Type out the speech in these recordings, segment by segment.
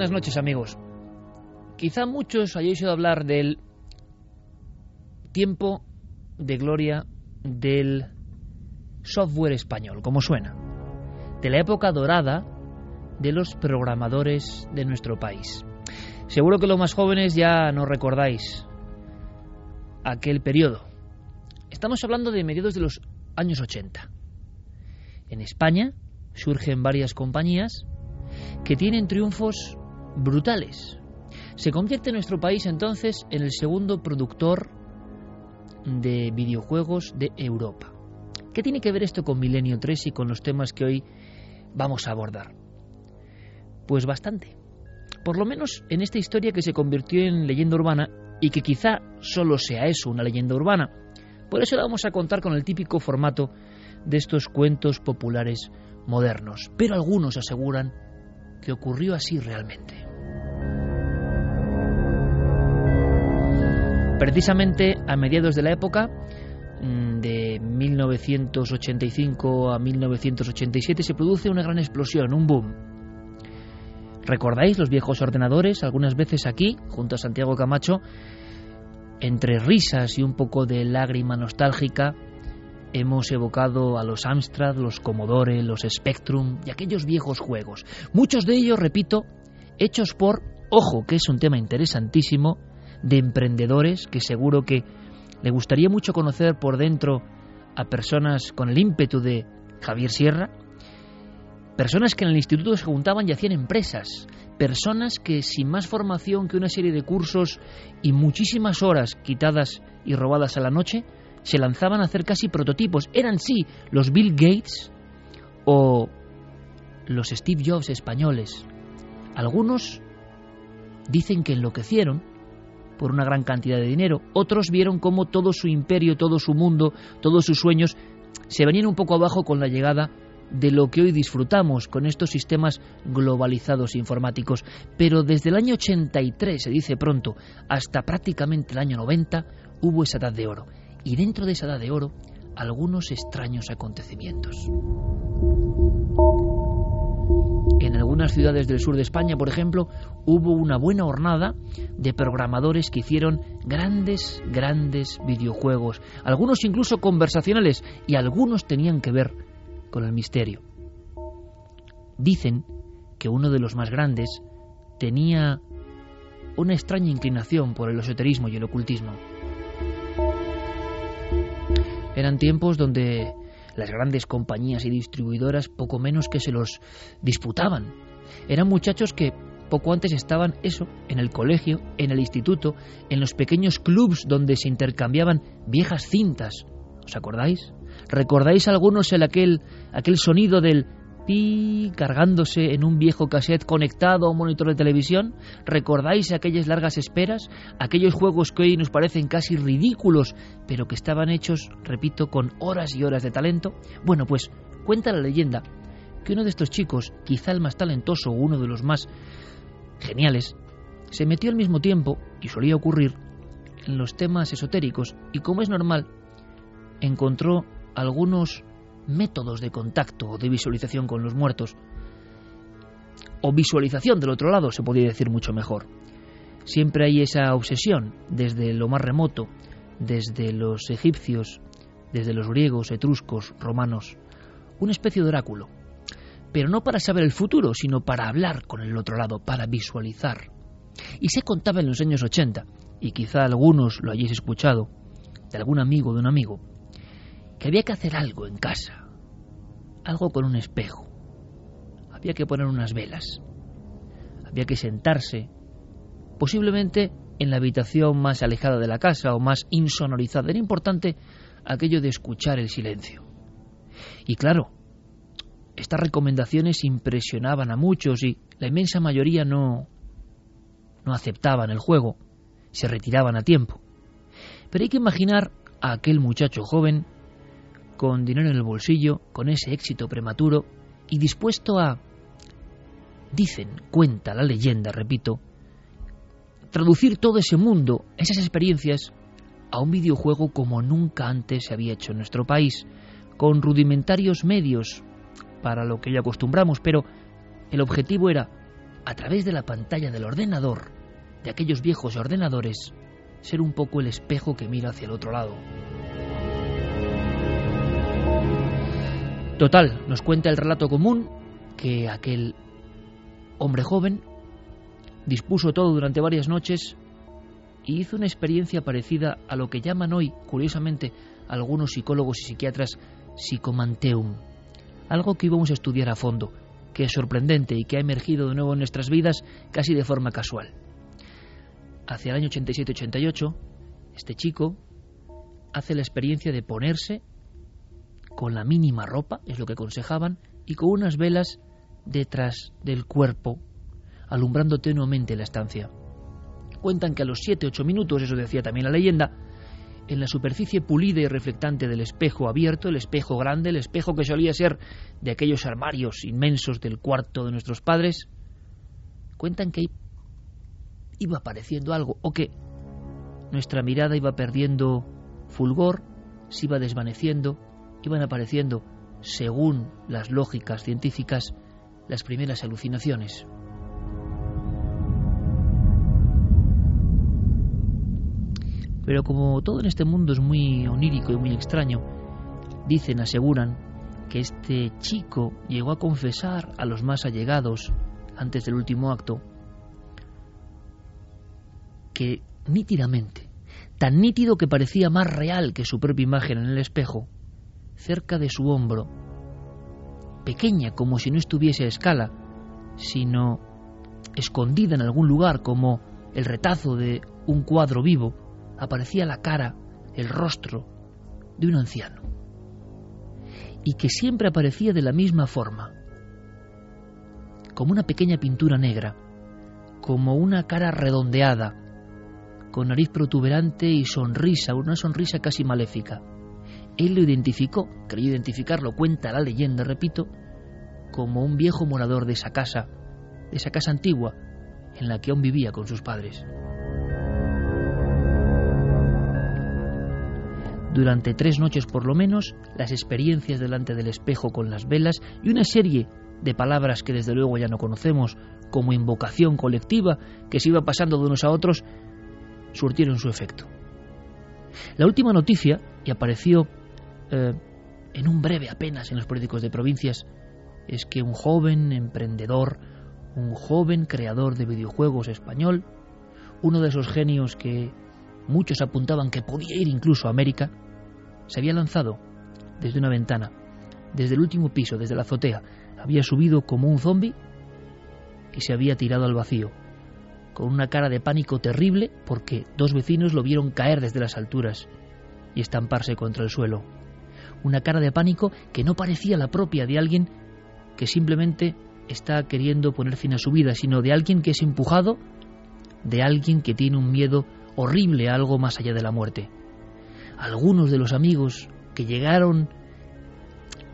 Buenas noches amigos. Quizá muchos hayáis oído hablar del tiempo de gloria del software español, como suena, de la época dorada de los programadores de nuestro país. Seguro que los más jóvenes ya no recordáis aquel periodo. Estamos hablando de mediados de los años 80. En España surgen varias compañías que tienen triunfos brutales. Se convierte nuestro país entonces en el segundo productor de videojuegos de Europa. ¿Qué tiene que ver esto con Milenio 3 y con los temas que hoy vamos a abordar? Pues bastante. Por lo menos en esta historia que se convirtió en leyenda urbana y que quizá solo sea eso, una leyenda urbana. Por eso la vamos a contar con el típico formato de estos cuentos populares modernos. Pero algunos aseguran que ocurrió así realmente. Precisamente a mediados de la época, mm, de 1985 a 1987, se produce una gran explosión, un boom. ¿Recordáis los viejos ordenadores? Algunas veces aquí, junto a Santiago Camacho, entre risas y un poco de lágrima nostálgica, hemos evocado a los Amstrad, los Commodore, los Spectrum y aquellos viejos juegos. Muchos de ellos, repito, hechos por, ojo, que es un tema interesantísimo, de emprendedores que seguro que le gustaría mucho conocer por dentro a personas con el ímpetu de Javier Sierra, personas que en el instituto se juntaban y hacían empresas, personas que sin más formación que una serie de cursos y muchísimas horas quitadas y robadas a la noche, se lanzaban a hacer casi prototipos. Eran sí los Bill Gates o los Steve Jobs españoles. Algunos dicen que enloquecieron por una gran cantidad de dinero. Otros vieron cómo todo su imperio, todo su mundo, todos sus sueños se venían un poco abajo con la llegada de lo que hoy disfrutamos con estos sistemas globalizados informáticos. Pero desde el año 83, se dice pronto, hasta prácticamente el año 90, hubo esa edad de oro. Y dentro de esa edad de oro, algunos extraños acontecimientos. En algunas ciudades del sur de España, por ejemplo, hubo una buena hornada de programadores que hicieron grandes, grandes videojuegos, algunos incluso conversacionales, y algunos tenían que ver con el misterio. Dicen que uno de los más grandes tenía una extraña inclinación por el esoterismo y el ocultismo. Eran tiempos donde las grandes compañías y distribuidoras poco menos que se los disputaban. Eran muchachos que poco antes estaban eso, en el colegio, en el instituto, en los pequeños clubs donde se intercambiaban viejas cintas. ¿Os acordáis? ¿Recordáis algunos el aquel, aquel sonido del cargándose en un viejo cassette conectado a un monitor de televisión? ¿Recordáis aquellas largas esperas? Aquellos juegos que hoy nos parecen casi ridículos, pero que estaban hechos, repito, con horas y horas de talento. Bueno, pues cuenta la leyenda que uno de estos chicos, quizá el más talentoso o uno de los más geniales, se metió al mismo tiempo, y solía ocurrir, en los temas esotéricos y como es normal, encontró algunos métodos de contacto o de visualización con los muertos, o visualización del otro lado, se podría decir mucho mejor. Siempre hay esa obsesión, desde lo más remoto, desde los egipcios, desde los griegos, etruscos, romanos, una especie de oráculo, pero no para saber el futuro, sino para hablar con el otro lado, para visualizar. Y se contaba en los años 80, y quizá algunos lo hayáis escuchado, de algún amigo de un amigo, que había que hacer algo en casa, algo con un espejo, había que poner unas velas, había que sentarse, posiblemente en la habitación más alejada de la casa o más insonorizada. Era importante aquello de escuchar el silencio. Y claro, estas recomendaciones impresionaban a muchos y la inmensa mayoría no, no aceptaban el juego, se retiraban a tiempo. Pero hay que imaginar a aquel muchacho joven con dinero en el bolsillo, con ese éxito prematuro y dispuesto a, dicen, cuenta la leyenda, repito, traducir todo ese mundo, esas experiencias, a un videojuego como nunca antes se había hecho en nuestro país, con rudimentarios medios para lo que ya acostumbramos, pero el objetivo era, a través de la pantalla del ordenador, de aquellos viejos ordenadores, ser un poco el espejo que mira hacia el otro lado. Total, nos cuenta el relato común que aquel hombre joven dispuso todo durante varias noches y hizo una experiencia parecida a lo que llaman hoy, curiosamente, algunos psicólogos y psiquiatras psicomanteum, algo que íbamos a estudiar a fondo, que es sorprendente y que ha emergido de nuevo en nuestras vidas casi de forma casual. Hacia el año 87-88, este chico hace la experiencia de ponerse con la mínima ropa, es lo que aconsejaban, y con unas velas detrás del cuerpo, alumbrando tenuamente la estancia. Cuentan que a los 7-8 minutos, eso decía también la leyenda, en la superficie pulida y reflectante del espejo abierto, el espejo grande, el espejo que solía ser de aquellos armarios inmensos del cuarto de nuestros padres, cuentan que iba apareciendo algo o que nuestra mirada iba perdiendo fulgor, se iba desvaneciendo, iban apareciendo, según las lógicas científicas, las primeras alucinaciones. Pero como todo en este mundo es muy onírico y muy extraño, dicen, aseguran, que este chico llegó a confesar a los más allegados, antes del último acto, que nítidamente, tan nítido que parecía más real que su propia imagen en el espejo, cerca de su hombro, pequeña como si no estuviese a escala, sino escondida en algún lugar como el retazo de un cuadro vivo, aparecía la cara, el rostro de un anciano, y que siempre aparecía de la misma forma, como una pequeña pintura negra, como una cara redondeada, con nariz protuberante y sonrisa, una sonrisa casi maléfica. Él lo identificó, creyó identificarlo, cuenta la leyenda, repito, como un viejo morador de esa casa, de esa casa antigua, en la que aún vivía con sus padres. Durante tres noches por lo menos, las experiencias delante del espejo con las velas y una serie de palabras que desde luego ya no conocemos, como invocación colectiva que se iba pasando de unos a otros, surtieron su efecto. La última noticia, y apareció eh, en un breve apenas en los periódicos de provincias, es que un joven emprendedor, un joven creador de videojuegos español, uno de esos genios que muchos apuntaban que podía ir incluso a América, se había lanzado desde una ventana, desde el último piso, desde la azotea, había subido como un zombi y se había tirado al vacío, con una cara de pánico terrible porque dos vecinos lo vieron caer desde las alturas y estamparse contra el suelo. Una cara de pánico que no parecía la propia de alguien que simplemente está queriendo poner fin a su vida, sino de alguien que es empujado, de alguien que tiene un miedo horrible a algo más allá de la muerte. Algunos de los amigos que llegaron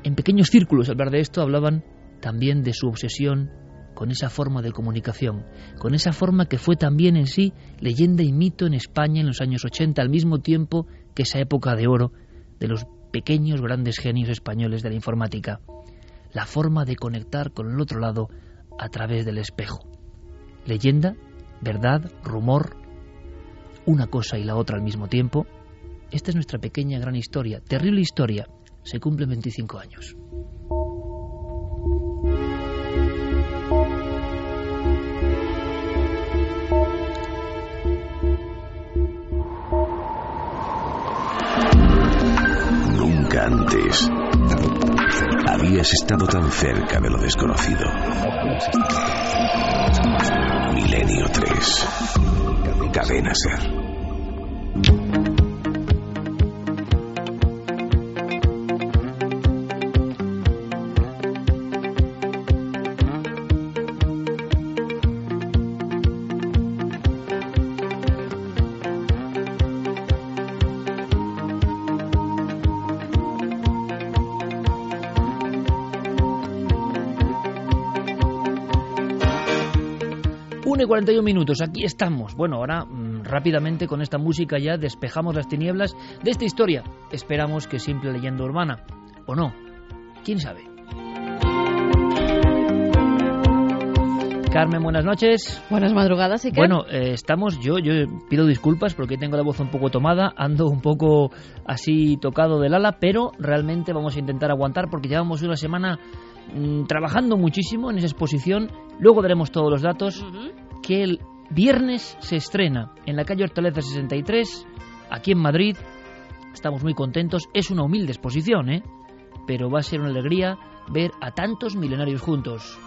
en pequeños círculos a hablar de esto hablaban también de su obsesión con esa forma de comunicación, con esa forma que fue también en sí leyenda y mito en España en los años 80, al mismo tiempo que esa época de oro de los pequeños grandes genios españoles de la informática, la forma de conectar con el otro lado a través del espejo. Leyenda, verdad, rumor, una cosa y la otra al mismo tiempo. Esta es nuestra pequeña gran historia, terrible historia. Se cumplen 25 años. Nunca antes habías estado tan cerca de lo desconocido. Milenio 3. Cadena Ser. 41 minutos, aquí estamos. Bueno, ahora mm, rápidamente con esta música ya despejamos las tinieblas de esta historia. Esperamos que simple leyenda urbana. ¿O no? ¿Quién sabe? Carmen, buenas noches. Buenas madrugadas, ¿y qué? Bueno, eh, estamos, yo, yo pido disculpas porque tengo la voz un poco tomada, ando un poco así tocado del ala, pero realmente vamos a intentar aguantar porque llevamos una semana mm, trabajando muchísimo en esa exposición. Luego daremos todos los datos. Que el viernes se estrena en la calle Hortaleza 63, aquí en Madrid. Estamos muy contentos. Es una humilde exposición, ¿eh? Pero va a ser una alegría ver a tantos milenarios juntos.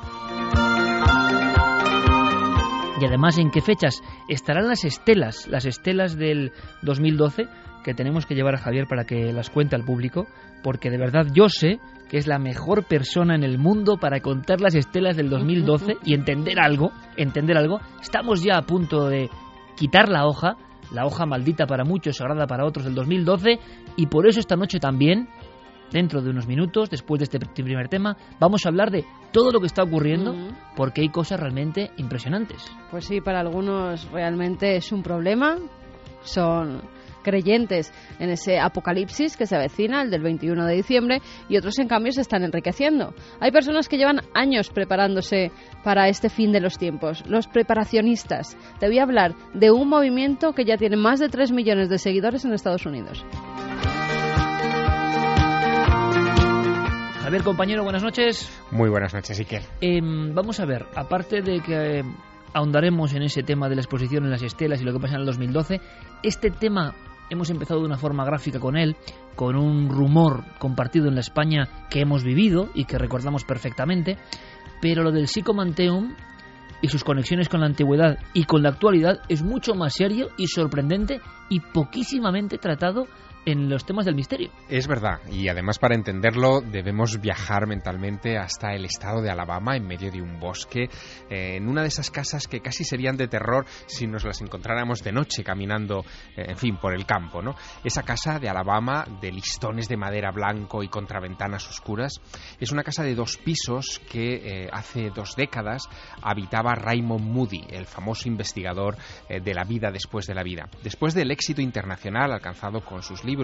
Y además, ¿en qué fechas estarán las estelas? Las estelas del 2012 que tenemos que llevar a Javier para que las cuente al público, porque de verdad yo sé que es la mejor persona en el mundo para contar las estelas del 2012 y entender algo, entender algo. Estamos ya a punto de quitar la hoja, la hoja maldita para muchos, sagrada para otros del 2012, y por eso esta noche también dentro de unos minutos, después de este primer tema, vamos a hablar de todo lo que está ocurriendo, porque hay cosas realmente impresionantes. Pues sí, para algunos realmente es un problema. Son creyentes en ese apocalipsis que se avecina, el del 21 de diciembre, y otros en cambio se están enriqueciendo. Hay personas que llevan años preparándose para este fin de los tiempos, los preparacionistas. Te voy a hablar de un movimiento que ya tiene más de 3 millones de seguidores en Estados Unidos. Javier, compañero, buenas noches. Muy buenas noches, Iker. Em, vamos a ver, aparte de que eh, ahondaremos en ese tema de la exposición en las estelas y lo que pasa en el 2012, este tema hemos empezado de una forma gráfica con él, con un rumor compartido en la España que hemos vivido y que recordamos perfectamente, pero lo del psicomanteum y sus conexiones con la antigüedad y con la actualidad es mucho más serio y sorprendente y poquísimamente tratado los temas del misterio. Es verdad, y además para entenderlo debemos viajar mentalmente hasta el estado de Alabama, en medio de un bosque, eh, en una de esas casas que casi serían de terror si nos las encontráramos de noche caminando, eh, en fin, por el campo, ¿no? Esa casa de Alabama, de listones de madera blanco y contraventanas oscuras, es una casa de dos pisos que eh, hace dos décadas habitaba Raymond Moody, el famoso investigador de la vida después de la vida. Después del éxito internacional alcanzado con sus libros,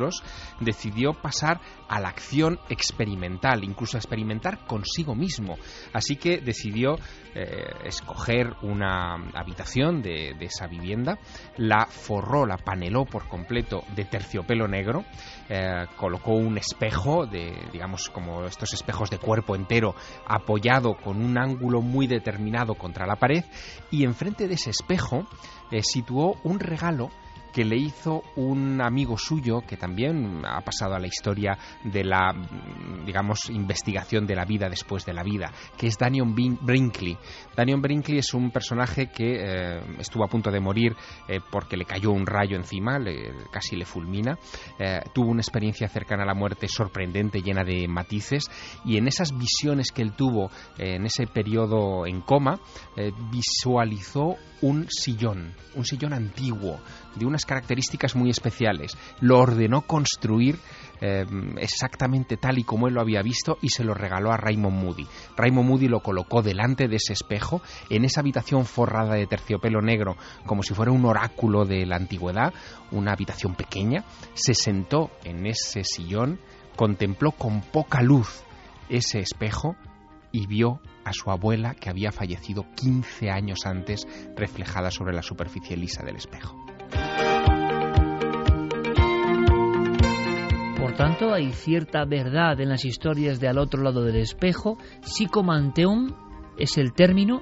decidió pasar a la acción experimental, incluso a experimentar consigo mismo. Así que decidió eh, escoger una habitación de, esa vivienda, la forró, la paneló por completo de terciopelo negro, eh, colocó un espejo de, digamos, como estos espejos de cuerpo entero, apoyado con un ángulo muy determinado contra la pared, y enfrente de ese espejo eh, situó un regalo que le hizo un amigo suyo que también ha pasado a la historia de la, digamos, investigación de la vida después de la vida, que es Daniel Brinkley. Daniel Brinkley es un personaje que eh, estuvo a punto de morir eh, porque le cayó un rayo encima, le- casi le fulmina. Eh, tuvo una experiencia cercana a la muerte sorprendente, llena de matices, y en esas visiones que él tuvo en ese periodo en coma, visualizó un sillón, un sillón antiguo, de unas características muy especiales. Lo ordenó construir eh, exactamente tal y como él lo había visto y se lo regaló a Raymond Moody. Raymond Moody lo colocó delante de ese espejo, en esa habitación forrada de terciopelo negro, como si fuera un oráculo de la antigüedad, una habitación pequeña, se sentó en ese sillón, contempló con poca luz ese espejo y vio a su abuela que había fallecido 15 años antes reflejada sobre la superficie lisa del espejo. Por tanto, hay cierta verdad en las historias de al otro lado del espejo. Psicomanteum es el término.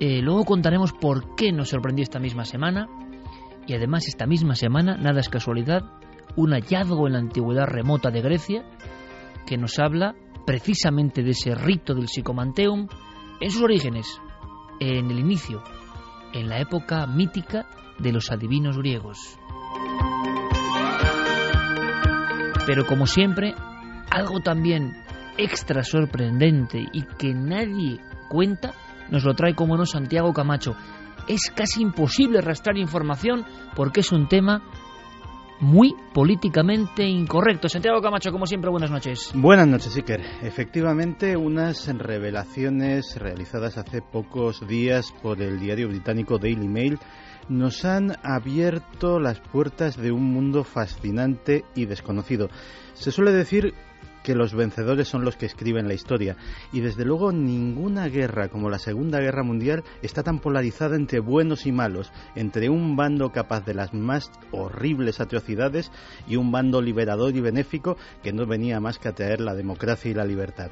Eh, luego contaremos por qué nos sorprendió esta misma semana. Y además esta misma semana, nada es casualidad, un hallazgo en la antigüedad remota de Grecia que nos habla precisamente de ese rito del psicomanteum en sus orígenes, en el inicio, en la época mítica de los adivinos griegos. Pero como siempre, algo también extra sorprendente y que nadie cuenta, nos lo trae como no Santiago Camacho. Es casi imposible rastrear información porque es un tema muy políticamente incorrecto. Santiago Camacho, como siempre, buenas noches. Buenas noches, Iker. Efectivamente, unas revelaciones realizadas hace pocos días por el diario británico Daily Mail nos han abierto las puertas de un mundo fascinante y desconocido. Se suele decir que los vencedores son los que escriben la historia. Y desde luego ninguna guerra como la Segunda Guerra Mundial está tan polarizada entre buenos y malos, entre un bando capaz de las más horribles atrocidades y un bando liberador y benéfico que no venía más que a traer la democracia y la libertad.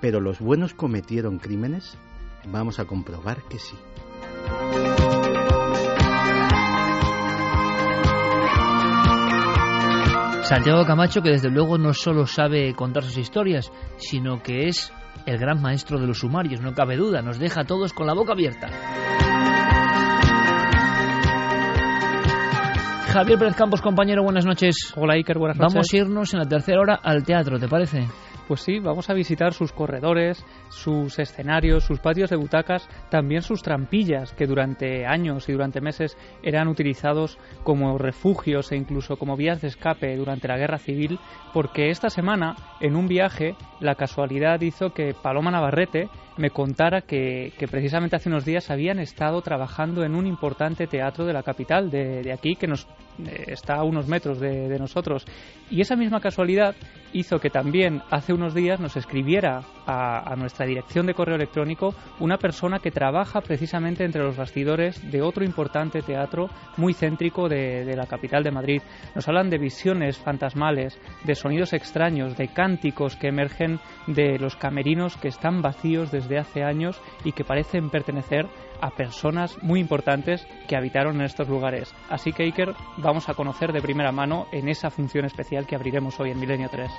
Pero los buenos cometieron crímenes? Vamos a comprobar que sí. Santiago Camacho, que desde luego no solo sabe contar sus historias, sino que es el gran maestro de los sumarios, no cabe duda, nos deja a todos con la boca abierta. Javier Pérez Campos, compañero, buenas noches. Hola Iker, buenas noches. Vamos a irnos en la tercera hora al teatro, ¿te parece? Pues sí, vamos a visitar sus corredores, sus escenarios, sus patios de butacas, también sus trampillas, que durante años y durante meses eran utilizados como refugios e incluso como vías de escape durante la guerra civil, porque esta semana, en un viaje, la casualidad hizo que Paloma Navarrete me contara que, precisamente hace unos días habían estado trabajando en un importante teatro de la capital, de, aquí, que nos eh, está a unos metros de, de nosotros. Y esa misma casualidad hizo que también hace unos días nos escribiera a, nuestra dirección de correo electrónico una persona que trabaja precisamente entre los bastidores de otro importante teatro muy céntrico de, la capital de Madrid. Nos hablan de visiones fantasmales, de sonidos extraños, de cánticos que emergen de los camerinos que están vacíos desde hace años y que parecen pertenecer a personas muy importantes que habitaron en estos lugares. Así que Iker vamos a conocer de primera mano en esa función especial que abriremos hoy en Milenio 3.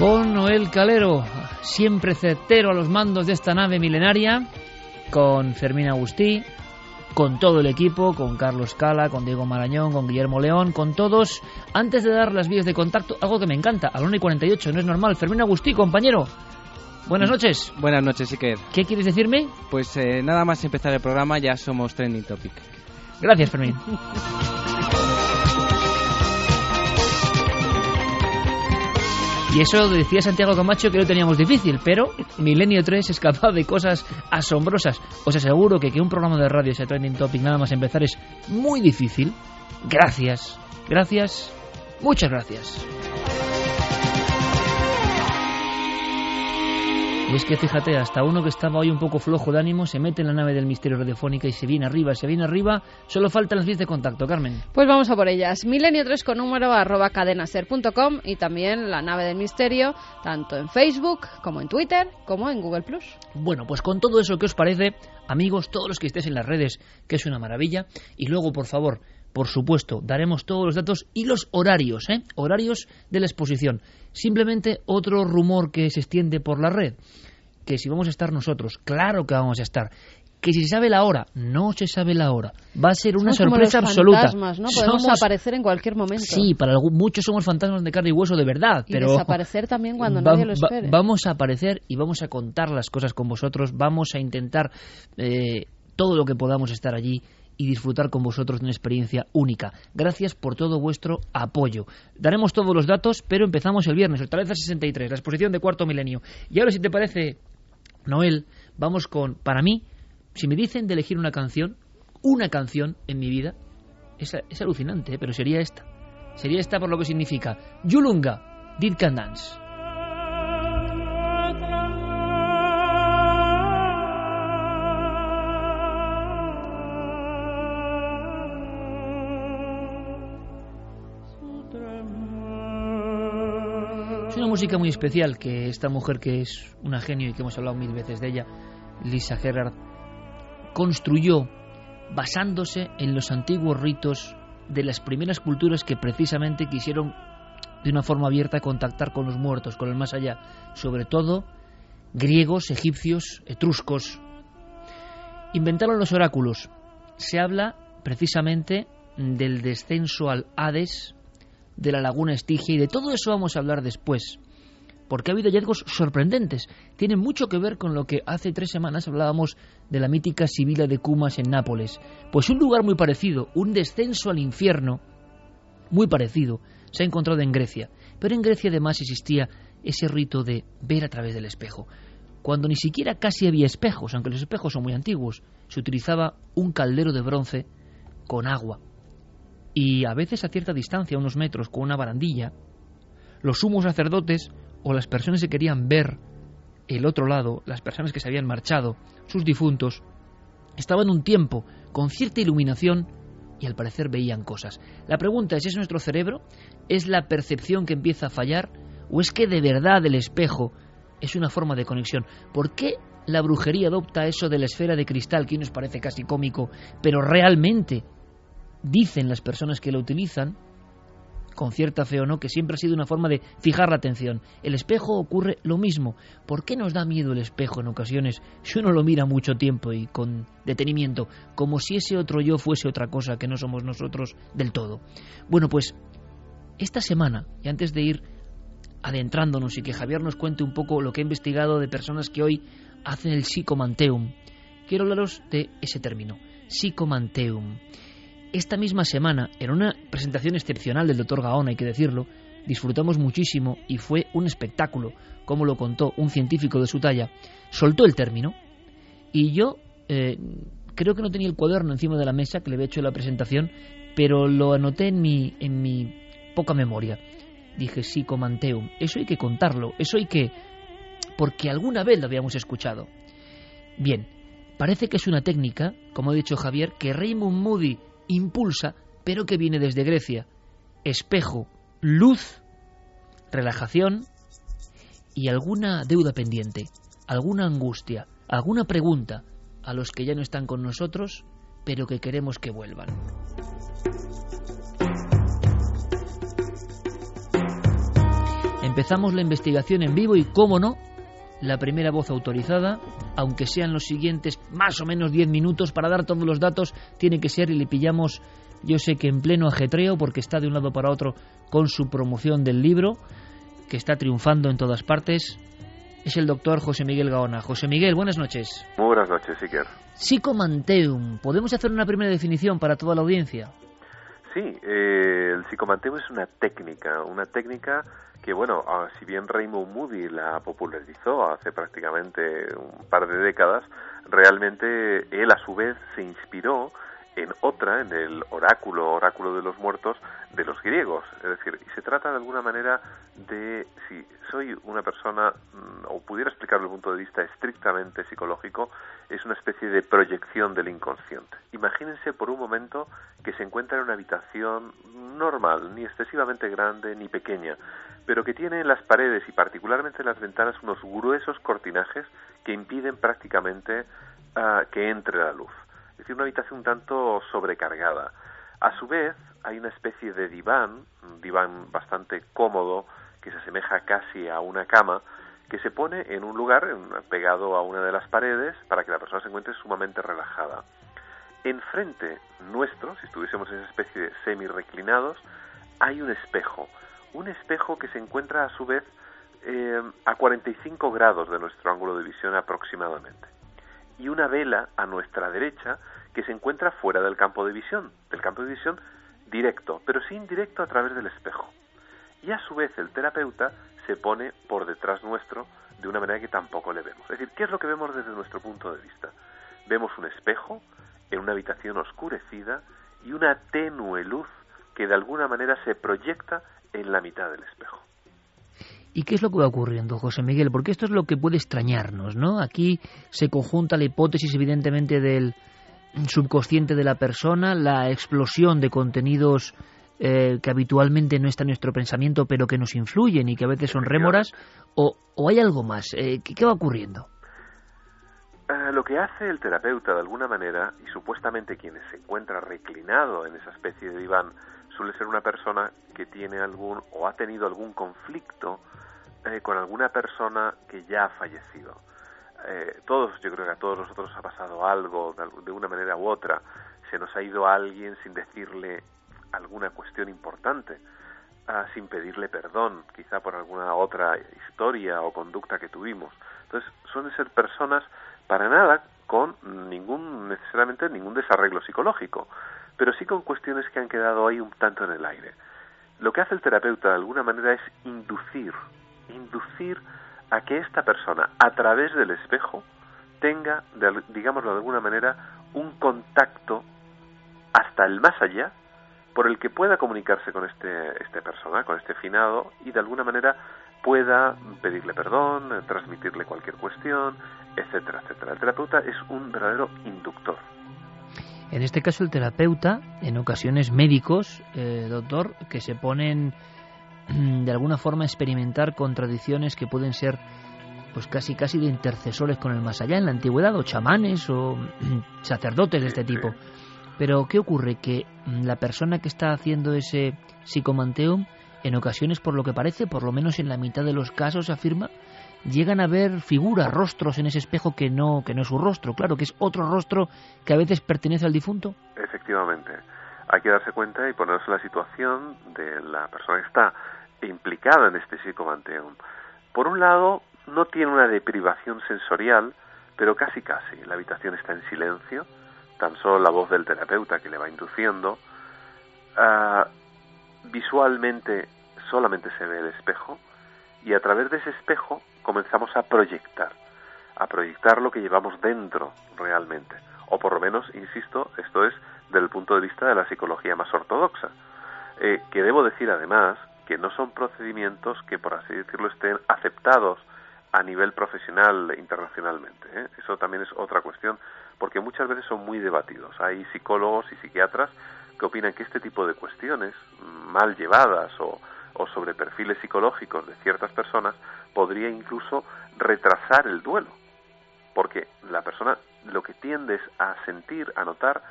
Con Noel Calero, siempre certero a los mandos de esta nave milenaria, con Fermín Agustí, con todo el equipo, con Carlos Cala, con Diego Marañón, con Guillermo León, con todos. Antes de dar las vías de contacto, algo que me encanta, a la 1 y 48, no es normal. Fermín Agustí, compañero. Buenas noches. Buenas noches, Iker. ¿Qué quieres decirme? Pues eh, nada más empezar el programa ya somos trending topic. Gracias, Fermín. Y eso decía Santiago Camacho que lo teníamos difícil, pero Milenio 3 es capaz de cosas asombrosas. Os aseguro que que un programa de radio sea trending topic nada más empezar es muy difícil. Gracias, gracias, muchas gracias. Y es que fíjate, hasta uno que estaba hoy un poco flojo de ánimo se mete en la nave del misterio radiofónica y se viene arriba, se viene arriba. Solo faltan las vías de contacto, Carmen. Pues vamos a por ellas. Milenio 3 con número arroba cadenaser.com y también la nave del misterio, tanto en Facebook como en Twitter como en Google Plus. Bueno, pues con todo eso, ¿qué os parece, amigos, todos los que estéis en las redes, que es una maravilla? Y luego, por favor, por supuesto, daremos todos los datos y los horarios, ¿eh? Horarios de la exposición. Simplemente otro rumor que se extiende por la red, que si vamos a estar nosotros, claro que vamos a estar. Que si se sabe la hora, no se sabe la hora. Va a ser una sorpresa absoluta. ¿no? Podemos aparecer en cualquier momento. Sí, para muchos somos fantasmas de carne y hueso de verdad. Y pero desaparecer también cuando nadie lo espere. vamos a aparecer y vamos a contar las cosas con vosotros. Vamos a intentar eh, todo lo que podamos estar allí y disfrutar con vosotros de una experiencia única. Gracias por todo vuestro apoyo. Daremos todos los datos, pero empezamos el viernes, el 63, la exposición de Cuarto Milenio. Y ahora, si te parece, Noel, vamos con, para mí, si me dicen de elegir una canción, una canción en mi vida, es, es alucinante, ¿eh? pero sería esta. Sería esta por lo que significa Yulunga, Did Can Dance. Música muy especial que esta mujer que es una genio y que hemos hablado mil veces de ella, Lisa Gerrard, construyó basándose en los antiguos ritos de las primeras culturas que precisamente quisieron de una forma abierta contactar con los muertos, con el más allá, sobre todo griegos, egipcios, etruscos. Inventaron los oráculos. Se habla precisamente del descenso al Hades, de la laguna Estigia y de todo eso vamos a hablar después, porque ha habido hallazgos sorprendentes. Tienen mucho que ver con lo que hace tres semanas hablábamos de la mítica Sibila de Cumas en Nápoles. Pues un lugar muy parecido, un descenso al infierno, muy parecido, se ha encontrado en Grecia. Pero en Grecia además existía ese rito de ver a través del espejo. Cuando ni siquiera casi había espejos, aunque los espejos son muy antiguos, se utilizaba un caldero de bronce con agua y a veces a cierta distancia, unos metros, con una barandilla, los sumos sacerdotes o las personas que querían ver el otro lado, las personas que se habían marchado, sus difuntos, estaban un tiempo con cierta iluminación y al parecer veían cosas. La pregunta es, ¿es nuestro cerebro? ¿Es la percepción que empieza a fallar? ¿O es que de verdad el espejo es una forma de conexión? ¿Por qué la brujería adopta eso de la esfera de cristal que nos parece casi cómico, pero realmente dicen las personas que lo utilizan, con cierta fe o no, que siempre ha sido una forma de fijar la atención. El espejo ocurre lo mismo. ¿Por qué nos da miedo el espejo en ocasiones si uno lo mira mucho tiempo y con detenimiento, como si ese otro yo fuese otra cosa que no somos nosotros del todo? Bueno, pues esta semana, y antes de ir adentrándonos y que Javier nos cuente un poco lo que ha investigado de personas que hoy hacen el psicomanteum, quiero hablaros de ese término, psicomanteum. Esta misma semana, en una presentación excepcional del doctor Gaón, hay que decirlo, disfrutamos muchísimo y fue un espectáculo, como lo contó un científico de su talla, soltó el término y yo eh, creo que no tenía el cuaderno encima de la mesa que le había hecho la presentación, pero lo anoté en mi, en mi poca memoria. Dije, psicomanteum, eso hay que contarlo, eso hay que... porque alguna vez lo habíamos escuchado. Bien, parece que es una técnica, como ha dicho Javier, que Raymond Moody impulsa, pero que viene desde Grecia. Espejo, luz, relajación y alguna deuda pendiente, alguna angustia, alguna pregunta a los que ya no están con nosotros, pero que queremos que vuelvan. Empezamos la investigación en vivo y, cómo no, la primera voz autorizada, aunque sean los siguientes más o menos 10 minutos para dar todos los datos, tiene que ser y le pillamos, yo sé que en pleno ajetreo, porque está de un lado para otro con su promoción del libro, que está triunfando en todas partes, es el doctor José Miguel Gaona. José Miguel, buenas noches. Muy buenas noches, Iker. Psicomanteum, ¿podemos hacer una primera definición para toda la audiencia? Sí, eh, el psicomanteum es una técnica, una técnica que bueno, ah, si bien Raymond Moody la popularizó hace prácticamente un par de décadas, realmente él a su vez se inspiró en otra, en el oráculo, oráculo de los muertos de los griegos. Es decir, se trata de alguna manera de, si soy una persona, mm, o pudiera explicarlo desde el punto de vista estrictamente psicológico, es una especie de proyección del inconsciente. Imagínense por un momento que se encuentra en una habitación normal, ni excesivamente grande ni pequeña, pero que tiene en las paredes y particularmente en las ventanas unos gruesos cortinajes que impiden prácticamente ah, que entre la luz. Es decir, una habitación un tanto sobrecargada. A su vez, hay una especie de diván, un diván bastante cómodo, que se asemeja casi a una cama, que se pone en un lugar pegado a una de las paredes para que la persona se encuentre sumamente relajada. Enfrente nuestro, si estuviésemos en esa especie de semi-reclinados, hay un espejo, un espejo que se encuentra a su vez eh, a 45 grados de nuestro ángulo de visión aproximadamente. y una vela a nuestra derecha que se encuentra fuera del campo de visión, del campo de visión directo, pero sí indirecto a través del espejo. Y a su vez el terapeuta se pone por detrás nuestro de una manera que tampoco le vemos. Es decir, ¿qué es lo que vemos desde nuestro punto de vista? Vemos un espejo en una habitación oscurecida y una tenue luz que de alguna manera se proyecta en la mitad del espejo. ¿Y qué es lo que va ocurriendo, José Miguel? Porque esto es lo que puede extrañarnos, ¿no? Aquí se conjunta la hipótesis, evidentemente, del subconsciente de la persona, la explosión de contenidos eh, que habitualmente no está en nuestro pensamiento, pero que nos influyen y que a veces son rémoras, o, hay algo más. Eh, ¿qué, va ocurriendo? Eh, lo que hace el terapeuta, de alguna manera, y supuestamente quien se encuentra reclinado en esa especie de diván, suele ser una persona que tiene algún o ha tenido algún conflicto con alguna persona que ya ha fallecido. todos, yo creo que a todos nosotros ha pasado algo de, una manera u otra. Se nos ha ido alguien sin decirle alguna cuestión importante, ah, sin pedirle perdón, quizá por alguna otra historia o conducta que tuvimos. Entonces, suelen ser personas para nada con ningún, necesariamente ningún desarreglo psicológico, pero sí con cuestiones que han quedado ahí un tanto en el aire. Lo que hace el terapeuta de alguna manera es inducir, inducir a que esta persona, a través del espejo, tenga, digámoslo de alguna manera, un contacto hasta el más allá por el que pueda comunicarse con este, este persona, con este finado, y de alguna manera pueda pedirle perdón, transmitirle cualquier cuestión, etcétera, etcétera. El terapeuta es un verdadero inductor. En este caso, el terapeuta, en ocasiones médicos, eh, doctor, que se ponen de alguna forma a experimentar con tradiciones que pueden ser pues casi casi de intercesores con el más allá en la antigüedad o chamanes o sacerdotes de este tipo. Pero ¿qué ocurre? Que mm, la persona que está haciendo ese psicomanteum, en ocasiones, por lo que parece, por lo menos en la mitad de los casos, afirma, llegan a ver figuras, rostros en ese espejo que no, que no es su rostro, claro, que es otro rostro que a veces pertenece al difunto. Efectivamente. Hay que darse cuenta y ponerse la situación de la persona que está implicada en este psicomanteum. Por un lado, no tiene una deprivación sensorial, pero casi casi. La habitación está en silencio, tan solo la voz del terapeuta que le va induciendo, ah, visualmente solamente se ve el espejo y a través de ese espejo comenzamos a proyectar, a proyectar lo que llevamos dentro realmente. O por lo menos, insisto, esto es desde el punto de vista de la psicología más ortodoxa. Eh, que debo decir además que no son procedimientos que, por así decirlo, estén aceptados a nivel profesional internacionalmente. ¿eh? Eso también es otra cuestión porque muchas veces son muy debatidos. Hay psicólogos y psiquiatras que opinan que este tipo de cuestiones, mal llevadas o, sobre perfiles psicológicos de ciertas personas, podría incluso retrasar el duelo, porque la persona lo que tiende es a sentir, a notar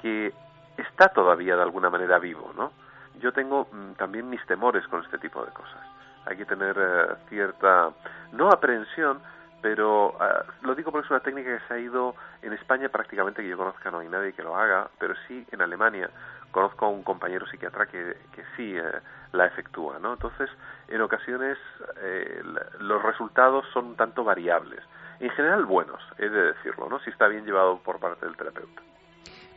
que está todavía de alguna manera vivo, ¿no? Yo tengo mm, también mis temores con este tipo de cosas. Hay que tener eh, cierta, no aprehensión, pero ah, lo digo porque es una técnica que se ha ido en España prácticamente que yo conozca no hay nadie que lo haga, pero sí en Alemania conozco a un compañero psiquiatra que, que sí eh, la efectúa, ¿no? Entonces, en ocasiones eh, los resultados son un tanto variables. En general buenos, he de decirlo, ¿no? Si está bien llevado por parte del terapeuta.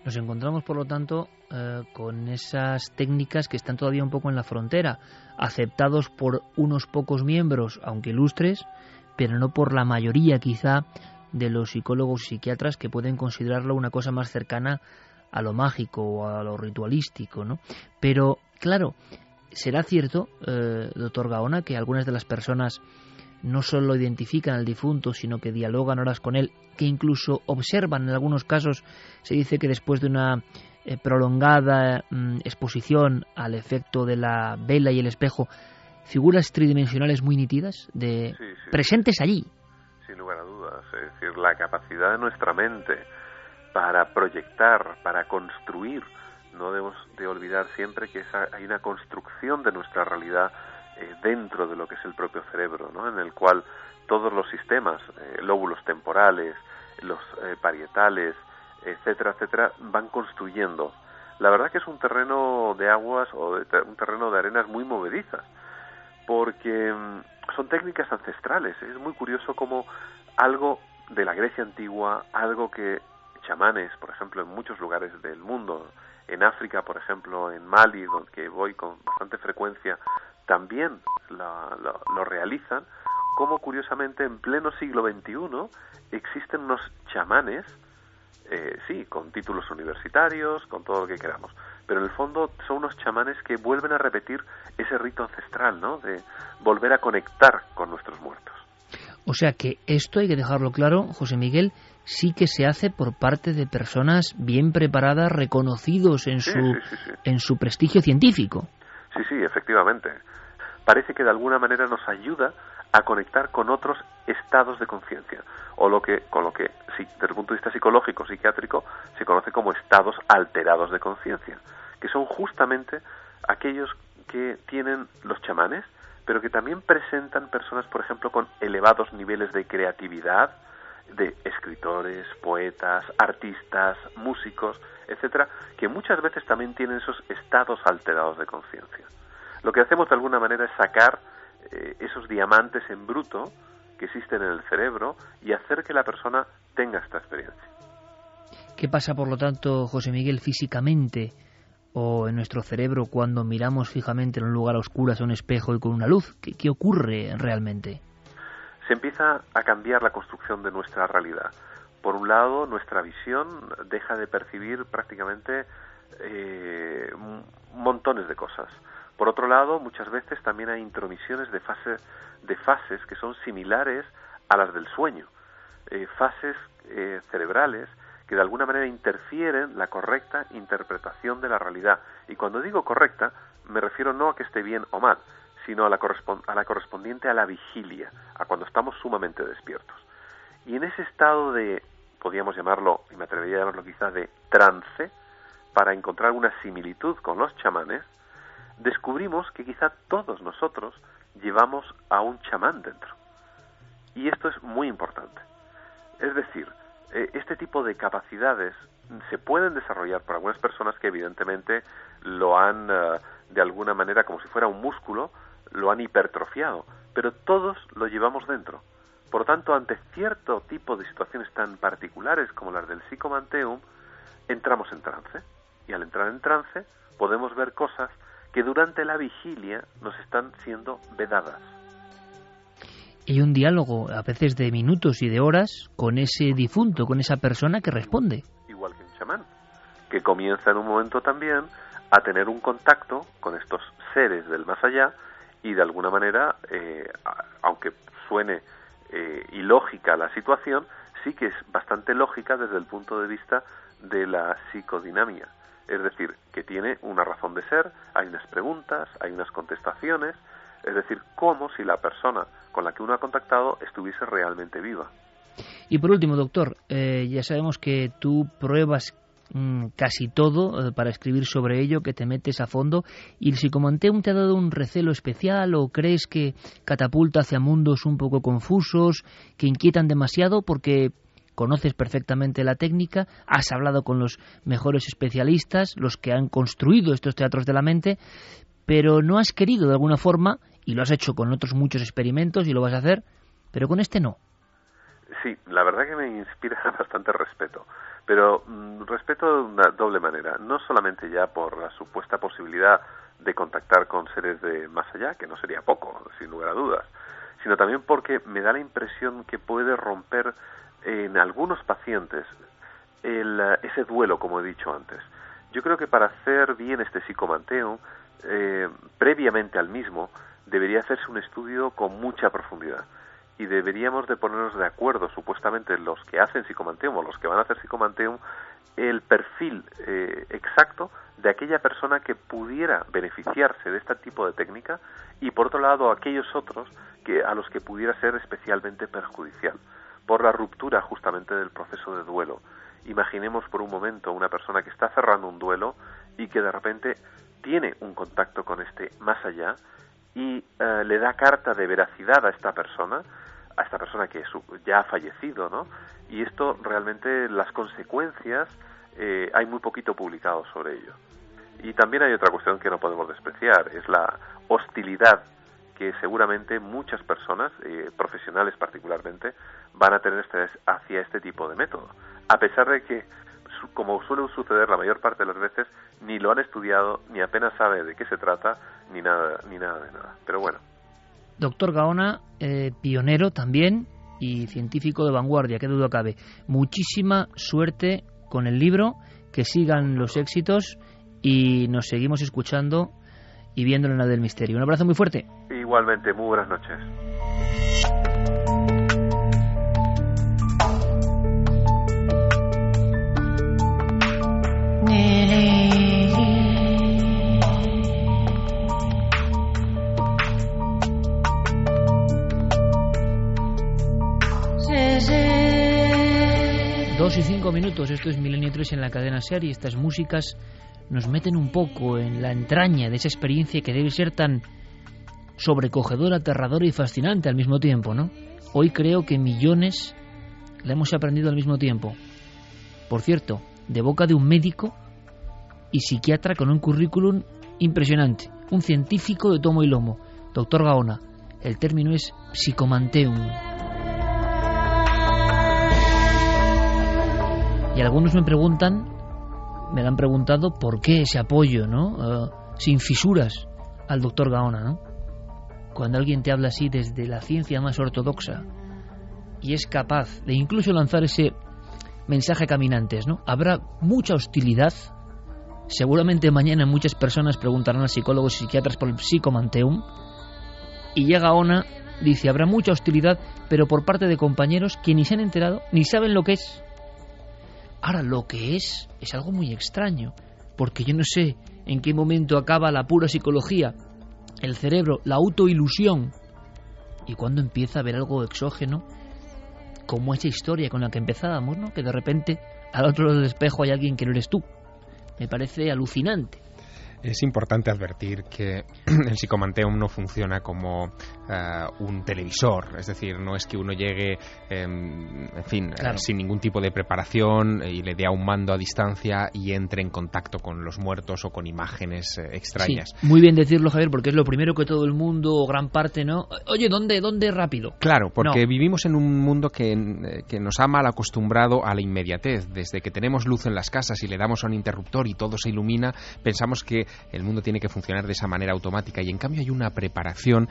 Nos encontramos, por lo tanto, eh, con esas técnicas que están todavía un poco en la frontera, aceptados por unos pocos miembros, aunque ilustres, pero no por la mayoría quizá de los psicólogos psiquiatras que pueden considerarlo una cosa más cercana a lo mágico o a lo ritualístico, ¿no? Pero, claro, será cierto, eh, doctor Gaona, que algunas de las personas no solo identifican al difunto, sino que dialogan horas con él, que incluso observan, en algunos casos se dice que después de una eh, prolongada mm, exposición al efecto de la vela y el espejo, figuras tridimensionales muy nítidas, de presentes allí. Sin lugar a dudas, es decir, la capacidad de nuestra mente para proyectar, para construir, no debemos de olvidar siempre que hay una construcción de nuestra realidad eh, dentro de lo que es el propio cerebro, ¿no? en el cual todos los sistemas, eh, lóbulos temporales, los eh, parietales, etcétera, etcétera, van construyendo. La verdad que es un terreno de aguas o un terreno de arenas muy movedizas porque mm, son técnicas ancestrales. Es muy curioso cómo algo de la Grecia antigua, algo que chamanes, por ejemplo, en muchos lugares del mundo, en África, por ejemplo, en Mali, donde voy con bastante frecuencia, también lo, realizan, como curiosamente en pleno siglo XXI existen unos chamanes, eh, sí, con títulos universitarios, con todo lo que queramos, pero en el fondo son unos chamanes que vuelven a repetir ese rito ancestral, ¿no? De volver a conectar con nuestros muertos. O sea que esto hay que dejarlo claro, José Miguel, sí que se hace por parte de personas bien preparadas, reconocidos en su en su prestigio científico. Sí, sí, efectivamente. Parece que de alguna manera nos ayuda a conectar con otros estados de conciencia o lo que con lo que desde el punto de vista psicológico psiquiátrico se conoce como estados alterados de conciencia que son justamente aquellos que tienen los chamanes pero que también presentan personas por ejemplo con elevados niveles de creatividad de escritores poetas artistas músicos etcétera que muchas veces también tienen esos estados alterados de conciencia lo que hacemos de alguna manera es sacar eh, esos diamantes en bruto que existen en el cerebro y hacer que la persona tenga esta experiencia. ¿Qué pasa, por lo tanto, José Miguel, físicamente o en nuestro cerebro cuando miramos fijamente en un lugar oscuro a un espejo y con una luz? ¿Qué, qué ocurre realmente? Se empieza a cambiar la construcción de nuestra realidad. Por un lado, nuestra visión deja de percibir prácticamente eh, montones de cosas. Por otro lado, muchas veces también hay intromisiones de, fase, de fases que son similares a las del sueño, eh, fases eh, cerebrales que de alguna manera interfieren la correcta interpretación de la realidad. Y cuando digo correcta, me refiero no a que esté bien o mal, sino a la, a la correspondiente a la vigilia, a cuando estamos sumamente despiertos. Y en ese estado de, podríamos llamarlo, y me atrevería a llamarlo quizás de trance, para encontrar una similitud con los chamanes, descubrimos que quizá todos nosotros llevamos a un chamán dentro. Y esto es muy importante. Es decir, eh, este tipo de capacidades se pueden desarrollar por algunas personas que evidentemente lo han, eh, de alguna manera, como si fuera un músculo, lo han hipertrofiado, pero todos lo llevamos dentro. Por tanto, ante cierto tipo de situaciones tan particulares como las del psicomanteum, entramos en trance. Y al entrar en trance, podemos ver cosas que durante la vigilia nos están siendo vedadas. Y un diálogo, a veces de minutos y de horas, con ese difunto, con esa persona que responde. Igual que un chamán, que comienza en un momento también a tener un contacto con estos seres del más allá y de alguna manera, eh, aunque suene eh, ilógica la situación, sí que es bastante lógica desde el punto de vista de la psicodinamia es decir, que tiene una razón de ser, hay unas preguntas, hay unas contestaciones, es decir, como si la persona con la que uno ha contactado estuviese realmente viva. Y por último, doctor, eh, ya sabemos que tú pruebas mm, casi todo eh, para escribir sobre ello, que te metes a fondo. ¿Y el psicomanteum te ha dado un recelo especial o crees que catapulta hacia mundos un poco confusos, que inquietan demasiado? Porque conoces perfectamente la técnica, has hablado con los mejores especialistas, los que han construido estos teatros de la mente, pero no has querido de alguna forma, y lo has hecho con otros muchos experimentos y lo vas a hacer, pero con este no. Sí, la verdad que me inspira bastante respeto, pero mm, respeto de una doble manera, no solamente ya por la supuesta posibilidad de contactar con seres de más allá, que no sería poco, sin lugar a dudas, sino también porque me da la impresión que puede romper en algunos pacientes ese duelo, como he dicho antes. Yo creo que para hacer bien este psicomanteo, eh, previamente al mismo, debería hacerse un estudio con mucha profundidad y deberíamos de ponernos de acuerdo, supuestamente los que hacen psicomanteum o los que van a hacer psicomanteum, el perfil eh, exacto de aquella persona que pudiera beneficiarse de este tipo de técnica y por otro lado aquellos otros que a los que pudiera ser especialmente perjudicial por la ruptura justamente del proceso de duelo. Imaginemos por un momento una persona que está cerrando un duelo y que de repente tiene un contacto con este más allá y eh, le da carta de veracidad a esta persona, a esta persona que ya ha fallecido, ¿no? Y esto realmente las consecuencias eh, hay muy poquito publicado sobre ello. Y también hay otra cuestión que no podemos despreciar, es la hostilidad que seguramente muchas personas, eh, profesionales particularmente, van a tener hacia este tipo de método, a pesar de que, como suele suceder la mayor parte de las veces, ni lo han estudiado, ni apenas sabe de qué se trata, ni nada, ni nada de nada. Pero bueno. Doctor Gaona, eh, pionero también y científico de vanguardia, qué duda cabe. Muchísima suerte con el libro, que sigan los éxitos y nos seguimos escuchando y viéndolo en la del misterio. Un abrazo muy fuerte. Igualmente, muy buenas noches. Dos y cinco minutos, esto es Milenio 3 en la cadena serie. Estas músicas nos meten un poco en la entraña de esa experiencia que debe ser tan sobrecogedora, aterradora y fascinante al mismo tiempo, ¿no? Hoy creo que millones la hemos aprendido al mismo tiempo. Por cierto, de boca de un médico y psiquiatra con un currículum impresionante, un científico de tomo y lomo, doctor Gaona. El término es psicomanteum. Y algunos me preguntan, me han preguntado por qué ese apoyo, ¿no? Eh, sin fisuras al doctor Gaona, ¿no? Cuando alguien te habla así desde la ciencia más ortodoxa y es capaz de incluso lanzar ese mensaje a caminantes, ¿no? Habrá mucha hostilidad. Seguramente mañana muchas personas preguntarán a psicólogos y psiquiatras por el psicomanteum. Y llega Gaona, dice, habrá mucha hostilidad, pero por parte de compañeros que ni se han enterado, ni saben lo que es. Ahora, lo que es es algo muy extraño, porque yo no sé en qué momento acaba la pura psicología, el cerebro, la autoilusión, y cuando empieza a ver algo exógeno, como esa historia con la que empezábamos, ¿no? Que de repente al otro lado del espejo hay alguien que no eres tú. Me parece alucinante. Es importante advertir que el psicomanteum no funciona como eh, un televisor, es decir, no es que uno llegue, em, en fin, eh, sin ningún tipo de preparación y le dé a un mando a distancia y entre en contacto con los muertos o con imágenes eh, extrañas. muy bien decirlo, Javier, porque es lo primero que todo el mundo o gran parte, ¿no? Oye, ¿dónde, dónde rápido? Claro, porque vivimos en un mundo que, que nos ha mal acostumbrado a la inmediatez. Desde que tenemos luz en las casas y le damos a un interruptor y todo se ilumina, pensamos que el mundo tiene que funcionar de esa manera automática y en cambio hay una preparación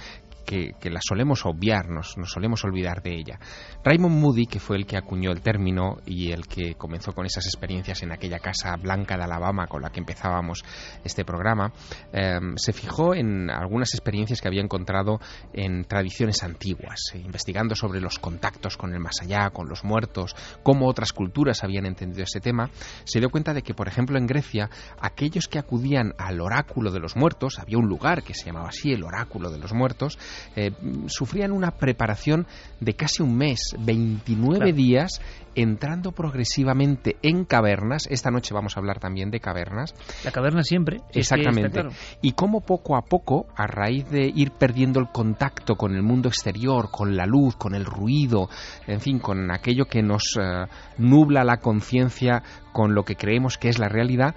que, la solemos obviar, nos, solemos olvidar de ella. Raymond Moody, que fue el que acuñó el término y el que comenzó con esas experiencias en aquella casa blanca de Alabama con la que empezábamos este programa, em, se fijó en algunas experiencias que había encontrado en tradiciones antiguas, eh, investigando sobre los contactos con el más allá, con los muertos, cómo otras culturas habían entendido ese tema, se dio cuenta de que, por ejemplo, en Grecia, aquellos que acudían al oráculo de los muertos, había un lugar que se llamaba así, el oráculo de los muertos, eh, sufrían una preparación de casi un mes, 29 días, entrando progresivamente en cavernas. Esta noche vamos a hablar también de cavernas. La caverna siempre. Exactamente. Y cómo poco a poco, a raíz de ir perdiendo el contacto con el mundo exterior, con la luz, con el ruido, en fin, con aquello que nos eh, nubla la conciencia con lo que creemos que es la realidad,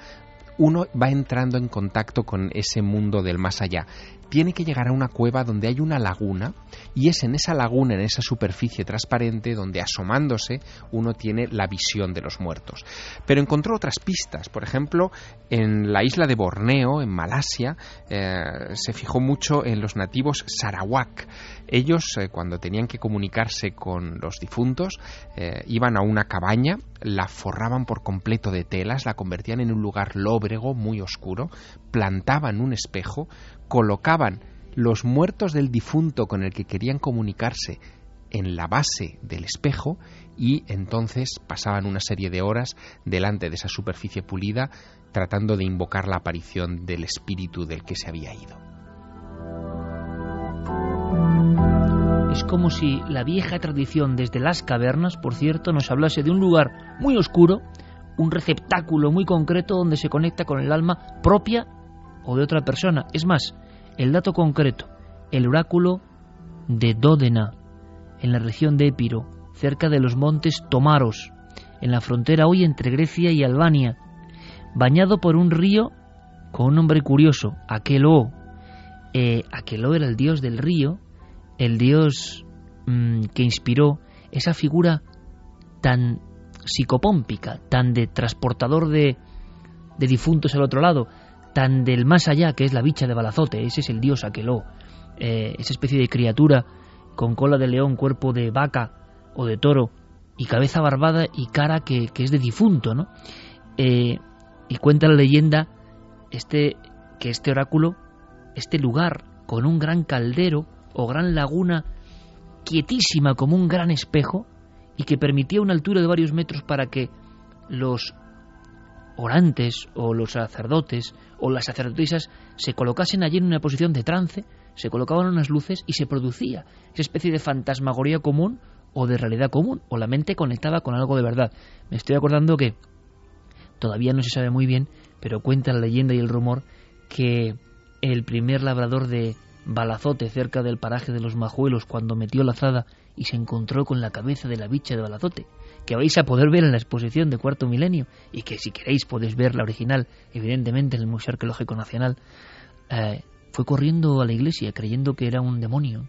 uno va entrando en contacto con ese mundo del más allá tiene que llegar a una cueva donde hay una laguna y es en esa laguna, en esa superficie transparente, donde asomándose uno tiene la visión de los muertos. Pero encontró otras pistas, por ejemplo, en la isla de Borneo, en Malasia, eh, se fijó mucho en los nativos sarawak. Ellos, eh, cuando tenían que comunicarse con los difuntos, eh, iban a una cabaña, la forraban por completo de telas, la convertían en un lugar lóbrego, muy oscuro, plantaban un espejo, colocaban los muertos del difunto con el que querían comunicarse en la base del espejo y entonces pasaban una serie de horas delante de esa superficie pulida tratando de invocar la aparición del espíritu del que se había ido. Es como si la vieja tradición desde las cavernas, por cierto, nos hablase de un lugar muy oscuro, un receptáculo muy concreto donde se conecta con el alma propia o de otra persona. Es más, el dato concreto, el oráculo de Dódena, en la región de Épiro, cerca de los montes Tomaros, en la frontera hoy entre Grecia y Albania, bañado por un río con un nombre curioso, Aquelo, eh, Aqueloo era el dios del río, el dios mm, que inspiró esa figura tan psicopómpica, tan de transportador de, de difuntos al otro lado, tan del más allá que es la bicha de Balazote, ese es el dios Aqueloo, eh, esa especie de criatura con cola de león, cuerpo de vaca o de toro y cabeza barbada y cara que, que es de difunto, ¿no? Eh, y cuenta la leyenda este, que este oráculo, este lugar con un gran caldero o gran laguna quietísima como un gran espejo y que permitía una altura de varios metros para que los orantes o los sacerdotes o las sacerdotisas se colocasen allí en una posición de trance, se colocaban unas luces y se producía esa especie de fantasmagoría común o de realidad común, o la mente conectada con algo de verdad. Me estoy acordando que todavía no se sabe muy bien, pero cuenta la leyenda y el rumor que el primer labrador de Balazote cerca del paraje de los Majuelos cuando metió la azada y se encontró con la cabeza de la bicha de Balazote, que vais a poder ver en la exposición de Cuarto Milenio y que si queréis podéis ver la original, evidentemente en el Museo Arqueológico Nacional, eh, fue corriendo a la iglesia creyendo que era un demonio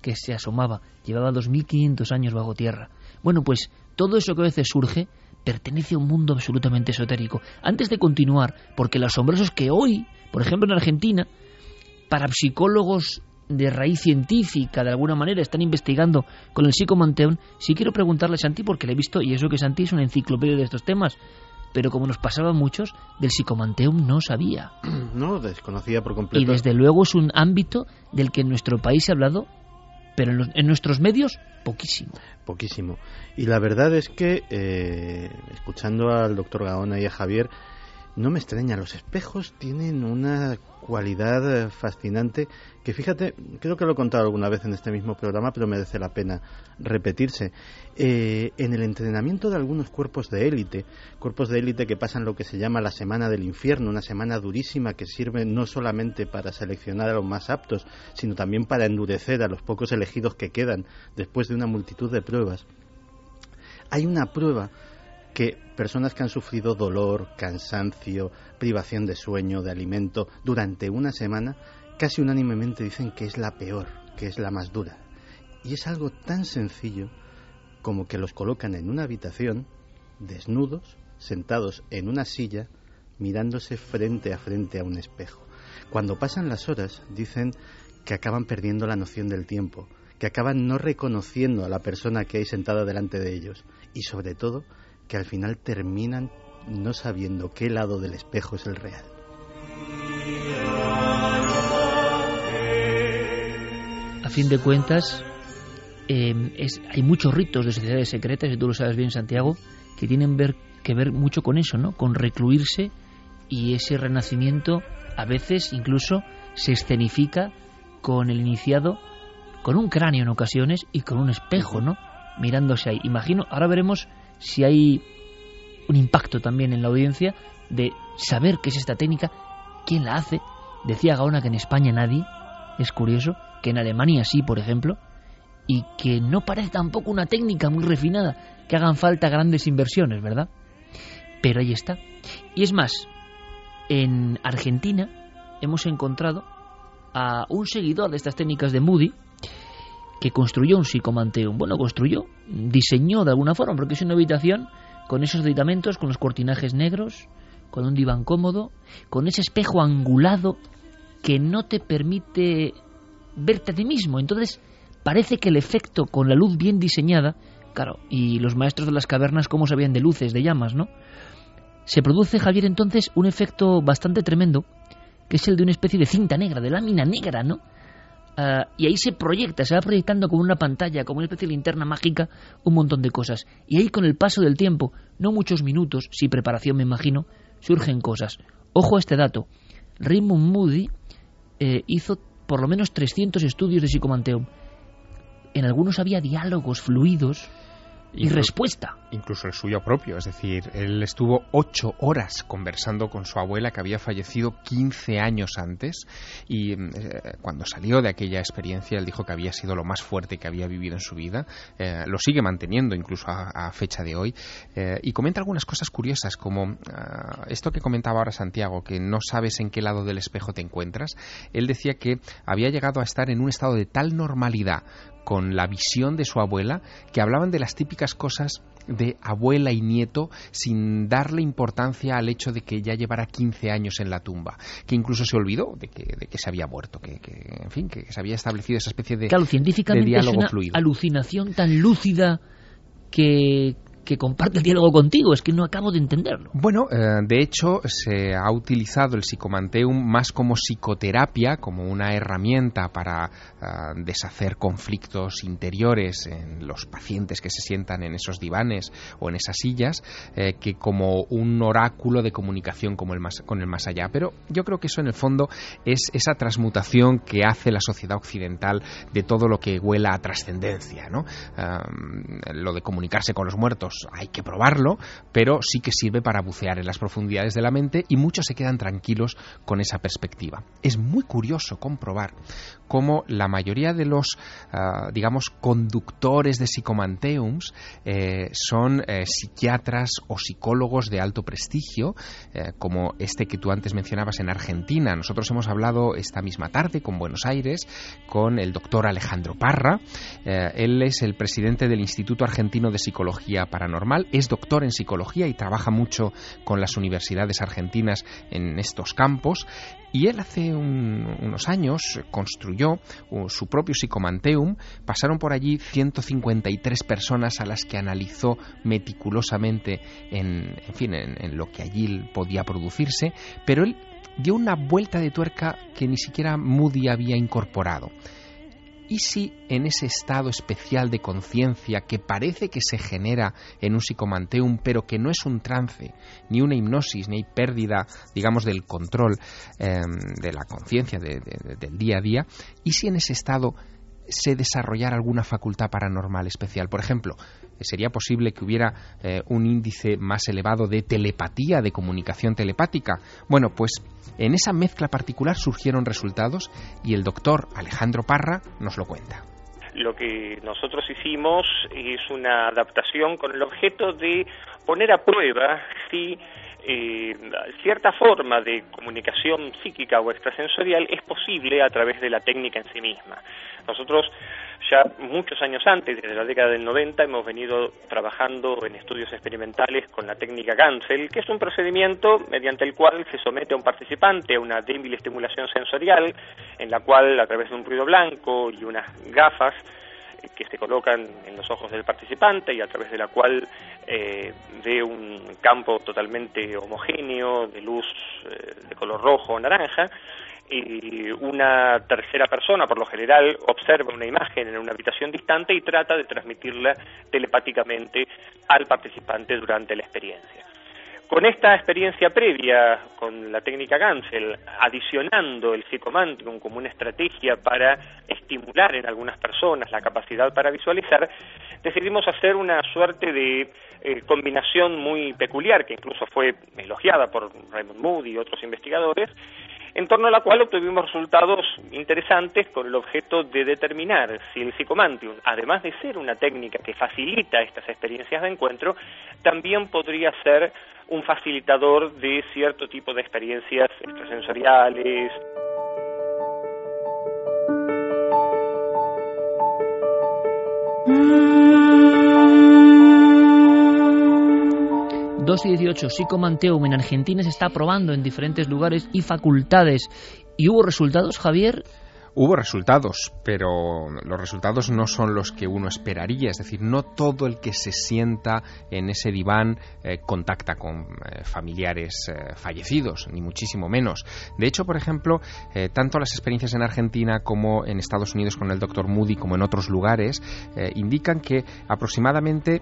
que se asomaba, llevaba 2500 años bajo tierra. Bueno, pues todo eso que a veces surge pertenece a un mundo absolutamente esotérico. Antes de continuar, porque lo asombroso es que hoy, por ejemplo en Argentina, parapsicólogos de raíz científica, de alguna manera, están investigando con el psicomanteón, sí quiero preguntarle a Santi, porque le he visto, y eso que Santi es una enciclopedia de estos temas, pero como nos pasaba a muchos, del psicomanteum no sabía. No, desconocía por completo. Y desde luego es un ámbito del que en nuestro país se ha hablado, pero en, los- en nuestros medios, poquísimo. Poquísimo. Y la verdad es que, eh, escuchando al doctor Gaona y a Javier, no me extraña, los espejos tienen una cualidad eh, fascinante que fíjate, creo que lo he contado alguna vez en este mismo programa, pero merece la pena repetirse. Eh, en el entrenamiento de algunos cuerpos de élite, cuerpos de élite que pasan lo que se llama la semana del infierno, una semana durísima que sirve no solamente para seleccionar a los más aptos, sino también para endurecer a los pocos elegidos que quedan después de una multitud de pruebas. Hay una prueba que personas que han sufrido dolor, cansancio, privación de sueño, de alimento durante una semana, casi unánimemente dicen que es la peor, que es la más dura. Y es algo tan sencillo como que los colocan en una habitación, desnudos, sentados en una silla, mirándose frente a frente a un espejo. Cuando pasan las horas, dicen que acaban perdiendo la noción del tiempo, que acaban no reconociendo a la persona que hay sentada delante de ellos y sobre todo que al final terminan no sabiendo qué lado del espejo es el real. A fin de cuentas, eh, es, hay muchos ritos de sociedades secretas, y tú lo sabes bien, Santiago, que tienen ver, que ver mucho con eso, ¿no? Con recluirse y ese renacimiento a veces incluso se escenifica con el iniciado, con un cráneo en ocasiones y con un espejo, ¿no? Mirándose ahí. Imagino, ahora veremos si hay un impacto también en la audiencia de saber qué es esta técnica, quién la hace. Decía Gaona que en España nadie, es curioso, que en Alemania sí, por ejemplo, y que no parece tampoco una técnica muy refinada, que hagan falta grandes inversiones, ¿verdad? Pero ahí está. Y es más, en Argentina hemos encontrado a un seguidor de estas técnicas de Moody que construyó un psicomanteum. Bueno, construyó, diseñó de alguna forma, porque es una habitación con esos aditamentos, con los cortinajes negros, con un diván cómodo, con ese espejo angulado que no te permite verte a ti mismo. Entonces, parece que el efecto con la luz bien diseñada, claro, y los maestros de las cavernas cómo sabían de luces, de llamas, ¿no? Se produce, Javier, entonces un efecto bastante tremendo, que es el de una especie de cinta negra, de lámina negra, ¿no? Ah, y ahí se proyecta, se va proyectando como una pantalla, como una especie de linterna mágica, un montón de cosas. Y ahí con el paso del tiempo, no muchos minutos, sin preparación me imagino, surgen cosas. Ojo a este dato. Raymond Moody eh, hizo por lo menos 300 estudios de psicomanteum. En algunos había diálogos fluidos y respuesta. Incluso el suyo propio, es decir, él estuvo ocho horas conversando con su abuela que había fallecido 15 años antes y eh, cuando salió de aquella experiencia él dijo que había sido lo más fuerte que había vivido en su vida, eh, lo sigue manteniendo incluso a, fecha de hoy eh, y comenta algunas cosas curiosas como ah, esto que comentaba ahora Santiago, que no sabes en qué lado del espejo te encuentras, él decía que había llegado a estar en un estado de tal normalidad con la visión de su abuela que hablaban de las típicas cosas de abuela y nieto sin darle importancia al hecho de que ya llevara 15 años en la tumba, que incluso se olvidó de que, de que se había muerto, que, en fin, que se había establecido esa especie de, claro, científicamente diálogo es una fluido. alucinación tan lúcida que, que comparte el diálogo contigo. Es que no acabo de entenderlo. Bueno, eh, de hecho, se ha utilizado el psicomanteum más como psicoterapia, como una herramienta para eh, deshacer conflictos interiores en los pacientes que se sientan en esos divanes o en esas sillas, eh, que como un oráculo de comunicación como el más, con el más allá. Pero yo creo que eso en el fondo es esa transmutación que hace la sociedad occidental de todo lo que huela a trascendencia, ¿no? lo de comunicarse con los muertos hay que probarlo, pero sí que sirve para bucear en las profundidades de la mente y muchos se quedan tranquilos con esa perspectiva. Es muy curioso comprobar cómo la mayoría de los, ah, digamos, conductores de psicomanteums eh, son eh, psiquiatras o psicólogos de alto prestigio, eh, como este que tú antes mencionabas en Argentina. Nosotros hemos hablado esta misma tarde con Buenos Aires con el doctor Alejandro Parra. él es el presidente del Instituto Argentino de Psicología para Es doctor en psicología y trabaja mucho con las universidades argentinas en estos campos. Y él hace unos años construyó su propio psicomanteum. Pasaron por allí 153 personas a las que analizó meticulosamente en, en fin, en lo que allí podía producirse. Pero él dio una vuelta de tuerca que ni siquiera Moody había incorporado. ¿Y si en ese estado especial de conciencia que parece que se genera en un psicomanteum, pero que no es un trance, ni una hipnosis, ni hay pérdida, digamos, del control em, de la conciencia del día a día, y si en ese estado se desarrollara alguna facultad paranormal especial? Por ejemplo, ¿sería posible que hubiera eh, un índice más elevado de telepatía, de comunicación telepática? Bueno, pues en esa mezcla particular surgieron resultados y el doctor Alejandro Parra nos lo cuenta. Lo que nosotros hicimos es una adaptación con el objeto de poner a prueba si eh, cierta forma de comunicación psíquica o extrasensorial es posible a través de la técnica en sí misma. Nosotros ya muchos años antes, desde la década del 90, hemos venido trabajando en estudios experimentales con la técnica Gansel, que es un procedimiento mediante el cual se somete a un participante a una débil estimulación sensorial, en la cual a través de un ruido blanco y unas gafas que se colocan en los ojos del participante y a través de la cual eh, ve un campo totalmente homogéneo de luz eh, de color rojo o naranja y una tercera persona, por lo general, observa una imagen en una habitación distante y trata de transmitirla telepáticamente al participante durante la experiencia. Con esta experiencia previa, con la técnica Gansel, adicionando el psicomantium como una estrategia para estimular en algunas personas la capacidad para visualizar, decidimos hacer una suerte de eh, combinación muy peculiar, que incluso fue elogiada por Raymond Moody y otros investigadores, en torno a la cual obtuvimos resultados interesantes con el objeto de determinar si el psicomantium, además de ser una técnica que facilita estas experiencias de encuentro, también podría ser un facilitador de cierto tipo de experiencias extrasensoriales. Dos y 18 Psicomanteum en Argentina se está probando en diferentes lugares y facultades. ¿Y hubo resultados, Javier? Hubo resultados, pero los resultados no son los que uno esperaría, es decir, no todo el que se sienta en ese diván eh, contacta con eh, familiares eh, fallecidos, ni muchísimo menos. De hecho, por ejemplo, tanto las experiencias en Argentina como en Estados Unidos con el doctor Moody, como en otros lugares, indican que aproximadamente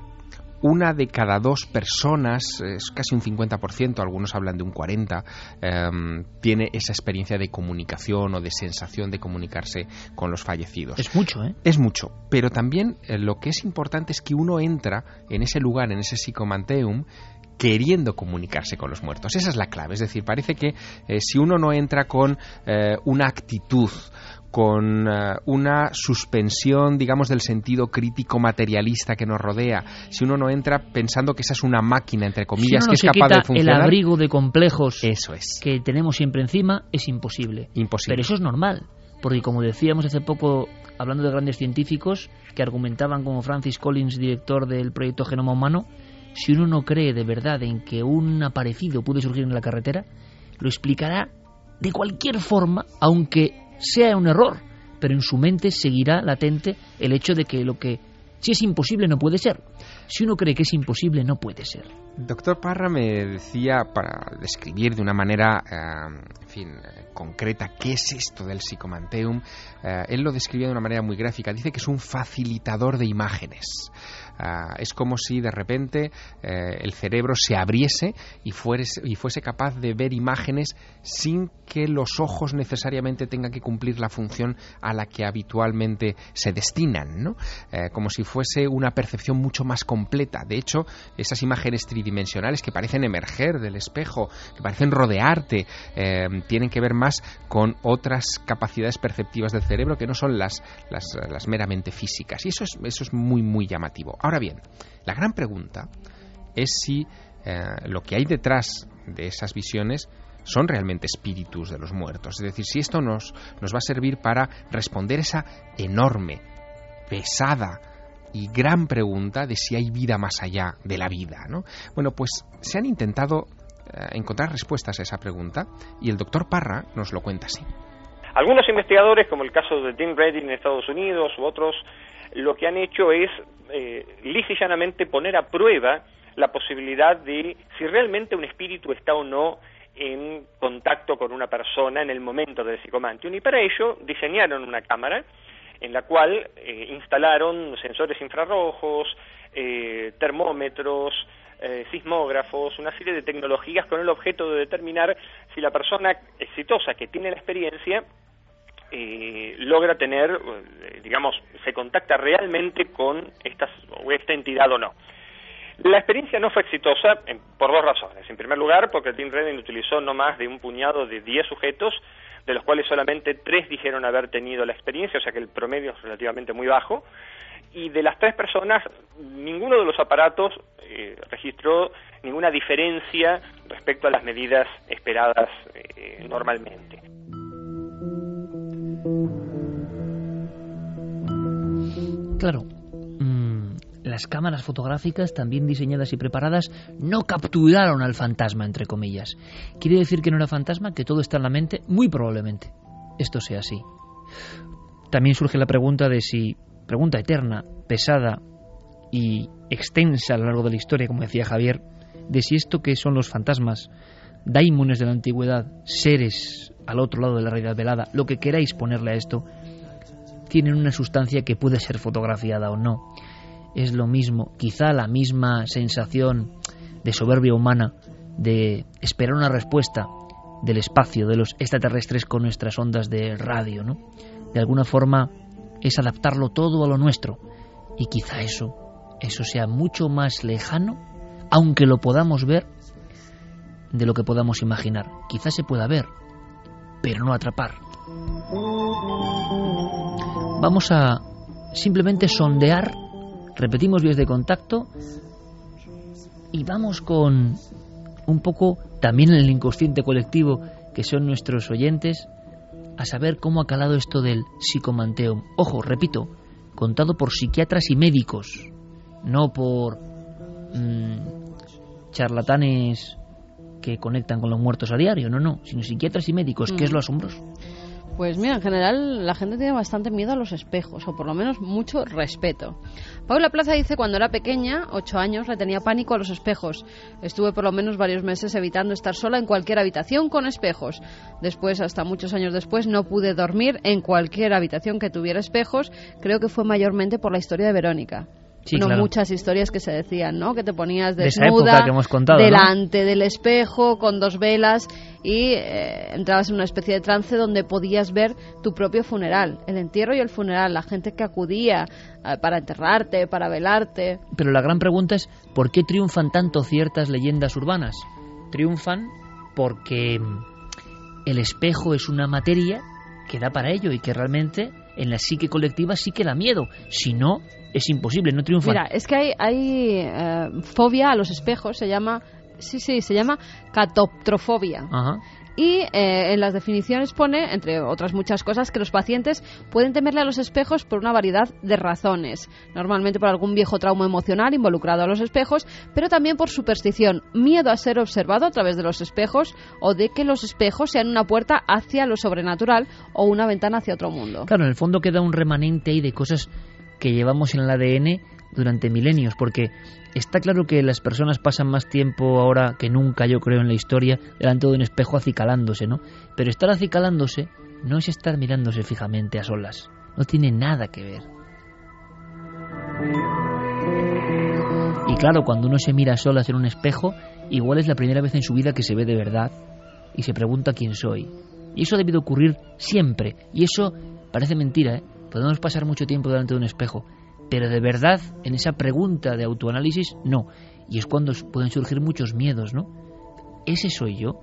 una de cada dos personas, es casi un 50%, algunos hablan de un 40%, em, tiene esa experiencia de comunicación o de sensación de comunicarse con los fallecidos. Es mucho, ¿eh? Es mucho, pero también eh, lo que es importante es que uno entra en ese lugar, en ese psicomanteum, queriendo comunicarse con los muertos. Esa es la clave. Es decir, parece que eh, si uno no entra con eh, una actitud, con eh, una suspensión, digamos, del sentido crítico materialista que nos rodea, si uno no entra pensando que esa es una máquina, entre comillas, si que es se capaz quita de funcionar. el abrigo de complejos Eso es. que tenemos siempre encima, es imposible. Imposible. Pero eso es normal, porque como decíamos hace poco, hablando de grandes científicos que argumentaban como Francis Collins, director del proyecto Genoma Humano, si uno no cree de verdad en que un aparecido puede surgir en la carretera, lo explicará de cualquier forma, aunque sea un error, pero en su mente seguirá latente el hecho de que lo que si es imposible no puede ser. Si uno cree que es imposible, no puede ser. Doctor Parra me decía, para describir de una manera, eh, en fin, eh, concreta, qué es esto del psicomanteum, eh, él lo describía de una manera muy gráfica. Dice que es un facilitador de imágenes. Ah, es como si de repente eh, el cerebro se abriese y, fuese, y fuese capaz de ver imágenes sin que los ojos necesariamente tengan que cumplir la función a la que habitualmente se destinan, ¿no? Eh, como si fuese una percepción mucho más completa. De hecho, esas imágenes tridimensionales que parecen emerger del espejo, que parecen rodearte, eh, tienen que ver más con otras capacidades perceptivas del cerebro que no son las, las, las meramente físicas. Y eso es, eso es muy, muy llamativo. Ahora bien, la gran pregunta es si eh, lo que hay detrás de esas visiones son realmente espíritus de los muertos. Es decir, si esto nos, nos va a servir para responder esa enorme, pesada y gran pregunta de si hay vida más allá de la vida. ¿no? Bueno, pues se han intentado eh, encontrar respuestas a esa pregunta y el doctor Parra nos lo cuenta así. Algunos investigadores, como el caso de Dean Redding en Estados Unidos u otros, lo que han hecho es eh, lisa llanamente poner a prueba la posibilidad de si realmente un espíritu está o no en contacto con una persona en el momento del psicomantium. Y para ello diseñaron una cámara en la cual eh, instalaron sensores infrarrojos, eh, termómetros, eh, sismógrafos, una serie de tecnologías con el objeto de determinar si la persona exitosa que tiene la experiencia eh, logra tener, eh, digamos, se contacta realmente con estas, o esta entidad o no. La experiencia no fue exitosa en- por dos razones. En primer lugar, porque Tim Redden utilizó no más de un puñado de 10 sujetos, de los cuales solamente tres dijeron haber tenido la experiencia, o sea que el promedio es relativamente muy bajo. Y de las tres personas, ninguno de los aparatos eh, registró ninguna diferencia respecto a las medidas esperadas eh, normalmente. Claro, mm, las cámaras fotográficas, también diseñadas y preparadas, no capturaron al fantasma, entre comillas. ¿Quiere decir que no era fantasma? ¿Que todo está en la mente? Muy probablemente. Esto sea así. También surge la pregunta de si, pregunta eterna, pesada y extensa a lo largo de la historia, como decía Javier, de si esto que son los fantasmas, daimones de la antigüedad, seres al otro lado de la realidad velada, lo que queráis ponerle a esto, tienen una sustancia que puede ser fotografiada o no. Es lo mismo, quizá la misma sensación de soberbia humana, de esperar una respuesta del espacio, de los extraterrestres con nuestras ondas de radio, ¿no? De alguna forma es adaptarlo todo a lo nuestro. Y quizá eso, eso sea mucho más lejano, aunque lo podamos ver, de lo que podamos imaginar. Quizá se pueda ver, pero no atrapar. Vamos a simplemente sondear, repetimos vías de contacto y vamos con un poco también en el inconsciente colectivo que son nuestros oyentes a saber cómo ha calado esto del psicomanteum. Ojo, repito, contado por psiquiatras y médicos, no por mm, charlatanes que conectan con los muertos a diario, no, no, sino psiquiatras y médicos, que es lo asombroso. Pues mira, en general la gente tiene bastante miedo a los espejos, o por lo menos mucho respeto. Paula Plaza dice cuando era pequeña, ocho años, le tenía pánico a los espejos. Estuve por lo menos varios meses evitando estar sola en cualquier habitación con espejos. Después, hasta muchos años después, no pude dormir en cualquier habitación que tuviera espejos. Creo que fue mayormente por la historia de Verónica. Sí, bueno, claro. muchas historias que se decían, ¿no? Que te ponías desnuda delante del espejo con dos velas y eh, entrabas en una especie de trance donde podías ver tu propio funeral, el entierro y el funeral, la gente que acudía eh, para enterrarte, para velarte. Pero la gran pregunta es, ¿por qué triunfan tanto ciertas leyendas urbanas? Triunfan porque el espejo es una materia que da para ello y que realmente en la psique colectiva sí que da miedo. Si no, es imposible, no triunfan. Mira, es que hay, hay eh, fobia a los espejos, se llama, sí, sí, se llama catoptrofobia. Ajá. Y eh, en las definiciones pone, entre otras muchas cosas, que los pacientes pueden temerle a los espejos por una variedad de razones. Normalmente por algún viejo trauma emocional involucrado a los espejos, pero también por superstición, miedo a ser observado a través de los espejos o de que los espejos sean una puerta hacia lo sobrenatural o una ventana hacia otro mundo. Claro, en el fondo queda un remanente de cosas que llevamos en el ADN durante milenios, porque está claro que las personas pasan más tiempo ahora que nunca, yo creo, en la historia, delante de un espejo acicalándose, ¿no? Pero estar acicalándose no es estar mirándose fijamente a solas, no tiene nada que ver. Y claro, cuando uno se mira a solas en un espejo, igual es la primera vez en su vida que se ve de verdad y se pregunta quién soy. Y eso ha debido ocurrir siempre. Y eso parece mentira, ¿eh? Podemos pasar mucho tiempo delante de un espejo, pero de verdad, en esa pregunta de autoanálisis, no. Y es cuando pueden surgir muchos miedos, ¿no? ¿Ese soy yo?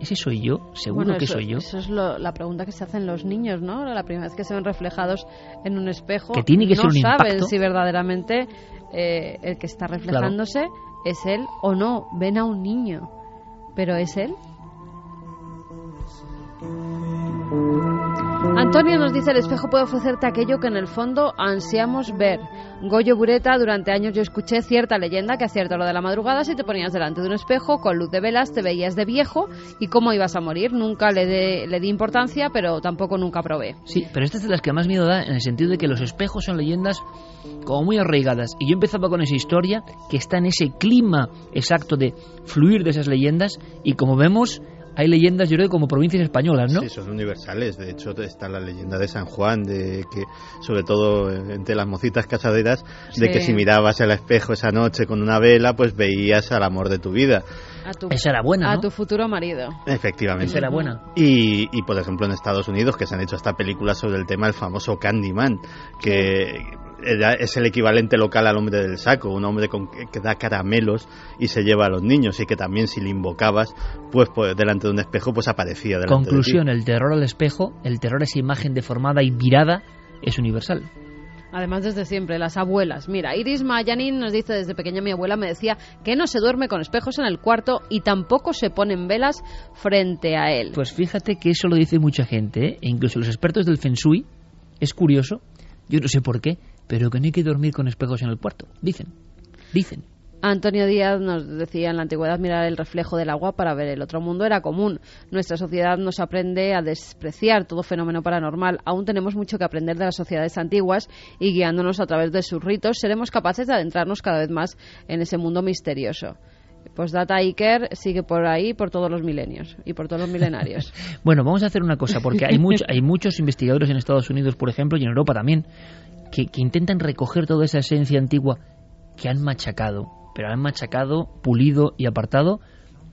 ¿Ese soy yo? ¿Seguro Bueno, que eso, soy yo? Eso es lo- la pregunta que se hacen los niños, ¿no? La primera vez que se ven reflejados en un espejo, Que tiene que no ser un saben impacto. si verdaderamente eh, el que está reflejándose es él o no. Ven a un niño, pero ¿es él? Antonio nos dice el espejo puede ofrecerte aquello que en el fondo ansiamos ver. Goyo Bureta, durante años yo escuché cierta leyenda que a cierta hora de la madrugada si te ponías delante de un espejo con luz de velas te veías de viejo y cómo ibas a morir. Nunca le di importancia, pero tampoco nunca probé. Sí, pero esta es de las que más miedo da en el sentido de que los espejos son leyendas como muy arraigadas. Y yo empezaba con esa historia que está en ese clima exacto de fluir de esas leyendas y como vemos hay leyendas yo creo como provincias españolas, ¿no? Sí, son universales. De hecho, está la leyenda de San Juan, de que, sobre todo entre las mocitas casaderas, de que si mirabas al espejo esa noche con una vela, pues veías al amor de tu vida. A tu, Esa era buena, a ¿no? tu futuro marido. Efectivamente. Esa era buena. Y, y, por ejemplo en Estados Unidos que se han hecho hasta películas sobre el tema del famoso Candyman que era- es el equivalente local al hombre del saco un hombre con, que da caramelos y se lleva a los niños y que también si le invocabas pues, pues delante de un espejo pues aparecía delante Conclusión, de el terror al espejo, el terror a esa imagen deformada y virada es universal. Además, desde siempre, las abuelas. Mira, Iris Mayanin nos dice desde pequeña mi abuela me decía que no se duerme con espejos en el cuarto y tampoco se ponen velas frente a él. Pues fíjate que eso lo dice mucha gente, ¿eh? e incluso los expertos del Feng Shui, es curioso, yo no sé por qué, pero que no hay que dormir con espejos en el cuarto. Dicen, dicen. Antonio Díaz nos decía en la antigüedad mirar el reflejo del agua para ver el otro mundo era común. Nuestra sociedad nos aprende a despreciar todo fenómeno paranormal. Aún tenemos mucho que aprender de las sociedades antiguas y guiándonos a través de sus ritos seremos capaces de adentrarnos cada vez más en ese mundo misterioso. Pues Data Iker sigue por ahí por todos los milenios y por todos los milenarios. Bueno, vamos a hacer una cosa, porque hay, hay muchos investigadores en Estados Unidos, por ejemplo, y en Europa también, que, que intentan recoger toda esa esencia antigua que han machacado, pero han machacado, pulido y apartado,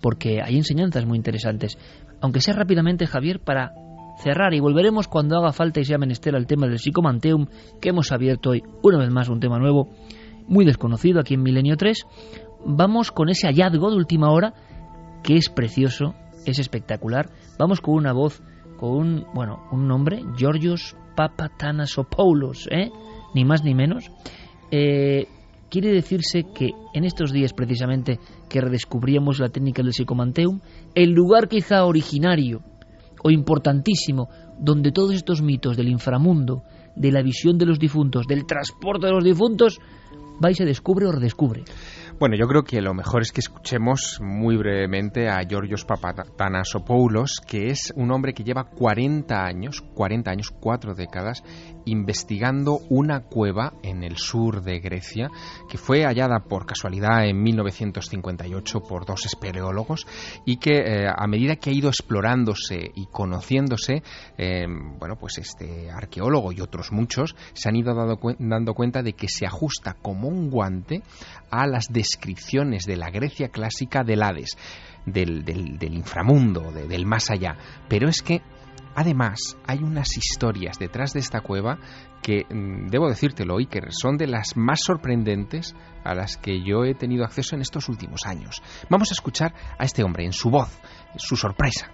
porque hay enseñanzas muy interesantes. Aunque sea rápidamente, Javier, para cerrar, y volveremos cuando haga falta y sea menester al tema del psicomanteum, que hemos abierto hoy, una vez más, un tema nuevo, muy desconocido aquí en Milenio 3. Vamos con ese hallazgo de última hora, que es precioso, es espectacular. Vamos con una voz, con un, bueno, un nombre, Georgios Papatanasopoulos, ¿eh? Ni más ni menos. Eh, quiere decirse que en estos días precisamente que redescubríamos la técnica del psicomanteum, el lugar quizá originario o importantísimo donde todos estos mitos del inframundo, de la visión de los difuntos, del transporte de los difuntos, va y se descubre o redescubre. Bueno, yo creo que lo mejor es que escuchemos muy brevemente a Georgios Papatanasopoulos, que es un hombre que lleva 40 años, 40 años, cuatro décadas, investigando una cueva en el sur de Grecia que fue hallada por casualidad en 1958 por dos espeleólogos y que eh, a medida que ha ido explorándose y conociéndose, eh, bueno, pues este arqueólogo y otros muchos se han ido dando cuenta de que se ajusta como un guante a las descripciones de la Grecia clásica del Hades, del, inframundo, del más allá. Pero es que Además, hay unas historias detrás de esta cueva que, mm, debo decírtelo, Iker, son de las más sorprendentes a las que yo he tenido acceso en estos últimos años. Vamos a escuchar a este hombre en su voz, su sorpresa.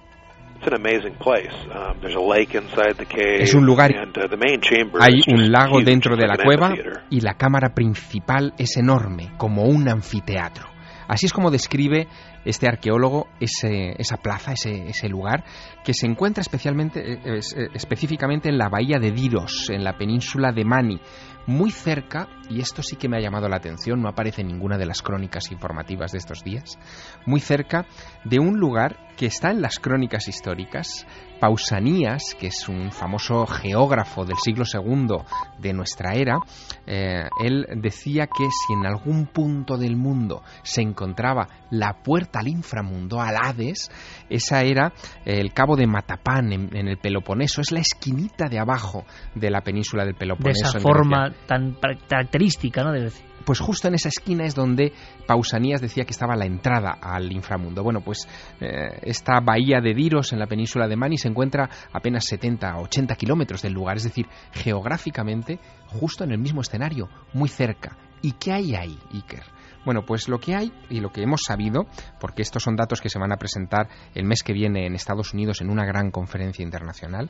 Es un lugar. Uh, hay un lago dentro de la cueva y la cámara principal es enorme, como un anfiteatro. Así es como describe este arqueólogo esa plaza, ese, lugar, que se encuentra especialmente, eh, eh, específicamente en la bahía de Diros, en la península de Mani, muy cerca, y esto sí que me ha llamado la atención, no aparece en ninguna de las crónicas informativas de estos días, muy cerca de un lugar que está en las crónicas históricas, Pausanias, que es un famoso geógrafo del siglo II de nuestra era, eh, él decía que si en algún punto del mundo se encontraba la puerta al inframundo, al Hades, esa era el cabo de Matapán en, el Peloponeso, es la esquinita de abajo de la península del Peloponeso. De esa forma tan característica, ¿no? De pues justo en esa esquina es donde Pausanias decía que estaba la entrada al inframundo. Bueno, pues eh, esta bahía de Diros en la península de Mani se encuentra apenas 70 o 80 kilómetros del lugar, es decir, geográficamente justo en el mismo escenario, muy cerca. ¿Y qué hay ahí, Iker? Bueno, pues lo que hay y lo que hemos sabido, porque estos son datos que se van a presentar el mes que viene en Estados Unidos en una gran conferencia internacional,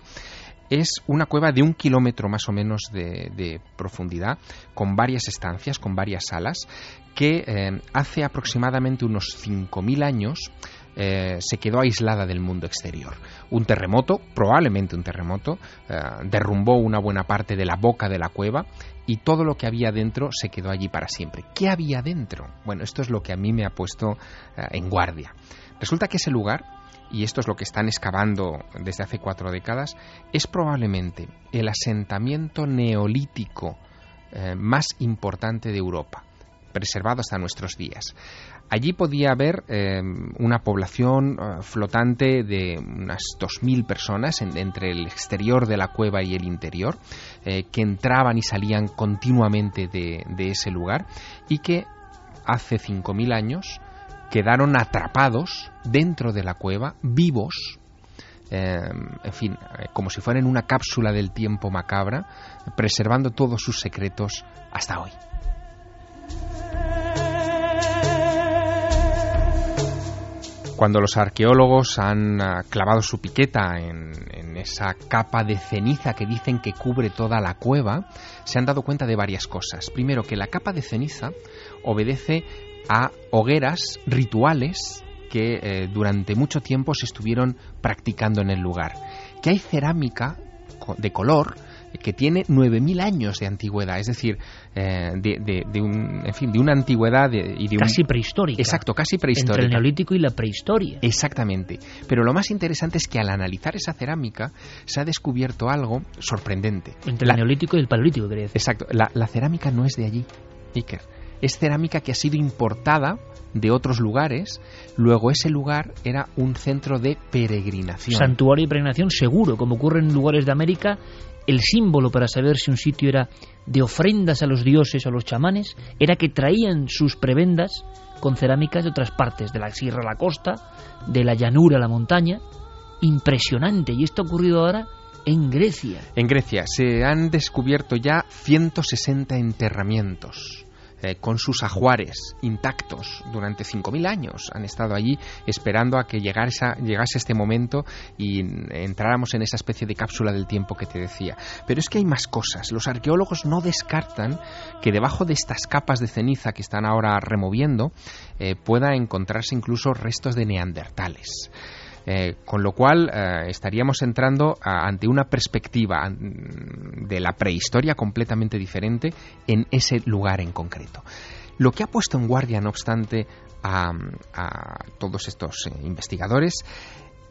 es una cueva de un kilómetro más o menos de, profundidad, con varias estancias, con varias salas, que eh, hace aproximadamente unos 5.000 años eh, se quedó aislada del mundo exterior. Un terremoto, probablemente un terremoto, eh, derrumbó una buena parte de la boca de la cueva y todo lo que había dentro se quedó allí para siempre. ¿Qué había dentro? Bueno, esto es lo que a mí me ha puesto en guardia. Resulta que ese lugar y esto es lo que están excavando desde hace cuatro décadas, es probablemente el asentamiento neolítico eh, más importante de Europa, preservado hasta nuestros días. Allí podía haber eh, una población eh, flotante de unas 2.000 personas entre el exterior de la cueva y el interior, que entraban y salían continuamente de, de ese lugar y que hace 5.000 años quedaron atrapados dentro de la cueva, vivos, eh, en fin, eh, como si fueran una cápsula del tiempo macabra, preservando todos sus secretos hasta hoy. Cuando los arqueólogos han ah, clavado su piqueta en, en, esa capa de ceniza que dicen que cubre toda la cueva, se han dado cuenta de varias cosas. Primero, que la capa de ceniza obedece a hogueras rituales que eh, durante mucho tiempo se estuvieron practicando en el lugar. Que hay cerámica de color que tiene 9.000 años de antigüedad, es decir, eh, de, un, en fin, de una antigüedad y de casi prehistórica. Exacto, casi prehistórica. Entre el neolítico y la prehistoria. Exactamente. Pero lo más interesante es que al analizar esa cerámica se ha descubierto algo sorprendente. Entre el neolítico y el paleolítico, quería decir. Exacto. La, la cerámica no es de allí, Iker es cerámica que ha sido importada de otros lugares, luego ese lugar era un centro de peregrinación. Santuario de peregrinación seguro, como ocurre en lugares de América, el símbolo para saber si un sitio era de ofrendas a los dioses o a los chamanes era que traían sus prebendas con cerámicas de otras partes, de la sierra a la costa, de la llanura a la montaña. Impresionante, y esto ha ocurrido ahora en Grecia. En Grecia se han descubierto ya 160 enterramientos eh, con sus ajuares intactos durante 5.000 años. Han estado allí esperando a que llegase, llegase este momento y entráramos en esa especie de cápsula del tiempo que te decía. Pero es que hay más cosas. Los arqueólogos no descartan que debajo de estas capas de ceniza que están ahora removiendo eh, pueda encontrarse incluso restos de neandertales. Eh, con lo cual eh, estaríamos entrando ante una perspectiva de la prehistoria completamente diferente en ese lugar en concreto. Lo que ha puesto en guardia, no obstante, a, todos estos eh, investigadores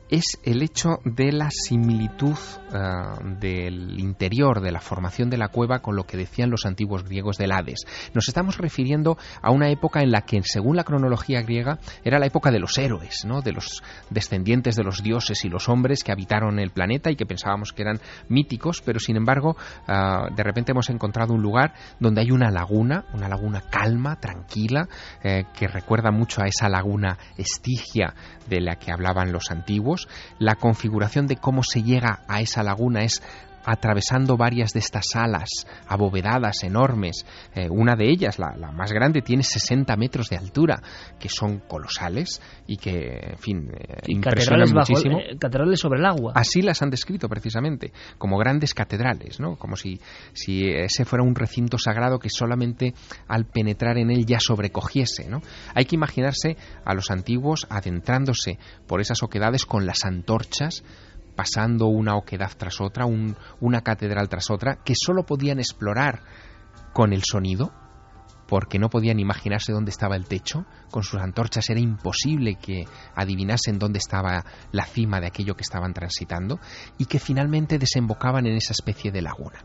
es el hecho de la similitud ah, del interior de la formación de la cueva con lo que decían los antiguos griegos del Hades. Nos estamos refiriendo a una época en la que, según la cronología griega, era la época de los héroes, ¿no? de los descendientes de los dioses y los hombres que habitaron el planeta y que pensábamos que eran míticos, pero sin embargo, ah, de repente hemos encontrado un lugar donde hay una laguna, una laguna calma, tranquila, eh, que recuerda mucho a esa laguna estigia de la que hablaban los antiguos. La configuración de cómo se llega a esa laguna es atravesando varias de estas salas abovedadas enormes. Eh, una de ellas, la, más grande, tiene 60 metros de altura, que son colosales y que, en fin, eh, impresionan muchísimo. Eh, catedrales sobre el agua. Así las han descrito precisamente, como grandes catedrales, ¿no? Como si, si ese fuera un recinto sagrado que solamente al penetrar en él ya sobrecogiese, ¿no? Hay que imaginarse a los antiguos adentrándose por esas oquedades con las antorchas pasando una oquedad tras otra, una catedral tras otra, que solo podían explorar con el sonido, porque no podían imaginarse dónde estaba el techo, con sus antorchas era imposible que adivinasen dónde estaba la cima de aquello que estaban transitando, y que finalmente desembocaban en esa especie de laguna.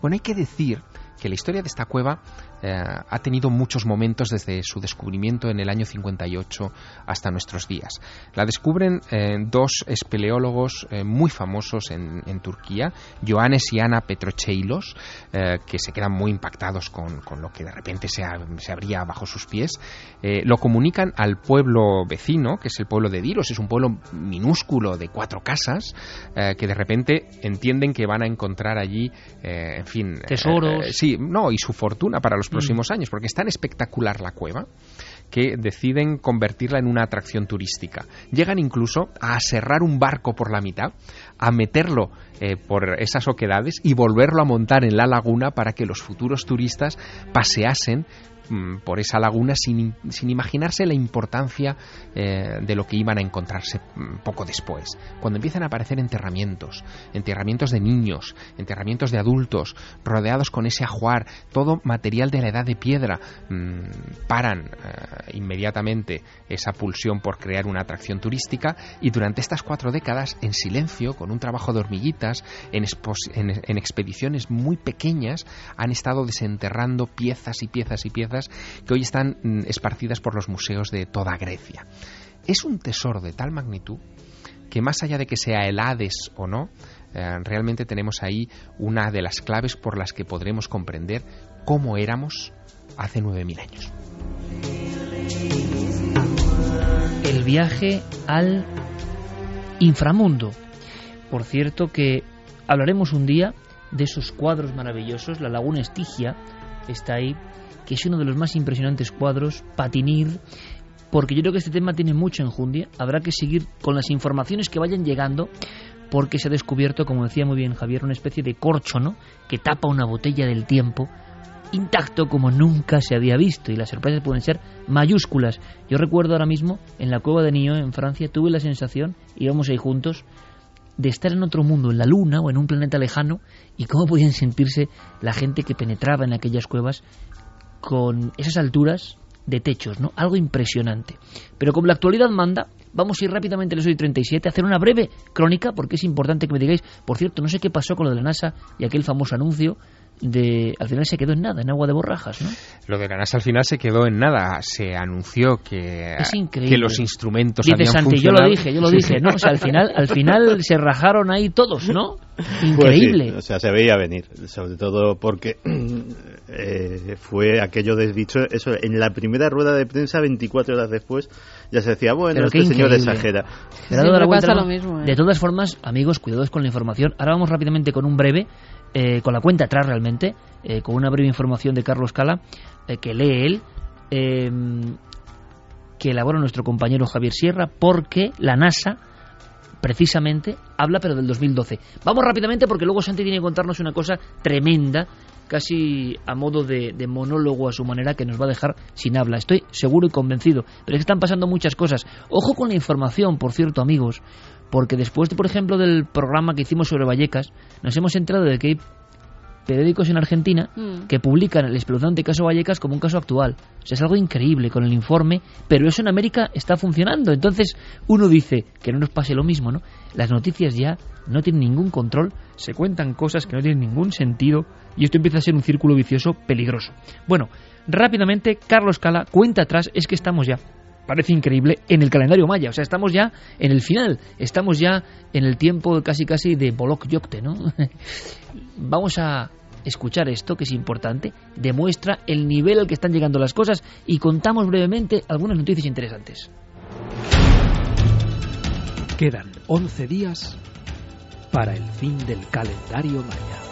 Bueno, hay que decir que la historia de esta cueva eh, ha tenido muchos momentos desde su descubrimiento en el año 58 hasta nuestros días. La descubren eh, dos espeleólogos eh, muy famosos en, Turquía, Johannes y Ana Petrocheilos, que se quedan muy impactados con, lo que de repente se, se abría bajo sus pies. lo comunican al pueblo vecino, que es el pueblo de Diros, es un pueblo minúsculo de cuatro casas, que de repente entienden que van a encontrar allí, en fin, tesoros. sí, no, y su fortuna para los Mm. próximos años, porque es tan espectacular la cueva que deciden convertirla en una atracción turística. Llegan incluso a aserrar un barco por la mitad, a meterlo eh, por esas oquedades y volverlo a montar en la laguna para que los futuros turistas paseasen Mm, por esa laguna sin, sin imaginarse la importancia eh, de lo que iban a encontrarse mm, poco después. Cuando empiezan a aparecer enterramientos, enterramientos de niños, enterramientos de adultos, rodeados con ese ajuar, todo material de la edad de piedra, mm, paran eh, inmediatamente esa pulsión por crear una atracción turística y durante estas cuatro décadas, en silencio, con un trabajo de hormiguitas, en, en expediciones muy pequeñas, han estado desenterrando piezas y piezas y piezas que hoy están mm, esparcidas por los museos de toda Grecia. Es un tesoro de tal magnitud que más allá de que sea el Hades o no, eh, realmente tenemos ahí una de las claves por las que podremos comprender cómo éramos hace 9.000 años. El viaje al inframundo. Por cierto que hablaremos un día de esos cuadros maravillosos. La laguna Estigia está ahí que es uno de los más impresionantes cuadros, Patinir, porque yo creo que este tema tiene mucho enjundia. Habrá que seguir con las informaciones que vayan llegando, porque se ha descubierto, como decía muy bien Javier, una especie de corcho, ¿no? Que tapa una botella del tiempo intacto como nunca se había visto y las sorpresas pueden ser mayúsculas. Yo recuerdo ahora mismo en la cueva de Niño en Francia tuve la sensación, íbamos ahí juntos, de estar en otro mundo, en la luna o en un planeta lejano y cómo podían sentirse la gente que penetraba en aquellas cuevas con esas alturas de techos, ¿no? Algo impresionante. Pero como la actualidad manda, vamos a ir rápidamente al hoy 37 a hacer una breve crónica, porque es importante que me digáis, por cierto, no sé qué pasó con lo de la NASA y aquel famoso anuncio de al final se quedó en nada, en agua de borrajas, ¿no? Lo de la NASA al final se quedó en nada. Se anunció que, que los instrumentos Dice habían Santi, yo lo dije, yo lo dije, ¿no? O sea, al final, al final se rajaron ahí todos, ¿no? Pues Increíble. o sea, se veía venir, sobre todo porque eh, fue aquello desdicho, eso, en la primera rueda de prensa, 24 horas después, ya se decía, bueno, este señor exagera. lo mismo, ¿eh? De todas formas, amigos, cuidados con la información. Ahora vamos rápidamente con un breve eh, con la cuenta atrás realmente, eh, con una breve información de Carlos Cala, eh, que lee él, que elabora nuestro compañero Javier Sierra, porque la NASA precisamente habla pero del 2012. Vamos rápidamente porque luego Santi tiene que contarnos una cosa tremenda, casi a modo de, de, monólogo a su manera que nos va a dejar sin habla. Estoy seguro y convencido, pero es que están pasando muchas cosas. Ojo con la información, por cierto, amigos, porque después, de, por ejemplo, del programa que hicimos sobre Vallecas, nos hemos enterado de que hay periódicos en Argentina Mm. que publican el espeluznante caso Vallecas como un caso actual. O sea, es algo increíble con el informe, pero eso en América está funcionando. Entonces uno dice que no nos pase lo mismo, ¿no? Las noticias ya no tienen ningún control, se cuentan cosas que no tienen ningún sentido y esto empieza a ser un círculo vicioso peligroso. Bueno, rápidamente, Carlos Cala, cuenta atrás, es que estamos ya parece increíble en el calendario maya. O sea, estamos ya en el final, estamos ya en el tiempo casi casi de Bolok Yokte, ¿no? Vamos a escuchar esto, que es importante, demuestra el nivel al que están llegando las cosas y contamos brevemente algunas noticias interesantes. Quedan 11 días para el fin del calendario maya.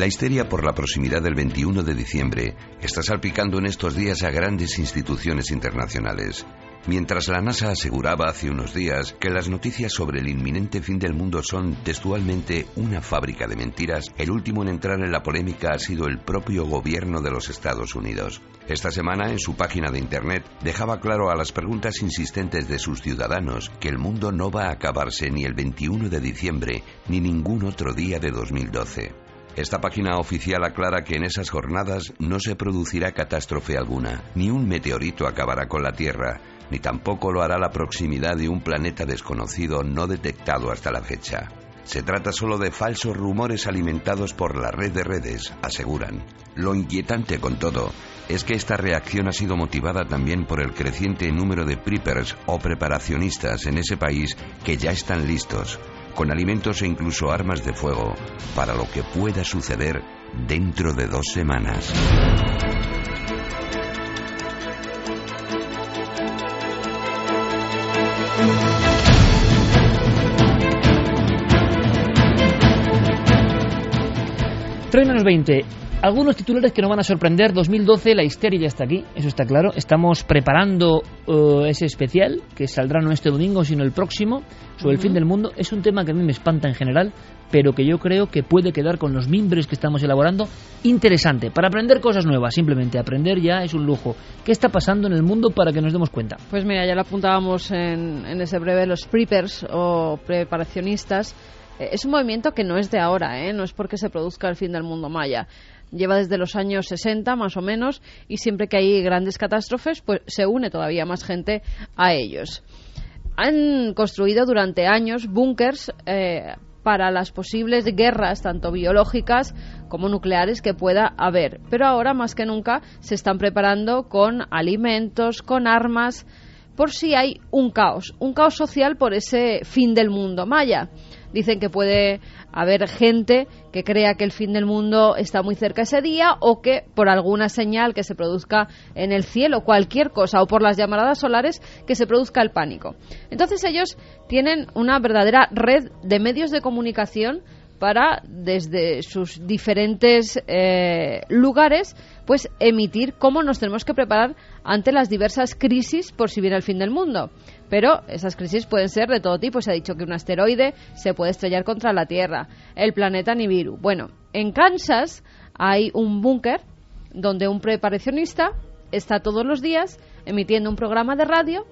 La histeria por la proximidad del 21 de diciembre está salpicando en estos días a grandes instituciones internacionales. Mientras la NASA aseguraba hace unos días que las noticias sobre el inminente fin del mundo son textualmente una fábrica de mentiras, el último en entrar en la polémica ha sido el propio gobierno de los Estados Unidos. Esta semana, en su página de Internet, dejaba claro a las preguntas insistentes de sus ciudadanos que el mundo no va a acabarse ni el 21 de diciembre ni ningún otro día de 2012. Esta página oficial aclara que en esas jornadas no se producirá catástrofe alguna, ni un meteorito acabará con la Tierra, ni tampoco lo hará la proximidad de un planeta desconocido no detectado hasta la fecha. Se trata solo de falsos rumores alimentados por la red de redes, aseguran. Lo inquietante con todo es que esta reacción ha sido motivada también por el creciente número de preppers o preparacionistas en ese país que ya están listos, con alimentos e incluso armas de fuego, para lo que pueda suceder dentro de dos semanas. Tres menos 20. Algunos titulares que nos van a sorprender. 2012, la histeria ya está aquí, eso está claro. Estamos preparando eh, ese especial que saldrá no este domingo, sino el próximo, sobre el fin del mundo. Es un tema que a mí me espanta en general, pero que yo creo que puede quedar con los mimbres que estamos elaborando interesante. Para aprender cosas nuevas, simplemente aprender ya es un lujo. ¿Qué está pasando en el mundo para que nos demos cuenta? Pues mira, ya lo apuntábamos en, en ese breve, los preppers o preparacionistas. Eh, Es un movimiento que no es de ahora, ¿eh? no es porque se produzca el fin del mundo maya. Lleva desde los años 60 más o menos y siempre que hay grandes catástrofes, pues se une todavía más gente a ellos. Han construido durante años búnkers eh, para las posibles guerras, tanto biológicas como nucleares, que pueda haber. Pero ahora, más que nunca, se están preparando con alimentos, con armas, por si hay un caos, un caos social por ese fin del mundo maya. Dicen que puede haber gente que crea que el fin del mundo está muy cerca ese día o que por alguna señal que se produzca en el cielo, cualquier cosa, o por las llamaradas solares, que se produzca el pánico. Entonces ellos tienen una verdadera red de medios de comunicación para, desde sus diferentes eh, lugares, pues emitir cómo nos tenemos que preparar ante las diversas crisis por si viene el fin del mundo. Pero esas crisis pueden ser de todo tipo. Se ha dicho que un asteroide se puede estrellar contra la Tierra, el planeta Nibiru. Bueno, en Kansas hay un búnker donde un preparacionista está todos los días emitiendo un programa de radio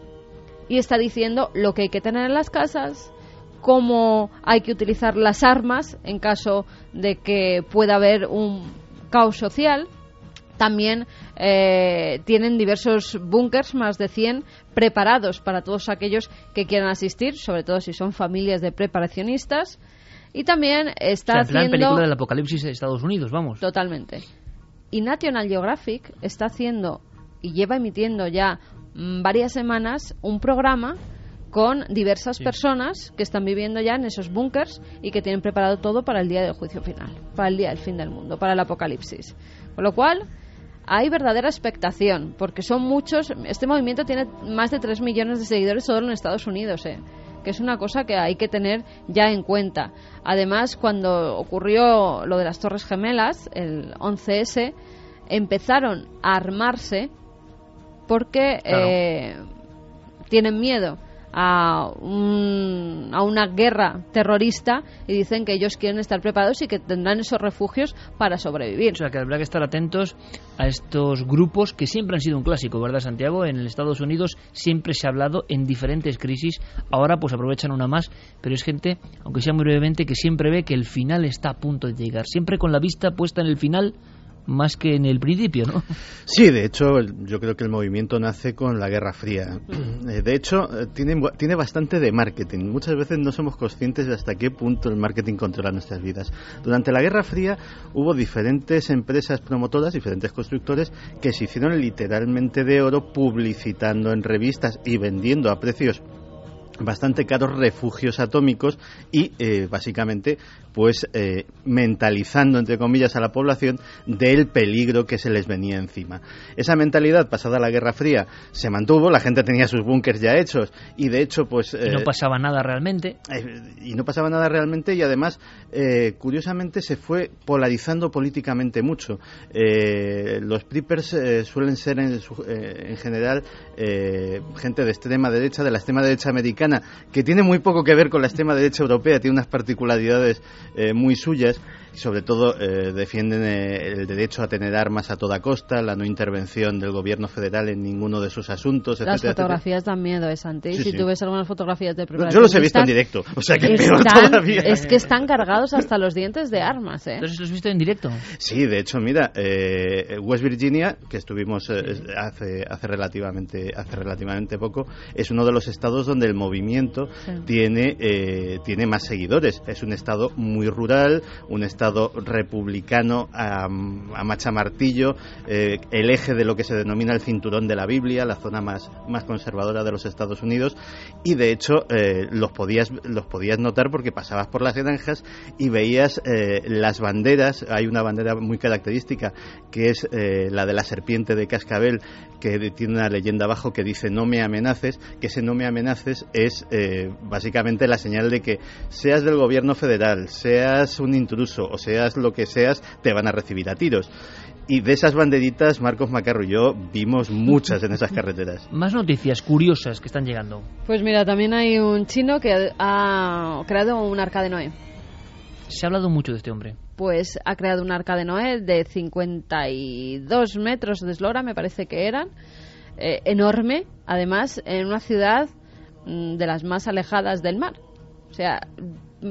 y está diciendo lo que hay que tener en las casas, cómo hay que utilizar las armas en caso de que pueda haber un caos social. También eh, tienen diversos búnkers, más de 100, preparados para todos aquellos que quieran asistir, sobre todo si son familias de preparacionistas. Y también está O sea, haciendo... película del apocalipsis de Estados Unidos, vamos. Totalmente. Y National Geographic está haciendo y lleva emitiendo ya mm, varias semanas un programa con diversas personas que están viviendo ya en esos búnkers y que tienen preparado todo para el día del juicio final, para el día del fin del mundo, para el apocalipsis. Con lo cual, hay verdadera expectación, porque son muchos. Este movimiento tiene más de 3 millones de seguidores solo en Estados Unidos, ¿eh? que es una cosa que hay que tener ya en cuenta. Además, cuando ocurrió lo de las Torres Gemelas, el 11S, empezaron a armarse porque Claro. eh, tienen miedo a, un- a una guerra terrorista y dicen que ellos quieren estar preparados y que tendrán esos refugios para sobrevivir. O sea, que habrá que estar atentos a estos grupos que siempre han sido un clásico, ¿verdad, Santiago? En Estados Unidos siempre se ha hablado en diferentes crisis. Ahora, pues aprovechan una más, pero es gente, aunque sea muy brevemente, que siempre ve que el final está a punto de llegar. Siempre con la vista puesta en el final más que en el principio, ¿no? Sí, de hecho, yo creo que el movimiento nace con la Guerra Fría. Eh, De hecho, eh, tiene, tiene bastante de marketing. Muchas veces no somos conscientes de hasta qué punto el marketing controla nuestras vidas. Durante la Guerra Fría hubo diferentes empresas promotoras, diferentes constructores, que se hicieron literalmente de oro publicitando en revistas y vendiendo a precios bastante caros refugios atómicos y eh, básicamente pues eh, mentalizando entre comillas a la población del peligro que se les venía encima. Esa mentalidad pasada la Guerra Fría se mantuvo, la gente tenía sus búnkers ya hechos y de hecho pues Y no eh, pasaba nada realmente. eh, y no pasaba nada realmente y además eh, curiosamente se fue polarizando políticamente mucho los preppers suelen ser en, su- en general eh, gente de extrema derecha de la extrema derecha americana que tiene muy poco que ver con la extrema derecha europea tiene unas particularidades eh, muy suyas sobre todo eh, defienden eh, el derecho a tener armas a toda costa la no intervención del gobierno federal en ninguno de sus asuntos Las etcétera, etcétera. fotografías dan miedo, ¿eh, Santi? Sí, si sí. tú ves algunas fotografías de primera yo los he visto en directo o sea que peor todavía es que están cargados hasta los dientes de armas, ¿eh? Entonces los has visto en directo. Sí, de hecho, mira, eh, West Virginia, que estuvimos eh, hace, hace, relativamente, hace relativamente poco, es uno de los estados donde el movimiento Sí. tiene, eh, tiene más seguidores. Es un estado muy rural, un estado republicano a, a machamartillo, eh, el eje de lo que se denomina el cinturón de la Biblia, la zona más, más conservadora de los Estados Unidos, y de hecho eh, los, podías, los podías notar porque pasabas por las granjas y veías eh, las banderas, hay una bandera muy característica que es la de la serpiente de cascabel, que tiene una leyenda abajo que dice no me amenaces, que ese no me amenaces es básicamente la señal de que seas del gobierno federal, seas un intruso o seas lo que seas, te van a recibir a tiros. Y de esas banderitas, Marcos Macarro y yo vimos muchas en esas carreteras. Más noticias curiosas que están llegando. Pues mira, también hay un chino que ha creado un arca de Noé. Se ha hablado mucho de este hombre. Pues ha creado un arca de Noé de 52 metros de eslora, me parece que eran, eh, enorme, además en una ciudad mm, de las más alejadas del mar. O sea,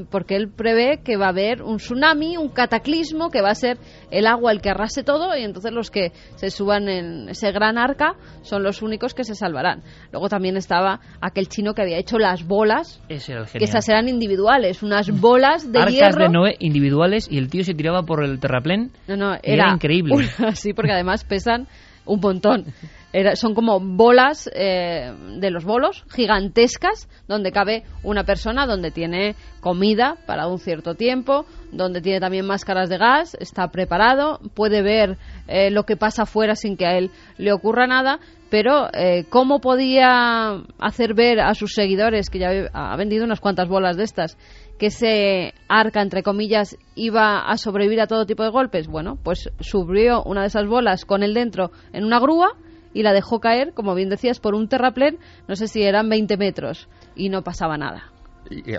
porque él prevé que va a haber un tsunami, un cataclismo, que va a ser el agua el que arrase todo y entonces los que se suban en ese gran arca son los únicos que se salvarán. Luego también estaba aquel chino que había hecho las bolas, que esas eran individuales, unas bolas de Arcas hierro. de Noé individuales y el tío se tiraba por el terraplén. No, no, era increíble. una- sí, porque además pesan un montón. Era- son como bolas eh, de los bolos gigantescas donde cabe una persona, donde tiene comida para un cierto tiempo, donde tiene también máscaras de gas, está preparado, puede ver eh, lo que pasa afuera sin que a él le ocurra nada. Pero, eh, ¿cómo podía hacer ver a sus seguidores, que ya ha vendido unas cuantas bolas de estas, que ese arca, entre comillas, iba a sobrevivir a todo tipo de golpes? Bueno, pues subió una de esas bolas con él dentro en una grúa y la dejó caer, como bien decías, por un terraplén, no sé si eran 20 metros, y no pasaba nada.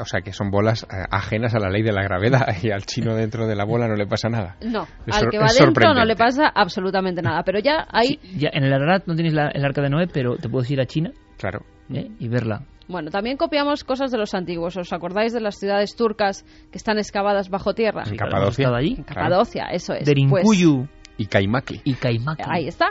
O sea, que son bolas eh, ajenas a la ley de la gravedad y al chino dentro de la bola no le pasa nada. No, Es al que va dentro no le pasa absolutamente nada, pero ya hay... Sí, ya en el Ararat no tienes la- el arca de Noé, pero te puedes ir a China Claro. ¿eh? y verla. Bueno, también copiamos cosas de los antiguos. ¿Os acordáis de las ciudades turcas que están excavadas bajo tierra? En claro, Capadocia. allí. En Capadocia, eso es. Pues, Derinkuyu Y Kaimaki. y Kaimaki. Ahí está.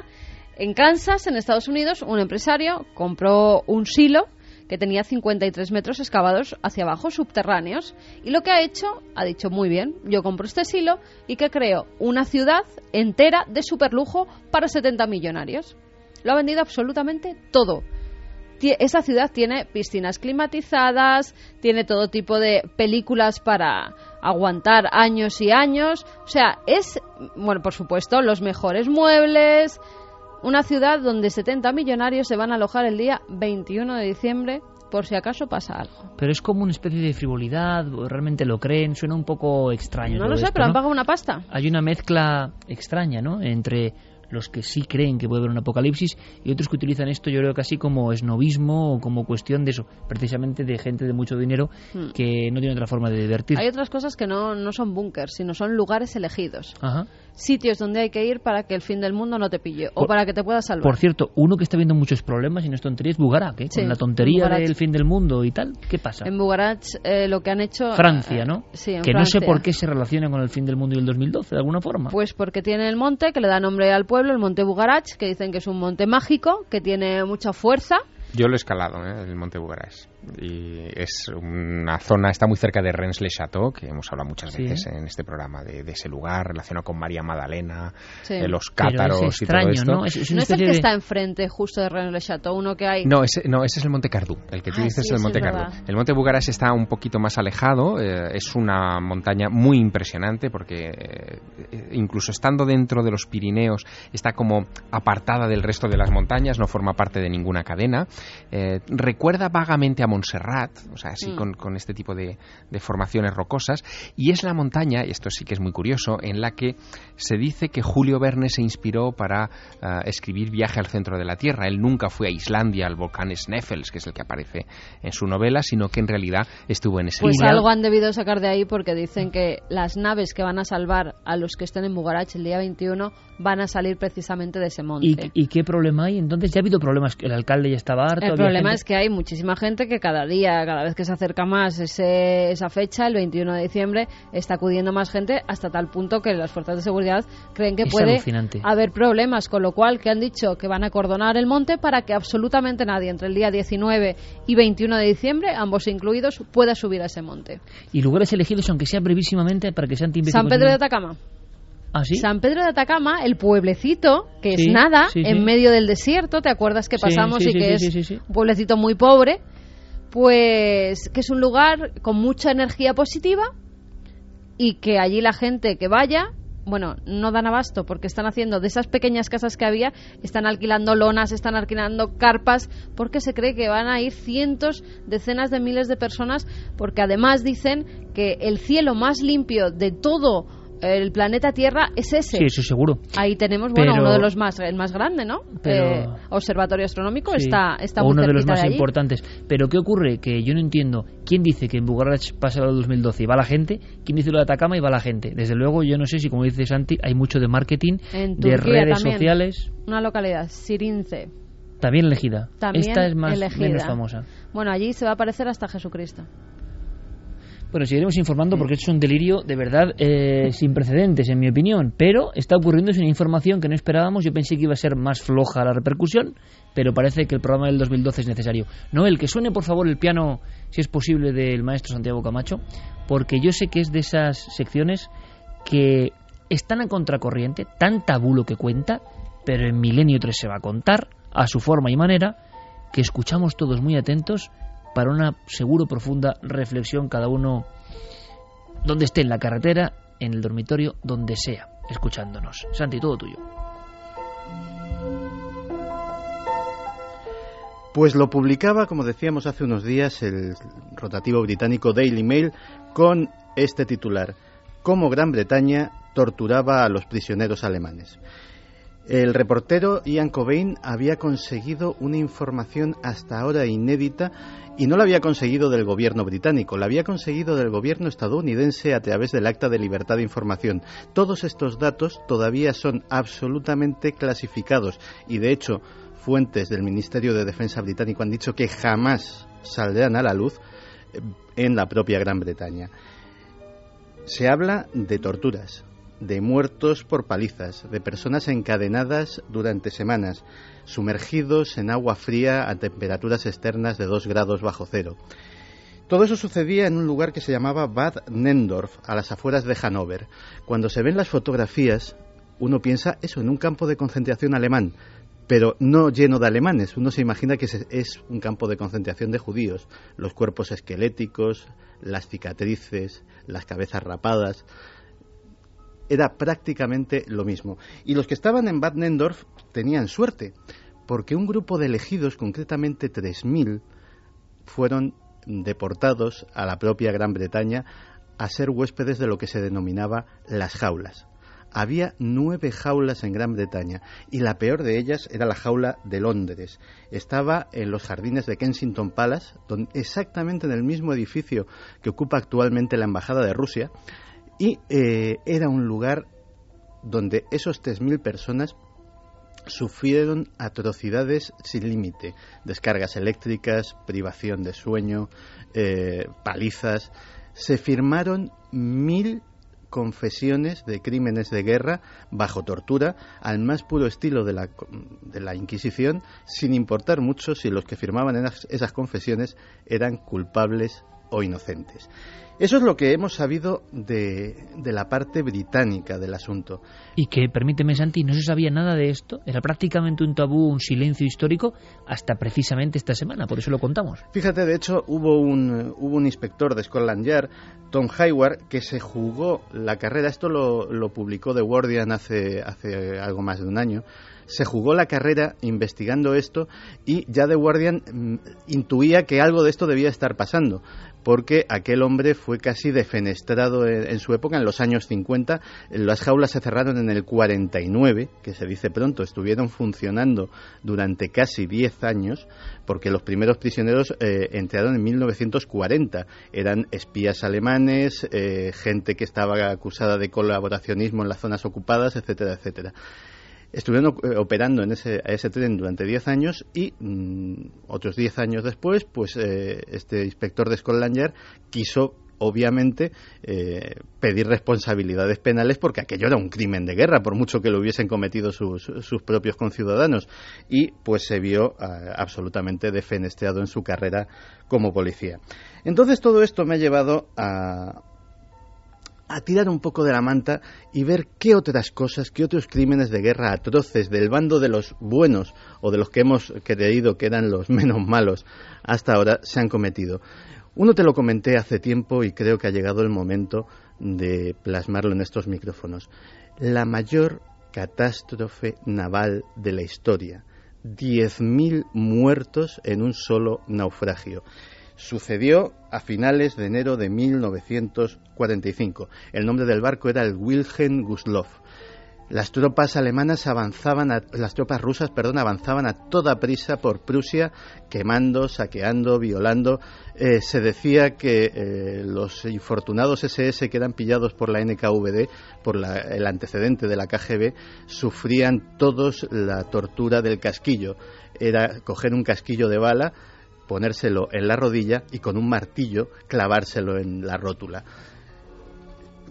En Kansas, en Estados Unidos, un empresario compró un silo que tenía 53 metros excavados hacia abajo, subterráneos. Y lo que ha hecho, ha dicho muy bien, yo compro este silo y que creo una ciudad entera de superlujo para 70 millonarios. Lo ha vendido absolutamente todo. Esa ciudad tiene piscinas climatizadas, tiene todo tipo de películas para aguantar años y años. O sea, es, bueno, por supuesto, los mejores muebles. Una ciudad donde 70 millonarios se van a alojar el día 21 de diciembre por si acaso pasa algo. Pero es como una especie de frivolidad, realmente lo creen, suena un poco extraño. No lo sé, esto, pero han pagado una pasta. Hay una mezcla extraña, ¿no? Entre los que sí creen que puede haber un apocalipsis y otros que utilizan esto yo creo casi como esnovismo o como cuestión de eso, precisamente de gente de mucho dinero Hmm. que no tiene otra forma de divertir. Hay otras cosas que no, no son búnkers, sino son lugares elegidos. Ajá. Sitios donde hay que ir para que el fin del mundo no te pille o para que te puedas salvar. Por cierto, uno que está viendo muchos problemas y no es tontería es Bugarak, ¿eh? Sí, con la tontería Bugarak. del fin del mundo y tal. ¿Qué pasa? En Bugarach eh, lo que han hecho... Francia, eh, ¿no? Sí, en que no sé por qué se relaciona con el fin del mundo y el 2012, de alguna forma. Pues porque tiene el monte que le da nombre al pueblo, el monte Bugarach, que dicen que es un monte mágico, que tiene mucha fuerza. Yo lo he escalado, ¿eh? el Monte Bugaras. Y es una zona, está muy cerca de Rennes-le-Château, que hemos hablado muchas Sí. veces en este programa de, de ese lugar, relacionado con María Magdalena, Sí. eh, los Pero cátaros es y todo extraño, esto. ¿no? Es, es no es el que de- está enfrente justo de Rennes-le-Château, uno que hay... No ese, no, ese es el Monte Cardú. El que tú Ah, dices sí, es el Monte Cardú. verdad. El Monte Bugaras está un poquito más alejado. eh, es una montaña muy impresionante porque eh, incluso estando dentro de los Pirineos está como apartada del resto de las montañas, no forma parte de ninguna cadena. Eh, recuerda vagamente a Montserrat, o sea, así Mm. con, con este tipo de, de formaciones rocosas. Y es la montaña, y esto sí que es muy curioso, en la que se dice que Julio Verne se inspiró para ah, escribir Viaje al centro de la Tierra. Él nunca fue a Islandia, al volcán Sneffels, que es el que aparece en su novela, sino que en realidad estuvo en ese Pues lugar. algo han debido sacar de ahí porque dicen que las naves que van a salvar a los que estén en Bugarach el día 21 van a salir precisamente de ese monte. ¿Y, ¿Y qué problema hay? Entonces ya ha habido problemas. El alcalde ya estaba harto. El problema gente- es que hay muchísima gente que cada día, cada vez que se acerca más ese- esa fecha, el 21 de diciembre, está acudiendo más gente hasta tal punto que las fuerzas de seguridad creen que Es puede alucinante. haber problemas, con lo cual que han dicho que van a cordonar el monte para que absolutamente nadie entre el día 19 y 21 de diciembre, ambos incluidos, pueda subir a ese monte. Y lugares elegidos, aunque sea brevísimamente, para que sean San Pedro de Atacama. ¿Ah, sí? San Pedro de Atacama, el pueblecito, que Sí, es nada, sí, en medio del desierto, ¿te acuerdas que pasamos y que es un pueblecito muy pobre? Pues que es un lugar con mucha energía positiva y que allí la gente que vaya, bueno, no dan abasto porque están haciendo de esas pequeñas casas que había, están alquilando lonas, están alquilando carpas, porque se cree que van a ir cientos, decenas de miles de personas, porque además dicen que el cielo más limpio de todo el planeta Tierra es ese. Sí, eso seguro. Ahí tenemos, bueno, Pero- uno de los más, el más grande, ¿no? Pero- Eh, observatorio astronómico Sí, está, está muy uno de los más importantes. Pero ¿qué ocurre? Que yo no entiendo. ¿Quién dice que en Bugarach pasa del 2012 y va la gente? ¿Quién dice lo de Atacama y va la gente? Desde luego, yo no sé si, como dice Santi, hay mucho de marketing, En de redes también. sociales. Una localidad, Sirince. También elegida. También Esta es más elegida. menos famosa. Bueno, allí se va a aparecer hasta Jesucristo. Bueno, seguiremos informando porque esto es un delirio de verdad eh, sin precedentes, en mi opinión. Pero está ocurriendo, es una información que no esperábamos. Yo pensé que iba a ser más floja la repercusión, pero parece que el programa del 2012 es necesario. Noel, que suene por favor el piano, si es posible, del maestro Santiago Camacho, porque yo sé que es de esas secciones que están a contracorriente, tan tabú lo que cuenta, pero en Milenio 3 se va a contar a su forma y manera, que escuchamos todos muy atentos para una seguro profunda reflexión cada uno donde esté en la carretera, en el dormitorio, donde sea, escuchándonos. Santi, todo tuyo. Pues lo publicaba, como decíamos hace unos días, el rotativo británico Daily Mail con este titular: Cómo Gran Bretaña torturaba a los prisioneros alemanes. El reportero Ian Cobain había conseguido una información hasta ahora inédita y no la había conseguido del gobierno británico, la había conseguido del gobierno estadounidense a través del Acta de Libertad de Información. Todos estos datos todavía son absolutamente clasificados y de hecho fuentes del Ministerio de Defensa británico han dicho que jamás saldrán a la luz eh, en la propia Gran Bretaña. Se habla de torturas, de muertos por palizas, de personas encadenadas durante semanas, sumergidos en agua fría a temperaturas externas de 2 grados bajo cero. Todo eso sucedía en un lugar que se llamaba Bad Nendorf, a las afueras de Hannover. Cuando se ven las fotografías, uno piensa eso, en un campo de concentración alemán, pero no lleno de alemanes. Uno se imagina que es un campo de concentración de judíos. Los cuerpos esqueléticos, las cicatrices, las cabezas rapadas. Era prácticamente lo mismo. Y los que estaban en Bad Nendorf tenían suerte, porque un grupo de elegidos, concretamente 3.000, fueron deportados a la propia Gran Bretaña a ser huéspedes de lo que se denominaba las jaulas. había nueve jaulas en Gran Bretaña y la peor de ellas era la jaula de Londres. Estaba en los jardines de Kensington Palace, exactamente en el mismo edificio que ocupa actualmente la Embajada de Rusia, y eh, era un lugar donde esos 3.000 personas sufrieron atrocidades sin límite, descargas eléctricas, privación de sueño, eh, palizas. Se firmaron mil confesiones de crímenes de guerra bajo tortura al más puro estilo de la, de la Inquisición, sin importar mucho si los que firmaban esas confesiones eran culpables o inocentes. Eso es lo que hemos sabido de, la parte británica del asunto. Y que, permíteme Santi, no se sabía nada de esto, era prácticamente un tabú, un silencio histórico, hasta precisamente esta semana, por eso lo contamos. Fíjate, de hecho, hubo un, hubo un inspector de Scotland Yard, Tom Hayward, que se jugó la carrera, esto lo, lo publicó The Guardian hace, hace algo más de un año, se jugó la carrera investigando esto y ya The Guardian mm, intuía que algo de esto debía estar pasando porque aquel hombre fue casi defenestrado en, su época, en los años 50. Las jaulas se cerraron en el 49, que se dice pronto, estuvieron funcionando durante casi 10 años, porque los primeros prisioneros eh, entraron en 1940. Eran espías alemanes, eh, gente que estaba acusada de colaboracionismo en las zonas ocupadas, etcétera, etcétera. Estuvieron eh, operando en ese, ese tren durante 10 años y mm, otros 10 años después, pues eh, este inspector de Scotland Yard quiso obviamente eh, pedir responsabilidades penales porque aquello era un crimen de guerra, por mucho que lo hubiesen cometido sus, sus propios conciudadanos. Y pues se vio absolutamente defenestrado en su carrera como policía. Entonces todo esto me ha llevado a, a tirar un poco de la manta y ver qué otras cosas, qué otros crímenes de guerra atroces del bando de los buenos o de los que hemos creído que eran los menos malos hasta ahora se han cometido. Uno te lo comenté hace tiempo y creo que ha llegado el momento de plasmarlo en estos micrófonos. La mayor catástrofe naval de la historia. 10.000 muertos en un solo naufragio. Sucedió a finales de enero de 1945. El nombre del barco era el Wilhelm Gustloff. Las tropas alemanas avanzaban, las tropas rusas, perdón, avanzaban a toda prisa por Prusia, quemando, saqueando, violando. Eh, se decía que eh, los infortunados SS que eran pillados por la NKVD, por el antecedente de la KGB, sufrían todos la tortura del casquillo. Era coger un casquillo de bala, ponérselo en la rodilla y con un martillo clavárselo en la rótula.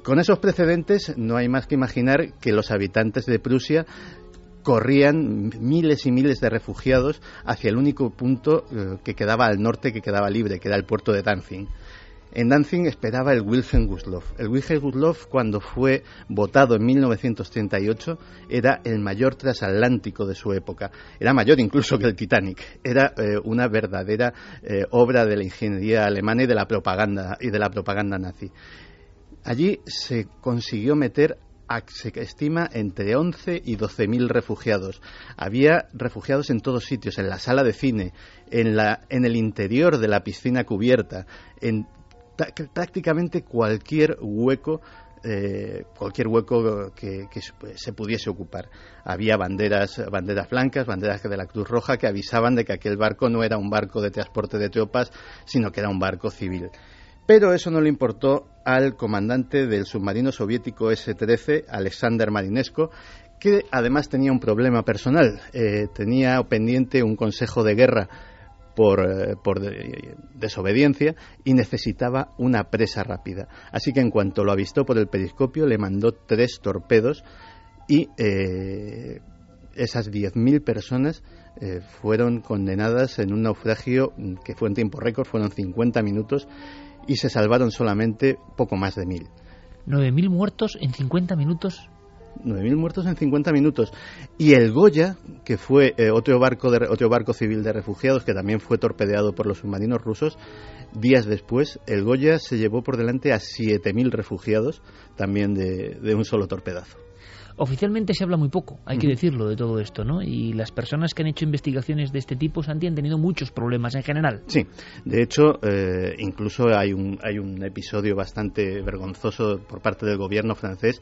Con esos precedentes no hay más que imaginar que los habitantes de Prusia corrían miles y miles de refugiados hacia el único punto eh, que quedaba al norte, que quedaba libre, que era el puerto de Danzig. En Danzig esperaba el Wilhelm Gustloff. El Wilhelm Gustloff, cuando fue votado en 1938, era el mayor transatlántico de su época. Era mayor incluso que el Titanic. Era eh, una verdadera eh, obra de la ingeniería alemana y de la propaganda y de la propaganda nazi. Allí se consiguió meter se estima entre 11 y 12 mil refugiados. Había refugiados en todos sitios, en la sala de cine, en, la, en el interior de la piscina cubierta, en prácticamente cualquier hueco eh, cualquier hueco que, se pudiese ocupar. Había banderas, banderas blancas, banderas de la Cruz Roja que avisaban de que aquel barco no era un barco de transporte de tropas, sino que era un barco civil. Pero eso no le importó al comandante del submarino soviético S-13, Alexander Marinesco, que además tenía un problema personal. Eh, tenía pendiente un consejo de guerra por, eh, desobediencia y necesitaba una presa rápida. Así que en cuanto lo avistó por el periscopio le mandó tres torpedos y eh, esas 10.000 personas eh, fueron condenadas en un naufragio que fue en tiempo récord, fueron 50 minutos y se salvaron solamente poco más de 1.000. 9.000 muertos en 50 minutos 9.000 muertos en 50 minutos. Y el Goya, que fue eh, otro, barco de, otro barco civil de refugiados que también fue torpedeado por los submarinos rusos, días después, el Goya se llevó por delante a 7.000 refugiados también de, un solo torpedazo. Oficialmente se habla muy poco, hay que decirlo, de todo esto, ¿no? Y las personas que han hecho investigaciones de este tipo, Santi, han tenido muchos problemas en general. Sí, de hecho, eh, incluso hay un, hay un episodio bastante vergonzoso por parte del gobierno francés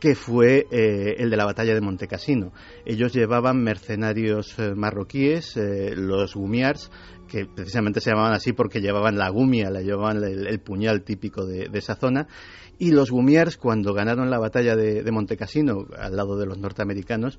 que fue eh, el de la batalla de Montecassino. Ellos llevaban mercenarios eh, marroquíes, eh, los gumiars, que precisamente se llamaban así porque llevaban la gumia, la llevaban el, puñal típico de, esa zona. Y los gumiars, cuando ganaron la batalla de, de Montecassino al lado de los norteamericanos,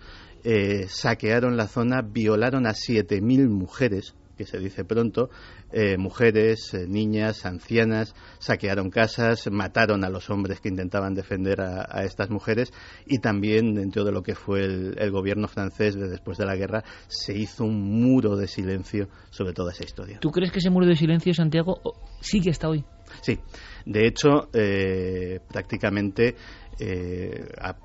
saquearon la zona, violaron a 7.000 mujeres que se dice pronto, eh, mujeres, eh, niñas, ancianas, saquearon casas, mataron a los hombres que intentaban defender a, estas mujeres y también dentro de lo que fue el, gobierno francés de después de la guerra se hizo un muro de silencio sobre toda esa historia. ¿Tú crees que ese muro de silencio, Santiago, sigue hasta hoy? Sí, de hecho, eh, prácticamente a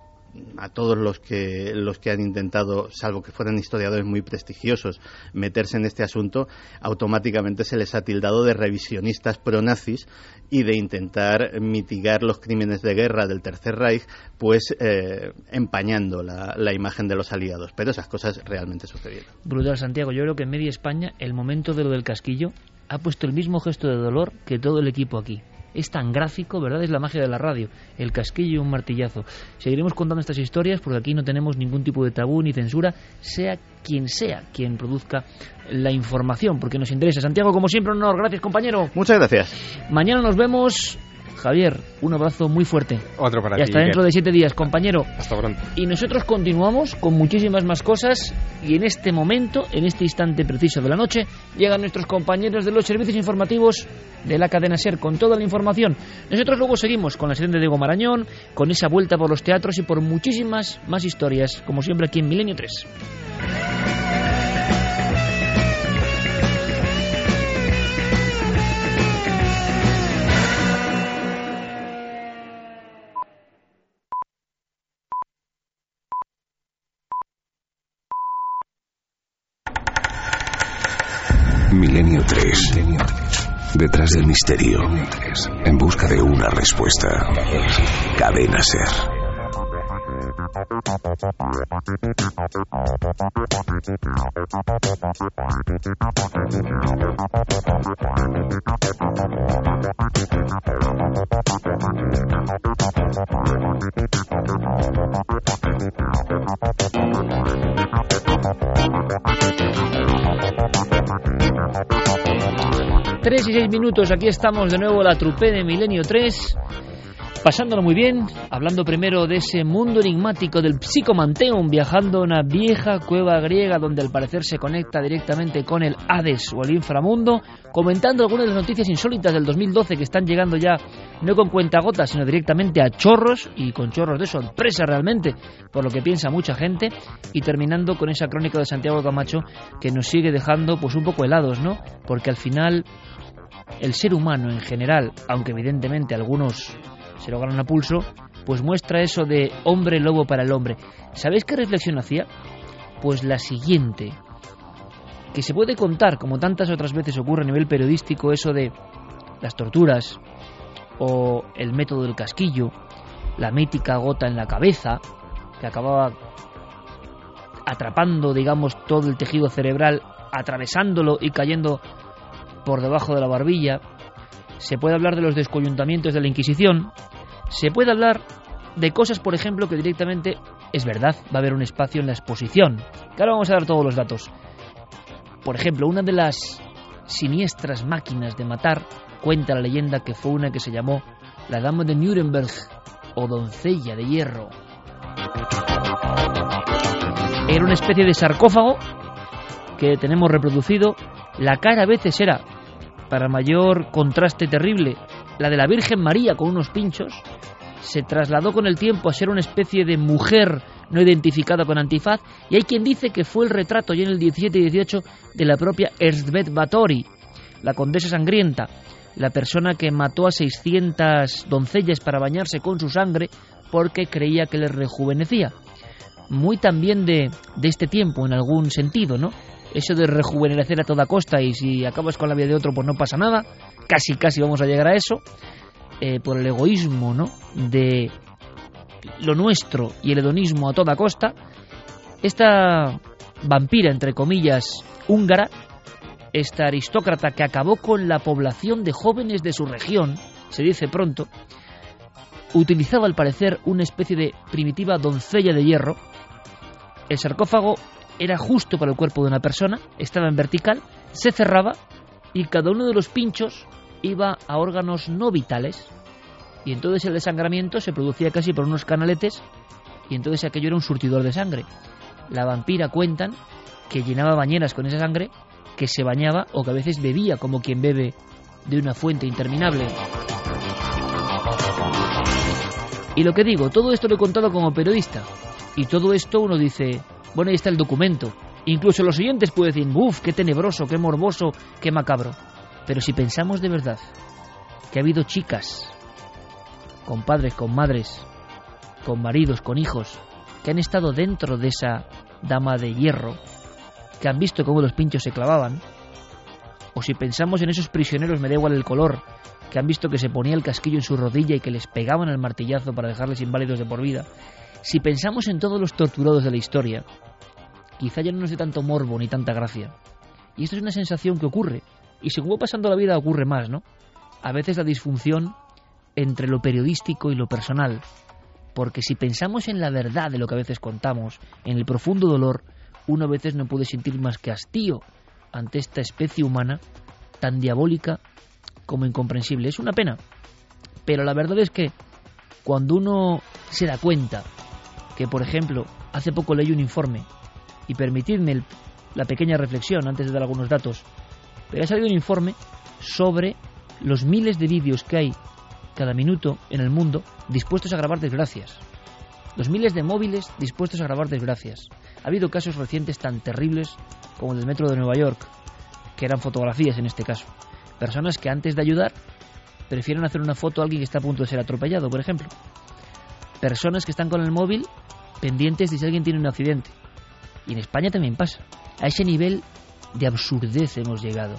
todos los que, los que han intentado, salvo que fueran historiadores muy prestigiosos, meterse en este asunto, automáticamente se les ha tildado de revisionistas pronazis y de intentar mitigar los crímenes de guerra del Tercer Reich, pues eh, empañando la, la, imagen de los aliados. Pero esas cosas realmente sucedieron. Brutal, Santiago. Yo creo que en media España el momento de lo del casquillo ha puesto el mismo gesto de dolor que todo el equipo aquí es tan gráfico, ¿verdad? Es la magia de la radio, el casquillo y un martillazo. Seguiremos contando estas historias porque aquí no tenemos ningún tipo de tabú ni censura, sea quien sea quien produzca la información, porque nos interesa. Santiago, como siempre, un honor. Gracias, compañero. Muchas gracias. Mañana nos vemos Javier, un abrazo muy fuerte. Otro para y hasta dentro de siete días, compañero. Hasta pronto. Y nosotros continuamos con muchísimas más cosas y en este momento, en este instante preciso de la noche, llegan nuestros compañeros de los servicios informativos de la cadena SER con toda la información. Nosotros luego seguimos con la serie de Diego Marañón, con esa vuelta por los teatros y por muchísimas más historias, como siempre aquí en Milenio 3. Milenio 3. Detrás del misterio. En busca de una respuesta. Cadena Ser. Tres y seis minutos, aquí estamos de nuevo la trupe de Milenio 3 Pasándolo muy bien, hablando primero de ese mundo enigmático del Psicomanteum, viajando a una vieja cueva griega donde al parecer se conecta directamente con el Hades o el inframundo, comentando algunas de las noticias insólitas del 2012 que están llegando ya no con cuentagotas, sino directamente a chorros y con chorros de sorpresa realmente, por lo que piensa mucha gente, y terminando con esa crónica de Santiago Camacho que nos sigue dejando pues un poco helados, ¿no? Porque al final el ser humano en general, aunque evidentemente algunos se lo ganan a pulso, pues muestra eso de hombre lobo para el hombre. ¿Sabéis qué reflexión hacía? Pues la siguiente, que se puede contar, como tantas otras veces ocurre a nivel periodístico, eso de las torturas o el método del casquillo, la mítica gota en la cabeza, que acababa atrapando, digamos, todo el tejido cerebral, atravesándolo y cayendo por debajo de la barbilla. Se puede hablar de los descoyuntamientos de la Inquisición, se puede hablar de cosas, por ejemplo, que directamente es verdad, va a haber un espacio en la exposición. Ahora vamos a dar todos los datos. Por ejemplo, una de las siniestras máquinas de matar cuenta la leyenda que fue una que se llamó la Dama de Nuremberg o Doncella de Hierro. Era una especie de sarcófago que tenemos reproducido. La cara a veces era, para mayor contraste terrible, la de la Virgen María con unos pinchos, se trasladó con el tiempo a ser una especie de mujer no identificada con antifaz, y hay quien dice que fue el retrato ya en el 17 y 18 de la propia Erzbet Batory, la condesa sangrienta, la persona que mató a 600 doncellas para bañarse con su sangre porque creía que les rejuvenecía. Muy también de, de este tiempo en algún sentido, ¿no? Eso de rejuvenecer a toda costa y si acabas con la vida de otro pues no pasa nada, casi casi vamos a llegar a eso, eh, por el egoísmo ¿no? de lo nuestro y el hedonismo a toda costa, esta vampira, entre comillas, húngara, esta aristócrata que acabó con la población de jóvenes de su región, se dice pronto, utilizaba al parecer una especie de primitiva doncella de hierro. El sarcófago era justo para el cuerpo de una persona, estaba en vertical, se cerraba y cada uno de los pinchos iba a órganos no vitales. Y entonces el desangramiento se producía casi por unos canaletes y entonces aquello era un surtidor de sangre. La vampira cuentan que llenaba bañeras con esa sangre, que se bañaba o que a veces bebía como quien bebe de una fuente interminable. Y lo que digo, todo esto lo he contado como periodista. Y todo esto uno dice, bueno, ahí está el documento. Incluso los oyentes pueden decir, uff, qué tenebroso, qué morboso, qué macabro. Pero si pensamos de verdad que ha habido chicas, con padres, con madres, con maridos, con hijos, que han estado dentro de esa dama de hierro, que han visto cómo los pinchos se clavaban, o si pensamos en esos prisioneros, me da igual el color, que han visto que se ponía el casquillo en su rodilla y que les pegaban el martillazo para dejarles inválidos de por vida, si pensamos en todos los torturados de la historia, quizá ya no nos dé tanto morbo ni tanta gracia. Y esto es una sensación que ocurre, y según va pasando la vida ocurre más, ¿no? A veces la disfunción entre lo periodístico y lo personal, porque si pensamos en la verdad de lo que a veces contamos, en el profundo dolor, uno a veces no puede sentir más que hastío ante esta especie humana tan diabólica como incomprensible. Es una pena, pero la verdad es que cuando uno se da cuenta que, por ejemplo, hace poco leí un informe, y permitidme la pequeña reflexión antes de dar algunos datos, pero ha salido un informe sobre los miles de vídeos que hay cada minuto en el mundo dispuestos a grabar desgracias. Los miles de móviles dispuestos a grabar desgracias. Ha habido casos recientes tan terribles como el del metro de Nueva York, que eran fotografías en este caso. Personas que antes de ayudar prefieren hacer una foto a alguien que está a punto de ser atropellado, por ejemplo. Personas que están con el móvil pendientes de si alguien tiene un accidente. Y en España también pasa. A ese nivel de absurdez hemos llegado.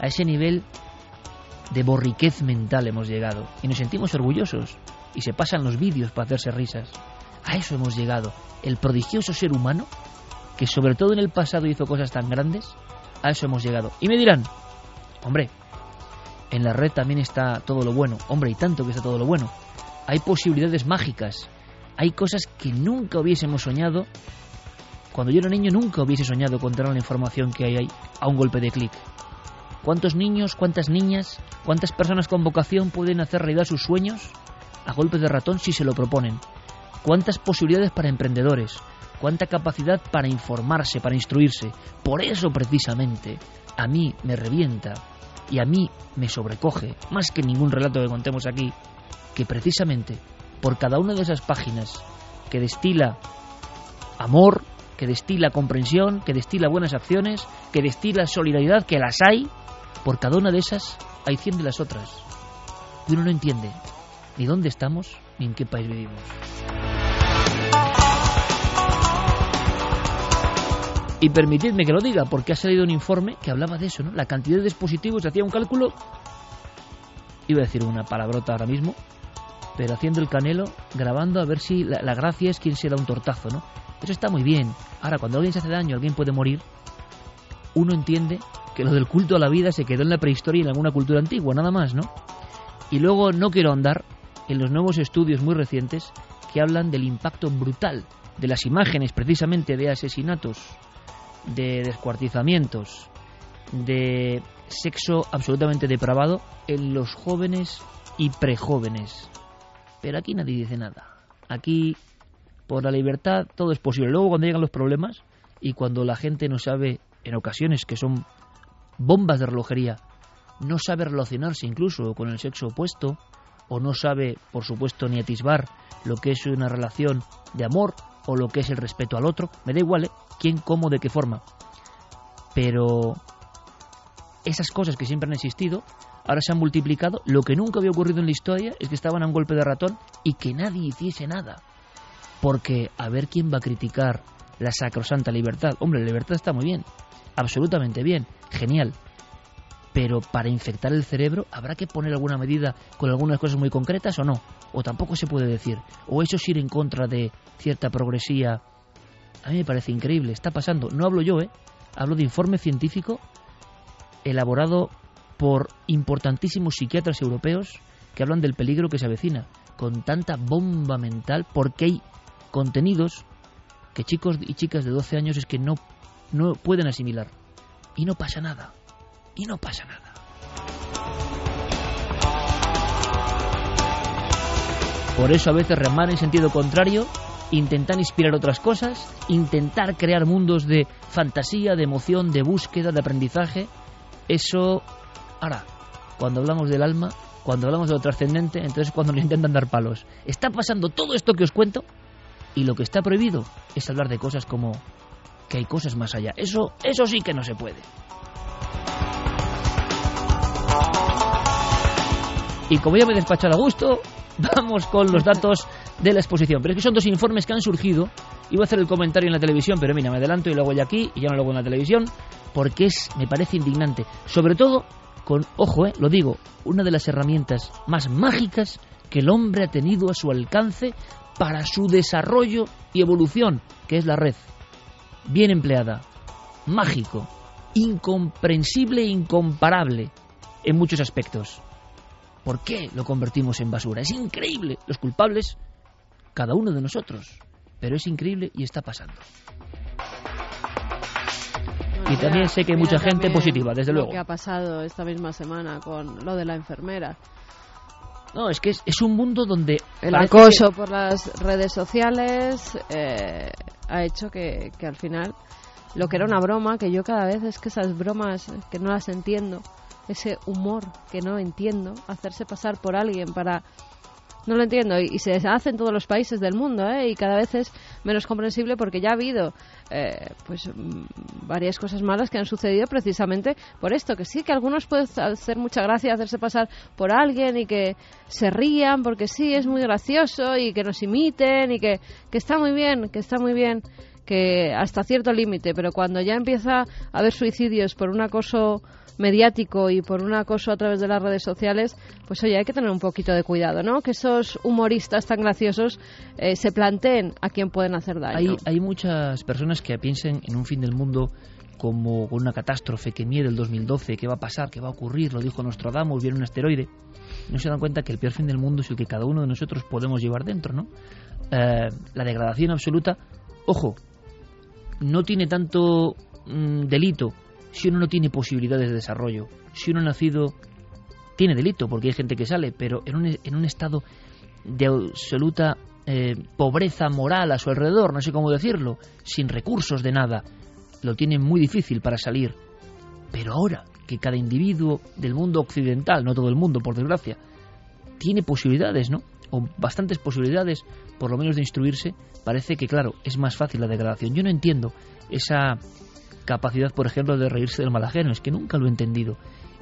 A ese nivel de borriquez mental hemos llegado. Y nos sentimos orgullosos. Y se pasan los vídeos para hacerse risas. A eso hemos llegado. El prodigioso ser humano, que sobre todo en el pasado hizo cosas tan grandes, a eso hemos llegado. Y me dirán, hombre, en la red también está todo lo bueno. Hombre, y tanto que está todo lo bueno. Hay posibilidades mágicas. Hay cosas que nunca hubiésemos soñado. Cuando yo era niño nunca hubiese soñado contar la información que hay ahí a un golpe de clic. ¿Cuántos niños, cuántas niñas, cuántas personas con vocación pueden hacer realidad sus sueños a golpe de ratón si se lo proponen? ¿Cuántas posibilidades para emprendedores? ¿Cuánta capacidad para informarse, para instruirse? Por eso precisamente a mí me revienta y a mí me sobrecoge, más que ningún relato que contemos aquí, que precisamente por cada una de esas páginas que destila amor, que destila comprensión, que destila buenas acciones, que destila solidaridad, que las hay, por cada una de esas hay cien de las otras. Y uno no entiende ni dónde estamos ni en qué país vivimos. Y permitidme que lo diga, porque ha salido un informe que hablaba de eso, ¿no? La cantidad de dispositivos, hacía un cálculo, iba a decir una palabrota ahora mismo, pero haciendo el canelo, grabando a ver si la, la gracia es quien se da un tortazo, ¿no? Eso está muy bien. Ahora, cuando alguien se hace daño, alguien puede morir, uno entiende que lo del culto a la vida se quedó en la prehistoria y en alguna cultura antigua, nada más, ¿no? Y luego no quiero andar en los nuevos estudios muy recientes que hablan del impacto brutal de las imágenes precisamente de asesinatos, de descuartizamientos, de sexo absolutamente depravado en los jóvenes y prejóvenes. Pero aquí nadie dice nada. Aquí, por la libertad, todo es posible. Luego, cuando llegan los problemas y cuando la gente no sabe, en ocasiones que son bombas de relojería, no sabe relacionarse incluso con el sexo opuesto, o no sabe, por supuesto, ni atisbar lo que es una relación de amor o lo que es el respeto al otro, me da igual, ¿eh? quién, cómo, de qué forma. Pero esas cosas que siempre han existido, ahora se han multiplicado. Lo que nunca había ocurrido en la historia es que estaban a un golpe de ratón y que nadie hiciese nada. Porque a ver quién va a criticar la sacrosanta libertad. Hombre, la libertad está muy bien, absolutamente bien, genial. Pero para infectar el cerebro habrá que poner alguna medida con algunas cosas muy concretas o no. O tampoco se puede decir. O eso es ir en contra de cierta progresía. A mí me parece increíble. Está pasando. No hablo yo, ¿eh? Hablo de informe científico elaborado por importantísimos psiquiatras europeos que hablan del peligro que se avecina. Con tanta bomba mental, porque hay contenidos que chicos y chicas de 12 años es que no, no pueden asimilar. Y no pasa nada. Y no pasa nada. Por eso a veces remar en sentido contrario, intentar inspirar otras cosas, intentar crear mundos de fantasía, de emoción, de búsqueda, de aprendizaje, eso, ahora, cuando hablamos del alma, cuando hablamos de lo trascendente, entonces es cuando nos intentan dar palos. Está pasando todo esto que os cuento y lo que está prohibido es hablar de cosas como que hay cosas más allá. Eso, eso sí que no se puede. Y como ya me he despachado a gusto, vamos con los datos de la exposición. Pero es que son dos informes que han surgido. Iba a hacer el comentario en la televisión, pero mira, me adelanto y lo hago ya aquí y ya no lo hago en la televisión, porque es, me parece indignante. Sobre todo con, ojo, eh, lo digo, una de las herramientas más mágicas que el hombre ha tenido a su alcance para su desarrollo y evolución, que es la red. Bien empleada, mágico, incomprensible e incomparable en muchos aspectos. ¿Por qué lo convertimos en basura? Es increíble. Los culpables, cada uno de nosotros. Pero es increíble y está pasando. Y también sé que hay mucha gente positiva, desde luego. ¿Qué ha pasado esta misma semana con lo de la enfermera? No, es que es, es un mundo donde... El acoso por las redes sociales eh, ha hecho que, que al final lo que era una broma, que yo cada vez es que esas bromas que no las entiendo, ese humor que no entiendo, hacerse pasar por alguien para no lo entiendo. Y, se hace en todos los países del mundo ¿eh? y cada vez es menos comprensible porque ya ha habido eh, pues mm, varias cosas malas que han sucedido precisamente por esto. Que sí que algunos pueden hacer mucha gracia hacerse pasar por alguien y que se rían porque sí es muy gracioso y que nos imiten y que, que está muy bien que está muy bien que hasta cierto límite. Pero cuando ya empieza a haber suicidios por un acoso mediático y por un acoso a través de las redes sociales, pues oye, hay que tener un poquito de cuidado, ¿no? Que esos humoristas tan graciosos eh, se planteen a quién pueden hacer daño. Hay, muchas personas que piensen en un fin del mundo como una catástrofe que mide el 2012, que va a pasar, que va a ocurrir, lo dijo Nostradamus, viene un asteroide. No se dan cuenta que el peor fin del mundo es el que cada uno de nosotros podemos llevar dentro, ¿no? Eh, la degradación absoluta, ojo, no tiene tanto mm, delito si uno no tiene posibilidades de desarrollo, si uno ha nacido, tiene delito, porque hay gente que sale, pero en un, en un estado de absoluta eh, pobreza moral a su alrededor, no sé cómo decirlo, sin recursos de nada, lo tiene muy difícil para salir. Pero ahora que cada individuo del mundo occidental, no todo el mundo, por desgracia, tiene posibilidades, ¿no? O bastantes posibilidades, por lo menos de instruirse, parece que, claro, es más fácil la degradación. Yo no entiendo esa capacidad, por ejemplo, de reírse del mal ajeno. Es que nunca lo he entendido.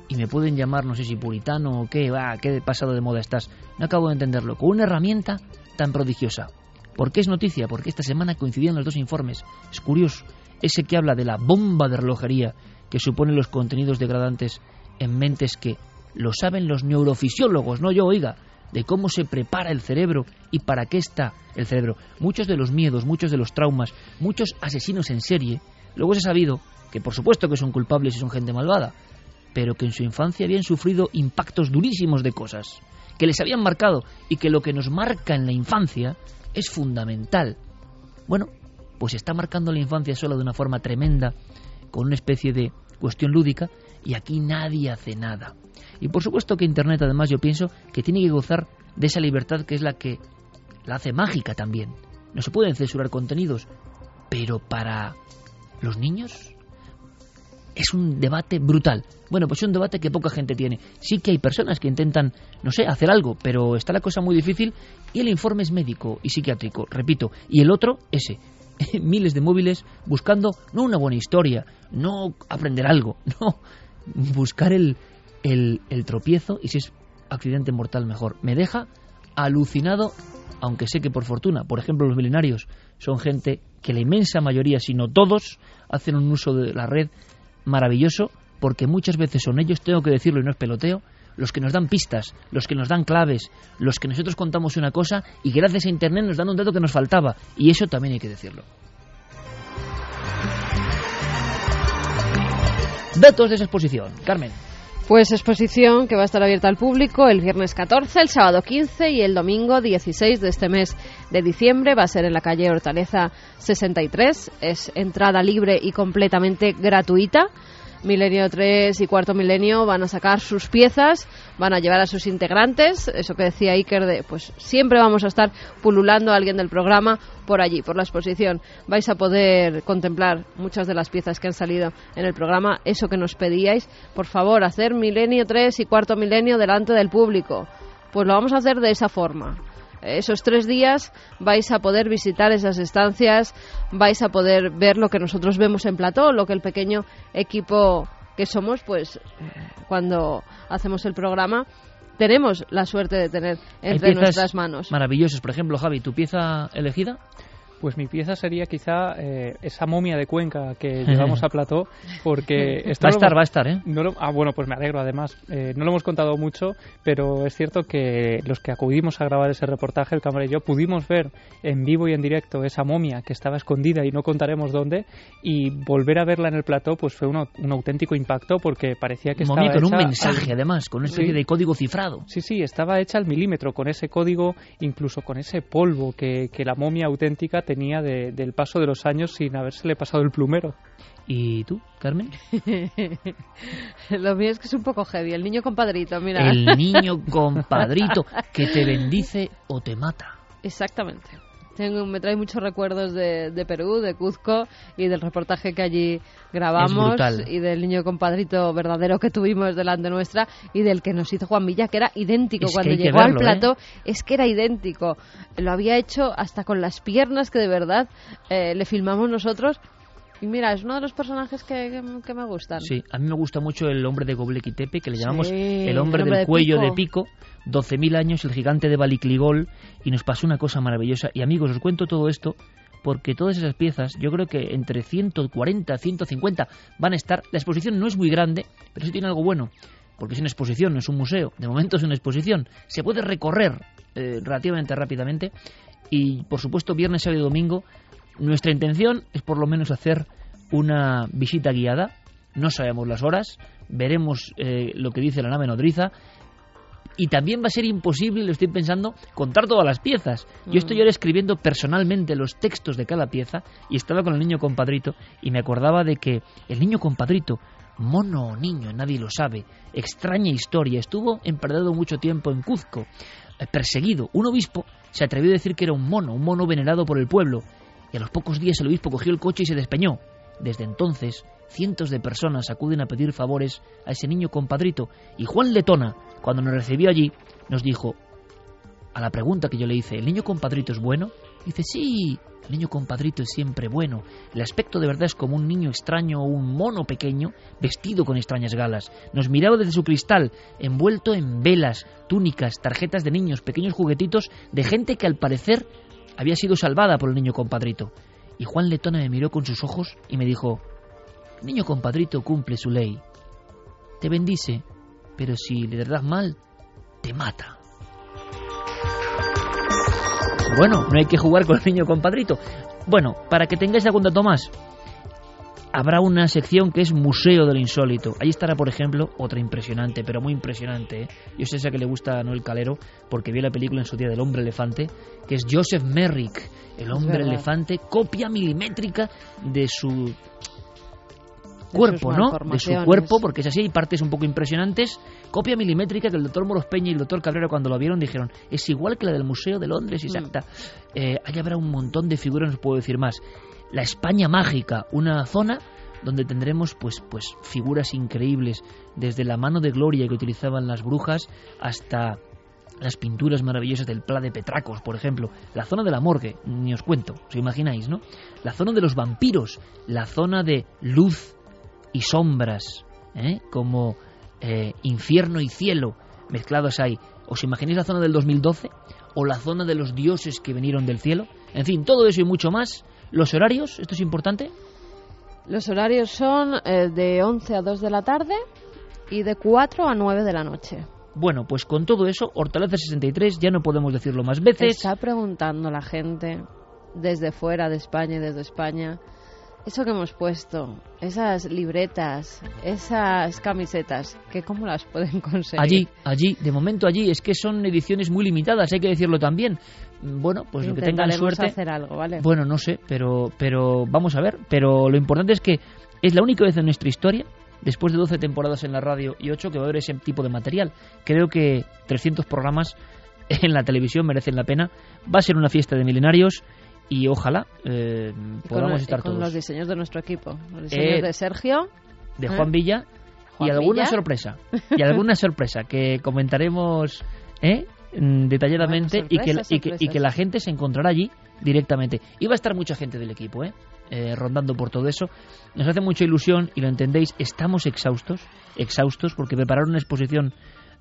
Y me pueden llamar, no sé si puritano o qué, va, qué pasado de moda estás. No acabo de entenderlo. Con una herramienta tan prodigiosa. ¿Por qué es noticia? Porque esta semana coincidían los dos informes. Es curioso. Ese que habla de la bomba de relojería que supone los contenidos degradantes en mentes que lo saben los neurofisiólogos, no yo, oiga, de cómo se prepara el cerebro y para qué está el cerebro. Muchos de los miedos, muchos de los traumas, muchos asesinos en serie Luego se ha sabido que por supuesto que son culpables y son gente malvada, pero que en su infancia habían sufrido impactos durísimos de cosas, que les habían marcado y que lo que nos marca en la infancia es fundamental. Bueno, pues está marcando la infancia solo de una forma tremenda, con una especie de cuestión lúdica, y aquí nadie hace nada. Y por supuesto que Internet, además, yo pienso que tiene que gozar de esa libertad que es la que la hace mágica también. No se pueden censurar contenidos, pero para ¿Los niños? Es un debate brutal. Bueno, pues es un debate que poca gente tiene. Sí que hay personas que intentan, no sé, hacer algo, pero está la cosa muy difícil y el informe es médico y psiquiátrico, repito. Y el otro, ese, miles de móviles buscando no una buena historia, no aprender algo, no, buscar el, el, el tropiezo y si es accidente mortal mejor. Me deja alucinado, aunque sé que por fortuna, por ejemplo, los milenarios son gente que la inmensa mayoría, si no todos, hacen un uso de la red maravilloso, porque muchas veces son ellos, tengo que decirlo y no es peloteo, los que nos dan pistas, los que nos dan claves, los que nosotros contamos una cosa y gracias a Internet nos dan un dato que nos faltaba. Y eso también hay que decirlo. Datos de esa exposición. Carmen. Pues exposición que va a estar abierta al público el viernes 14, el sábado 15 y el domingo 16 de este mes de diciembre. Va a ser en la calle Hortaleza 63. Es entrada libre y completamente gratuita. Milenio 3 y Cuarto Milenio van a sacar sus piezas, van a llevar a sus integrantes, eso que decía Iker de, pues siempre vamos a estar pululando a alguien del programa por allí, por la exposición. Vais a poder contemplar muchas de las piezas que han salido en el programa, eso que nos pedíais. Por favor, hacer Milenio 3 y Cuarto Milenio delante del público. Pues lo vamos a hacer de esa forma esos tres días vais a poder visitar esas estancias, vais a poder ver lo que nosotros vemos en plató, lo que el pequeño equipo que somos, pues cuando hacemos el programa tenemos la suerte de tener entre nuestras manos. Maravillosos, por ejemplo, Javi, ¿tu pieza elegida? Pues mi pieza sería quizá eh, esa momia de Cuenca que llevamos a plató, porque... va a estar, va a estar, ¿eh? No ah, bueno, pues me alegro además. Eh, no lo hemos contado mucho, pero es cierto que los que acudimos a grabar ese reportaje, el cámara y yo, pudimos ver en vivo y en directo esa momia que estaba escondida y no contaremos dónde, y volver a verla en el plató pues fue un, un auténtico impacto porque parecía que momia estaba con un mensaje, además, con una especie de código cifrado. Sí, sí, estaba hecha al milímetro, con ese código, incluso con ese polvo que, que la momia auténtica tenía del paso de los años sin habérsele pasado el plumero. ¿Y tú, Carmen? Lo mío es que es un poco heavy. El niño compadrito, mira. El niño compadrito que te bendice o te mata. Exactamente me trae muchos recuerdos de, Perú, de Cuzco y del reportaje que allí grabamos y del niño compadrito verdadero que tuvimos delante nuestra y del que nos hizo Juan Villa, que era idéntico. Cuando llegó al plato, ¿eh? es que era idéntico. Lo había hecho hasta con las piernas que de verdad eh, le filmamos nosotros y mira, es uno de los personajes que, me gustan. Sí, a mí me gusta mucho el hombre de Goblequitepe, Tepe, que le llamamos el hombre, del cuello de pico. 12.000 años, el gigante de Balicligol, y nos pasó una cosa maravillosa. Y amigos, os cuento todo esto porque todas esas piezas, yo creo que entre 140, 150 van a estar. La exposición no es muy grande, pero sí tiene algo bueno, porque es una exposición, no es un museo. De momento es una exposición. Se puede recorrer eh, relativamente rápidamente. Y por supuesto, viernes, sábado y domingo nuestra intención es por lo menos hacer una visita guiada. No sabemos las horas, veremos eh, lo que dice la nave nodriza. Y también va a ser imposible, lo estoy pensando, contar todas las piezas. Yo estoy mm. ahora escribiendo personalmente los textos de cada pieza y estaba con el niño compadrito y me acordaba de que el niño compadrito, mono o niño, nadie lo sabe, extraña historia, estuvo emperdado mucho tiempo en Cuzco, eh, perseguido. Un obispo se atrevió a decir que era un mono, un mono venerado por el pueblo, y a los pocos días el obispo cogió el coche y se despeñó. Desde entonces, cientos de personas acuden a pedir favores a ese niño compadrito, y Juan Letona, cuando nos recibió allí, nos dijo, a la pregunta que yo le hice, ¿el niño compadrito es bueno? Dice, sí, el niño compadrito es siempre bueno. El aspecto de verdad es como un niño extraño o un mono pequeño vestido con extrañas galas. Nos miraba desde su cristal, envuelto en velas, túnicas, tarjetas de niños, pequeños juguetitos de gente que al parecer había sido salvada por el niño compadrito. Y Juan Letona me miró con sus ojos y me dijo, niño compadrito cumple su ley. Te bendice, pero si le das mal, te mata. Bueno, no hay que jugar con el niño compadrito. Bueno, para que tengáis algún dato más, habrá una sección que es Museo del Insólito. Ahí estará, por ejemplo, otra impresionante, pero muy impresionante. ¿eh? Yo sé esa que le gusta a Noel Calero, porque vio la película en su día del hombre elefante, que es Joseph Merrick, el hombre elefante, copia milimétrica de su cuerpo, ¿no? De su cuerpo, porque es así, hay partes un poco impresionantes. Copia milimétrica que el doctor Moros Peña y el doctor Cabrera cuando lo vieron dijeron, es igual que la del Museo de Londres, exacta. Mm. Eh, ahí habrá un montón de figuras, no os puedo decir más la España mágica, una zona donde tendremos pues pues figuras increíbles desde la mano de gloria que utilizaban las brujas hasta las pinturas maravillosas del Pla de Petracos, por ejemplo, la zona de la morgue, ni os cuento, os imagináis, ¿no? La zona de los vampiros, la zona de luz y sombras, ¿eh? como eh, infierno y cielo mezclados ahí. ¿Os imagináis la zona del 2012? ¿O la zona de los dioses que vinieron del cielo? En fin, todo eso y mucho más ¿Los horarios? ¿Esto es importante? Los horarios son eh, de 11 a 2 de la tarde y de 4 a 9 de la noche. Bueno, pues con todo eso, Hortaleza 63 ya no podemos decirlo más veces. Está preguntando la gente desde fuera de España y desde España eso que hemos puesto, esas libretas, esas camisetas, que cómo las pueden conseguir. Allí, allí, de momento allí, es que son ediciones muy limitadas, hay que decirlo también. Bueno, pues lo que tengan suerte. hacer algo, ¿vale? Bueno, no sé, pero, pero vamos a ver. Pero lo importante es que es la única vez en nuestra historia, después de 12 temporadas en la radio y 8, que va a haber ese tipo de material. Creo que 300 programas en la televisión merecen la pena. Va a ser una fiesta de milenarios y ojalá eh, podamos estar con todos. los diseños de nuestro equipo, los diseños eh, de Sergio, de Juan ¿eh? Villa y alguna sorpresa y alguna sorpresa que comentaremos ¿eh? Mm, detalladamente y, que, y, que, y, que, la gente se encontrará allí directamente. Y va a estar mucha gente del equipo, ¿eh? rondando por todo eso. Nos hace mucha ilusión y lo entendéis, estamos exhaustos, exhaustos porque preparar una exposición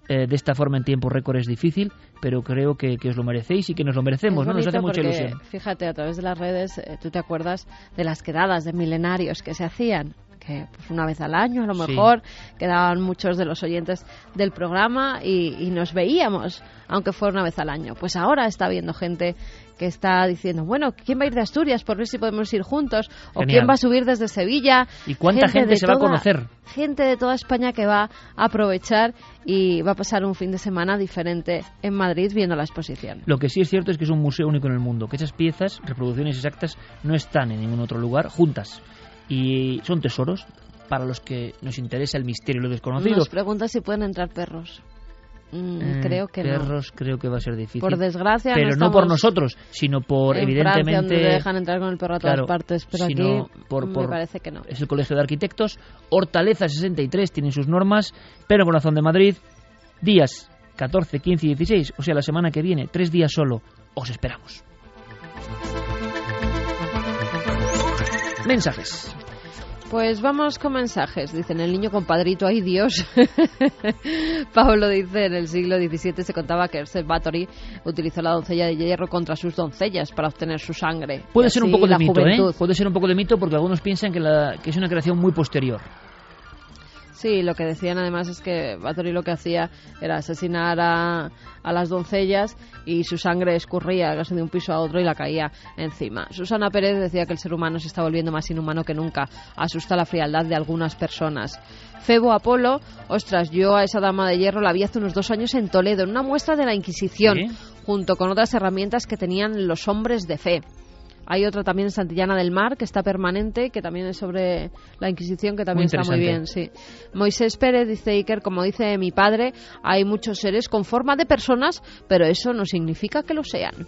eh, de esta forma en tiempo récord es difícil, pero creo que, os lo merecéis y que nos lo merecemos, ¿no? Nos hace mucha ilusión. Fíjate, a través de las redes, eh, tú te acuerdas de las quedadas de milenarios que se hacían que pues una vez al año a lo mejor quedaban muchos de los oyentes del programa y, y, nos veíamos aunque fuera una vez al año pues ahora está viendo gente que está diciendo, bueno, ¿quién va a ir de Asturias por ver si podemos ir juntos? ¿O quién va a subir desde Sevilla? ¿Y cuánta gente, se va a conocer? Gente de toda España que va a aprovechar y va a pasar un fin de semana diferente en Madrid viendo la exposición. Lo que sí es cierto es que es un museo único en el mundo, que esas piezas, reproducciones exactas, no están en ningún otro lugar juntas. Y son tesoros para los que nos interesa el misterio y lo desconocido. Nos pregunta si pueden entrar perros. Mm, eh, creo que perros creo que va a ser difícil. Por desgracia, pero no, por nosotros, sino por en evidentemente Francia, donde dejan entrar con el perro a todas partes, pero aquí por, me parece que no. Es el Colegio de Arquitectos, Hortaleza 63 tienen sus normas, pero Corazón de Madrid, días 14, 15 y 16, o sea, la semana que viene, tres días solo, os esperamos. Mensajes. Pues vamos con mensajes. Dicen, el niño compadrito, ay Dios. Pablo dice, en el siglo XVII se contaba que Ercel Bathory utilizó la doncella de hierro contra sus doncellas para obtener su sangre. Puede ser un poco de mito, ¿eh? Puede ser un poco de mito porque algunos piensan que, la, que es una creación muy posterior. Sí, lo que decían además es que Bathory lo que hacía era asesinar a, a las doncellas y su sangre escurría casi de un piso a otro y la caía encima. Susana Pérez decía que el ser humano se está volviendo más inhumano que nunca. Asusta la frialdad de algunas personas. Febo Apolo, ostras, yo a esa dama de hierro la vi hace unos dos años en Toledo, en una muestra de la Inquisición, junto con otras herramientas que tenían los hombres de fe. Hay otra también en Santillana del Mar, que está permanente, que también es sobre la Inquisición, que también está muy bien. Sí. Moisés Pérez dice Iker, como dice mi padre, hay muchos seres con forma de personas, pero eso no significa que lo sean.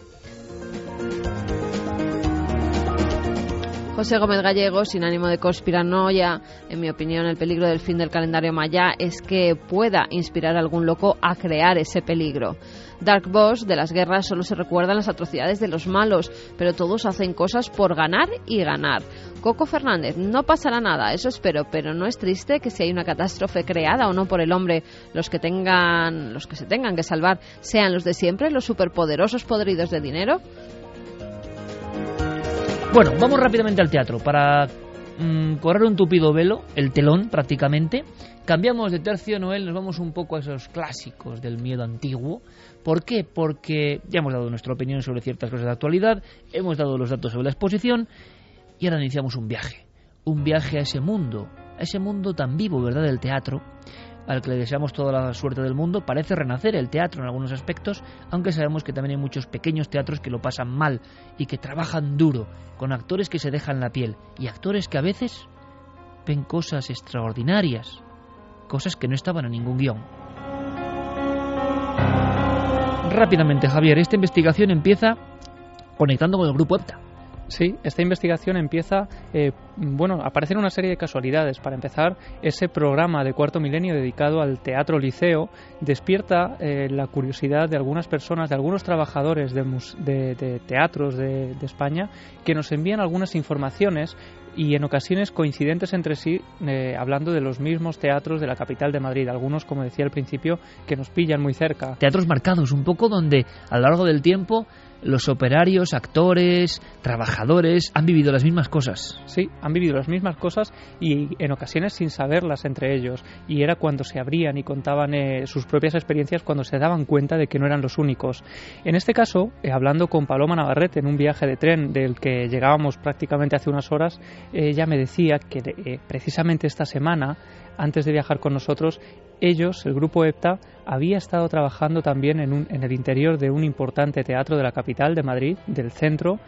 José Gómez Gallego, sin ánimo de conspiranoia, en mi opinión, el peligro del fin del calendario maya es que pueda inspirar a algún loco a crear ese peligro. Dark Boss, de las guerras solo se recuerdan las atrocidades de los malos, pero todos hacen cosas por ganar y ganar. Coco Fernández, no pasará nada, eso espero, pero no es triste que si hay una catástrofe creada o no por el hombre, los que tengan, los que se tengan que salvar sean los de siempre, los superpoderosos podridos de dinero. Bueno, vamos rápidamente al teatro para mm, correr un tupido velo, el telón prácticamente. Cambiamos de tercio, Noel, nos vamos un poco a esos clásicos del miedo antiguo. ¿Por qué? Porque ya hemos dado nuestra opinión sobre ciertas cosas de actualidad, hemos dado los datos sobre la exposición y ahora iniciamos un viaje. Un viaje a ese mundo, a ese mundo tan vivo, ¿verdad?, del teatro, al que le deseamos toda la suerte del mundo, parece renacer el teatro en algunos aspectos, aunque sabemos que también hay muchos pequeños teatros que lo pasan mal y que trabajan duro, con actores que se dejan la piel y actores que a veces ven cosas extraordinarias, cosas que no estaban en ningún guion. Rápidamente, Javier, esta investigación empieza conectando con el grupo EPTA. Sí, esta investigación empieza, eh, bueno, aparecen una serie de casualidades. Para empezar, ese programa de cuarto milenio dedicado al teatro liceo despierta eh, la curiosidad de algunas personas, de algunos trabajadores de, teatros de, España, que nos envían algunas informaciones y en ocasiones coincidentes entre sí, eh, hablando de los mismos teatros de la capital de Madrid. Algunos, como decía al principio, que nos pillan muy cerca. Teatros marcados, un poco donde a lo largo del tiempo los operarios, actores, trabajadores han vivido las mismas cosas. Sí, han vivido las mismas cosas y en ocasiones sin saberlas entre ellos. Y era cuando se abrían y contaban eh, sus propias experiencias cuando se daban cuenta de que no eran los únicos. En este caso, eh, hablando con Paloma Navarrete en un viaje de tren del que llegábamos prácticamente hace unas horas, ella me decía que eh, precisamente esta semana antes de viajar con nosotros, ellos, el grupo EPTA, había estado trabajando también en, en, el interior de un importante teatro de la capital de Madrid, del centro,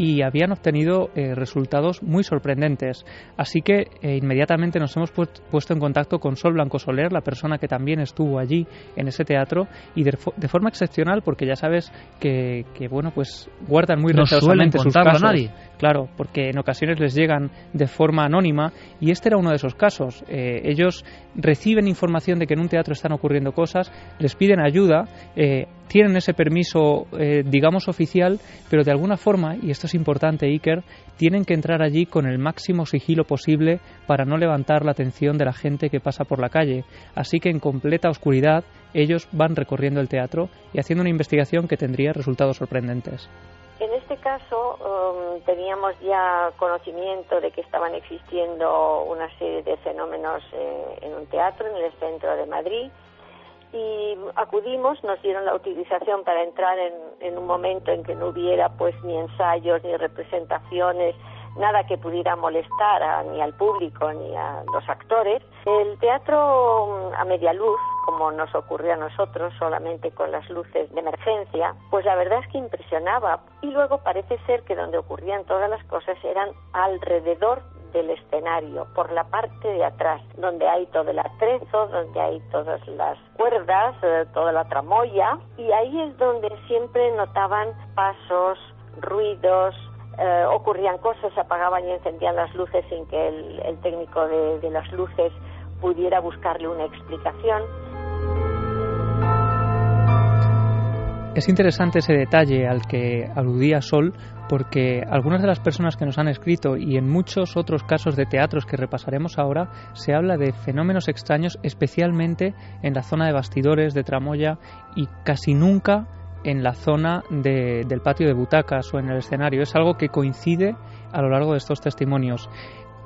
y habían obtenido eh, resultados muy sorprendentes. Así que eh, inmediatamente nos hemos puesto en contacto con Sol Blanco Soler, la persona que también estuvo allí en ese teatro, y de, forma excepcional, porque ya sabes que, bueno, pues guardan muy no sus casos. A nadie. Claro, porque en ocasiones les llegan de forma anónima, y este era uno de esos casos. Eh, ellos reciben información de que en un teatro están ocurriendo cosas, les piden ayuda, tienen ese permiso, digamos, oficial, pero de alguna forma, y esto es importante, Iker, tienen que entrar allí con el máximo sigilo posible para no levantar la atención de la gente que pasa por la calle. Así que en completa oscuridad ellos van recorriendo el teatro y haciendo una investigación que tendría resultados sorprendentes. En este caso um, teníamos ya conocimiento de que estaban existiendo una serie de fenómenos eh, en un teatro en el centro de Madrid y acudimos, nos dieron la utilización para entrar en, en, un momento en que no hubiera pues ni ensayos ni representaciones, nada que pudiera molestar ni al público ni a los actores. El teatro mm, a media luz, como nos ocurrió a nosotros, solamente con las luces de emergencia, pues la verdad es que impresionaba. Y luego parece ser que donde ocurrían todas las cosas eran alrededor del escenario, por la parte de atrás, donde hay todo el atrezo, donde hay todas las cuerdas, eh, toda la tramoya, y ahí es donde siempre notaban pasos, ruidos, eh, ocurrían cosas, apagaban y encendían las luces sin que el, técnico de las luces pudiera buscarle una explicación. Es interesante ese detalle al que aludía Sol porque algunas de las personas que nos han escrito y en muchos otros casos de teatros que repasaremos ahora se habla de fenómenos extraños especialmente en la zona de bastidores, de tramoya y casi nunca en la zona del patio de butacas o en el escenario. Es algo que coincide a lo largo de estos testimonios.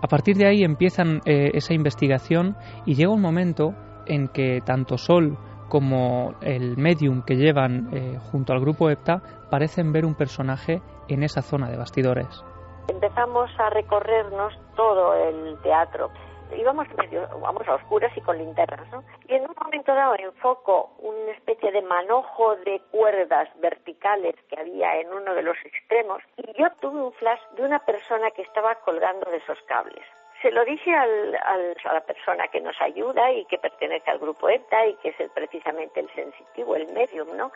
A partir de ahí empiezan eh, esa investigación y llega un momento en que tanto Sol como el medium que llevan eh, junto al grupo EPTA parecen ver un personaje en esa zona de bastidores. Empezamos a recorrernos todo el teatro. Íbamos medio, vamos a oscuras y con linternas, ¿no? Y en un momento dado enfoco una especie de manojo de cuerdas verticales que había en uno de los extremos y yo tuve un flash de una persona que estaba colgando de esos cables se lo dije al, a la persona que nos ayuda y que pertenece al grupo ETA y que es precisamente el sensitivo, el medium, ¿no?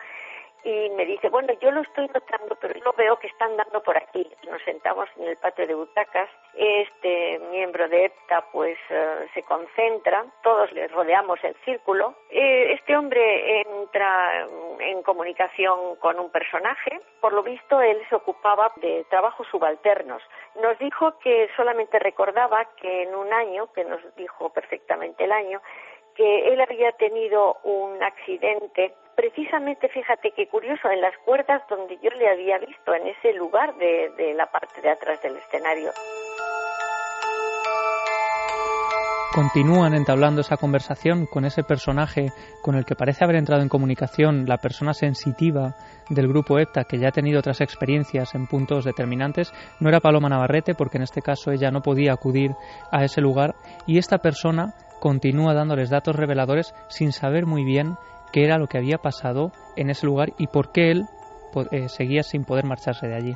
Y me dice, bueno, yo lo estoy notando, pero yo veo que están dando por aquí. Nos sentamos en el patio de butacas, este miembro de EPTA pues eh, se concentra, todos le rodeamos el círculo. Eh, este hombre entra en comunicación con un personaje, por lo visto él se ocupaba de trabajos subalternos. Nos dijo que solamente recordaba que en un año, que nos dijo perfectamente el año, que él había tenido un accidente, precisamente, fíjate qué curioso, en las cuerdas donde yo le había visto, en ese lugar de, de la parte de atrás del escenario. Continúan entablando esa conversación con ese personaje con el que parece haber entrado en comunicación la persona sensitiva del grupo EPTA que ya ha tenido otras experiencias en puntos determinantes. No era Paloma Navarrete porque en este caso ella no podía acudir a ese lugar y esta persona continúa dándoles datos reveladores sin saber muy bien qué era lo que había pasado en ese lugar y por qué él eh, seguía sin poder marcharse de allí.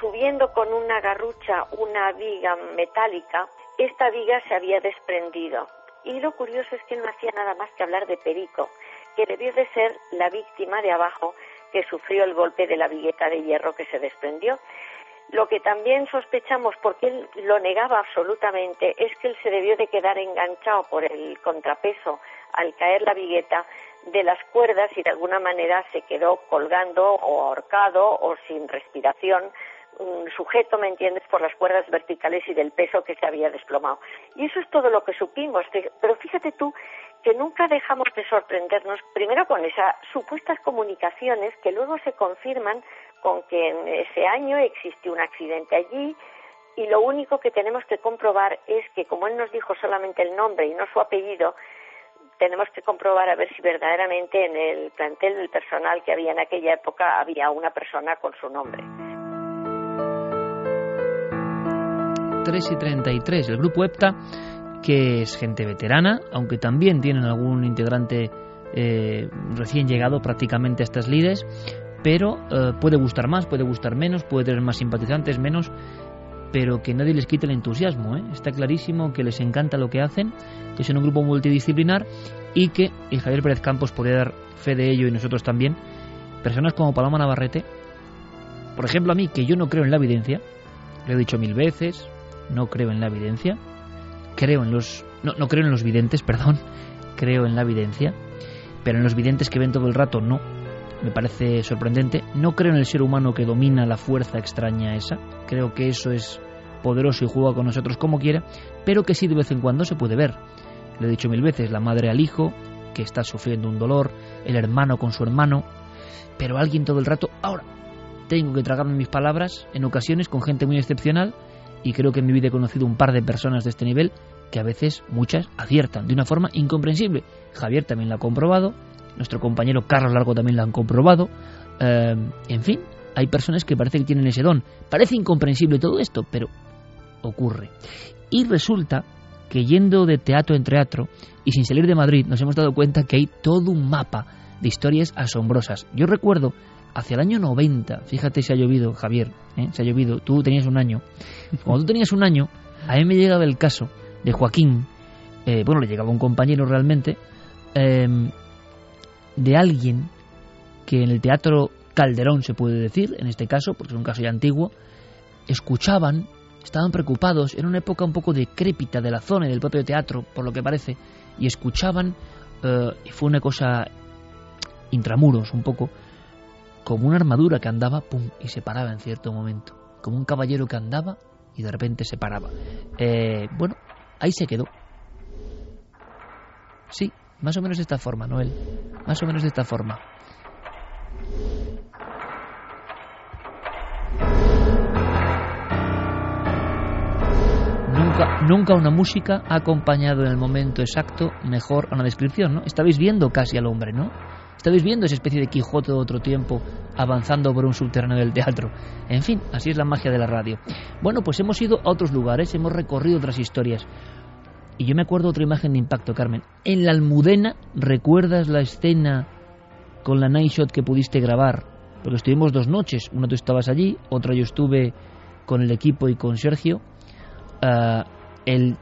Subiendo con una garrucha una viga metálica, esta viga se había desprendido. Y lo curioso es que no hacía nada más que hablar de Perico, que debió de ser la víctima de abajo que sufrió el golpe de la vigueta de hierro que se desprendió. Lo que también sospechamos, porque él lo negaba absolutamente, es que él se debió de quedar enganchado por el contrapeso al caer la vigueta de las cuerdas y de alguna manera se quedó colgando o ahorcado o sin respiración sujeto, ¿me entiendes?, por las cuerdas verticales y del peso que se había desplomado. Y eso es todo lo que supimos. Pero fíjate tú que nunca dejamos de sorprendernos, primero con esas supuestas comunicaciones que luego se confirman con que en ese año existió un accidente allí y lo único que tenemos que comprobar es que como él nos dijo solamente el nombre y no su apellido, tenemos que comprobar a ver si verdaderamente en el plantel del personal que había en aquella época había una persona con su nombre. 3 y 33, el grupo EPTA, que es gente veterana, aunque también tienen algún integrante eh, recién llegado prácticamente a estas lides, pero eh, puede gustar más, puede gustar menos, puede tener más simpatizantes, menos, pero que nadie les quite el entusiasmo. ¿eh? Está clarísimo que les encanta lo que hacen, que son un grupo multidisciplinar y que, y Javier Pérez Campos podría dar fe de ello y nosotros también, personas como Paloma Navarrete, por ejemplo a mí, que yo no creo en la evidencia, lo he dicho mil veces, no creo en la evidencia, creo en los... No, no creo en los videntes, perdón, creo en la evidencia, pero en los videntes que ven todo el rato no. Me parece sorprendente. No creo en el ser humano que domina la fuerza extraña esa. Creo que eso es poderoso y juega con nosotros como quiera, pero que sí de vez en cuando se puede ver. Lo he dicho mil veces, la madre al hijo, que está sufriendo un dolor, el hermano con su hermano, pero alguien todo el rato, ahora, tengo que tragarme mis palabras en ocasiones con gente muy excepcional y creo que en mi vida he conocido un par de personas de este nivel que a veces muchas aciertan de una forma incomprensible. Javier también lo ha comprobado, nuestro compañero Carlos Largo también lo han comprobado. Eh, en fin, hay personas que parece que tienen ese don. Parece incomprensible todo esto, pero ocurre. Y resulta que yendo de teatro en teatro y sin salir de Madrid nos hemos dado cuenta que hay todo un mapa de historias asombrosas. Yo recuerdo hacia el año 90, fíjate si ha llovido, Javier, ¿eh? se ha llovido, tú tenías un año. Cuando tú tenías un año, a mí me llegaba el caso de Joaquín, eh, bueno, le llegaba un compañero realmente, em, de alguien que en el teatro Calderón se puede decir, en este caso, porque es un caso ya antiguo, escuchaban, estaban preocupados, era una época un poco decrépita de la zona y del propio teatro, por lo que parece, y escuchaban, eh, y fue una cosa intramuros un poco, como una armadura que andaba, pum, y se paraba en cierto momento, como un caballero que andaba y de repente se paraba. Eh, bueno, ahí se quedó. Sí, más o menos de esta forma, Noel. Más o menos de esta forma. Nunca, nunca una música ha acompañado en el momento exacto mejor a una descripción, ¿no? Estabais viendo casi al hombre, ¿no? Estabais viendo esa especie de Quijote de otro tiempo avanzando por un subterráneo del teatro. En fin, así es la magia de la radio. Bueno, pues hemos ido a otros lugares, hemos recorrido otras historias. Y yo me acuerdo otra imagen de impacto, Carmen. En la Almudena, ¿recuerdas la escena con la night shot que pudiste grabar? Porque estuvimos dos noches. Una tú estabas allí, otra yo estuve con el equipo y con Sergio. Ah, el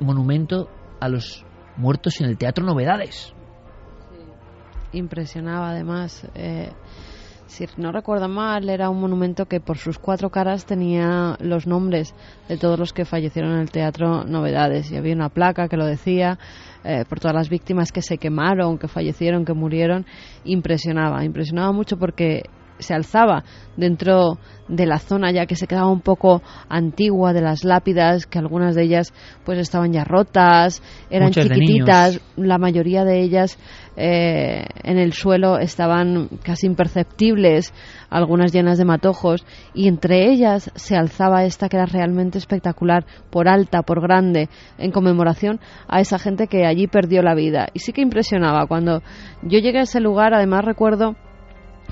monumento a los muertos en el Teatro Novedades. Impresionaba además. Eh, si no recuerdo mal, era un monumento que por sus cuatro caras tenía los nombres de todos los que fallecieron en el Teatro Novedades. Y había una placa que lo decía, eh, por todas las víctimas que se quemaron, que fallecieron, que murieron. Impresionaba, impresionaba mucho porque se alzaba dentro de la zona ya que se quedaba un poco antigua de las lápidas que algunas de ellas pues estaban ya rotas eran chiquititas la mayoría de ellas eh, en el suelo estaban casi imperceptibles algunas llenas de matojos y entre ellas se alzaba esta que era realmente espectacular por alta por grande en conmemoración a esa gente que allí perdió la vida y sí que impresionaba cuando yo llegué a ese lugar además recuerdo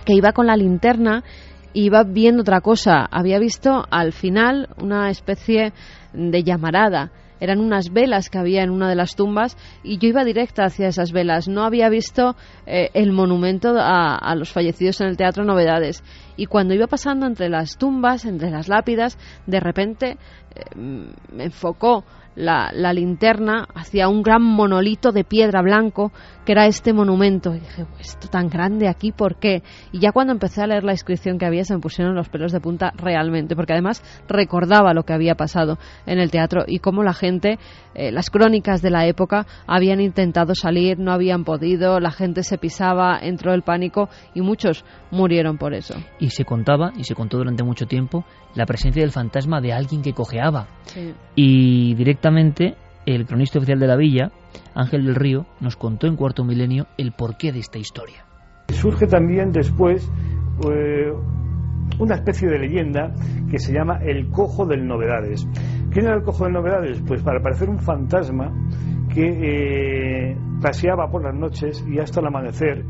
que iba con la linterna y iba viendo otra cosa. Había visto al final una especie de llamarada. Eran unas velas que había en una de las tumbas y yo iba directa hacia esas velas. No había visto eh, el monumento a, los fallecidos en el Teatro Novedades. Y cuando iba pasando entre las tumbas, entre las lápidas, de repente eh, me enfocó la, linterna hacia un gran monolito de piedra blanco que era este monumento. Y dije, esto tan grande aquí, ¿por qué? Y ya cuando empecé a leer la inscripción que había se me pusieron los pelos de punta realmente, porque además recordaba lo que había pasado en el teatro y cómo la gente, eh, las crónicas de la época, habían intentado salir, no habían podido, la gente se pisaba, entró el pánico y muchos murieron por eso. Y se contaba, y se contó durante mucho tiempo, la presencia del fantasma de alguien que cojeaba. Y directamente el cronista oficial de la villa, Ángel del Río, nos contó en cuarto milenio el porqué de esta historia. Surge también después eh, una especie de leyenda que se llama el cojo del novedades. ¿Quién era el cojo del novedades? Pues para parecer un fantasma que eh, paseaba por las noches y hasta el amanecer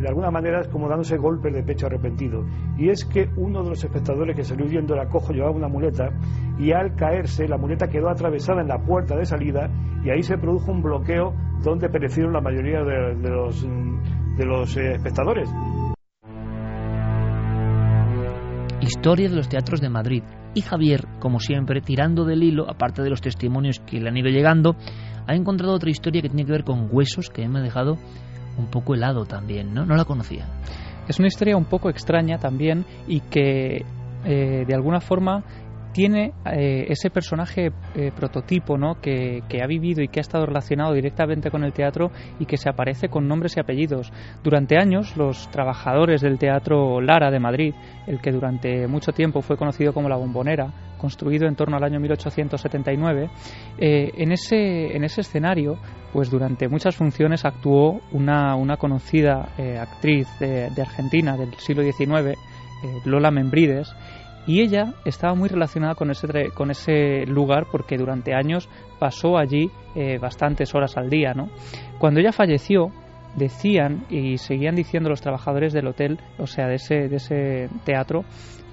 de alguna manera es como dándose golpes de pecho arrepentido. Y es que uno de los espectadores que salió huyendo era cojo llevaba una muleta y al caerse la muleta quedó atravesada en la puerta de salida y ahí se produjo un bloqueo donde perecieron la mayoría de, los, de los eh, espectadores. Historia de los teatros de Madrid. Y Javier, como siempre, tirando del hilo, aparte de los testimonios que le han ido llegando, ha encontrado otra historia que tiene que ver con huesos que me ha dejado un poco helado también, ¿no? No la conocía. Es una historia un poco extraña también y que eh, de alguna forma tiene eh, ese personaje eh, prototipo ¿no? Que, ha vivido y que ha estado relacionado directamente con el teatro y que se aparece con nombres y apellidos. Durante años, los trabajadores del Teatro Lara de Madrid, el que durante mucho tiempo fue conocido como la Bombonera, construido en torno al año 1879, eh, en, ese, en ese escenario, pues durante muchas funciones actuó una, una conocida actriz de, de, Argentina del siglo XIX, Lola Membrides, y ella estaba muy relacionada con ese, con ese lugar porque durante años pasó allí eh, bastantes horas al día. ¿no? Cuando ella falleció, decían y seguían diciendo los trabajadores del hotel, o sea, de ese, de ese teatro,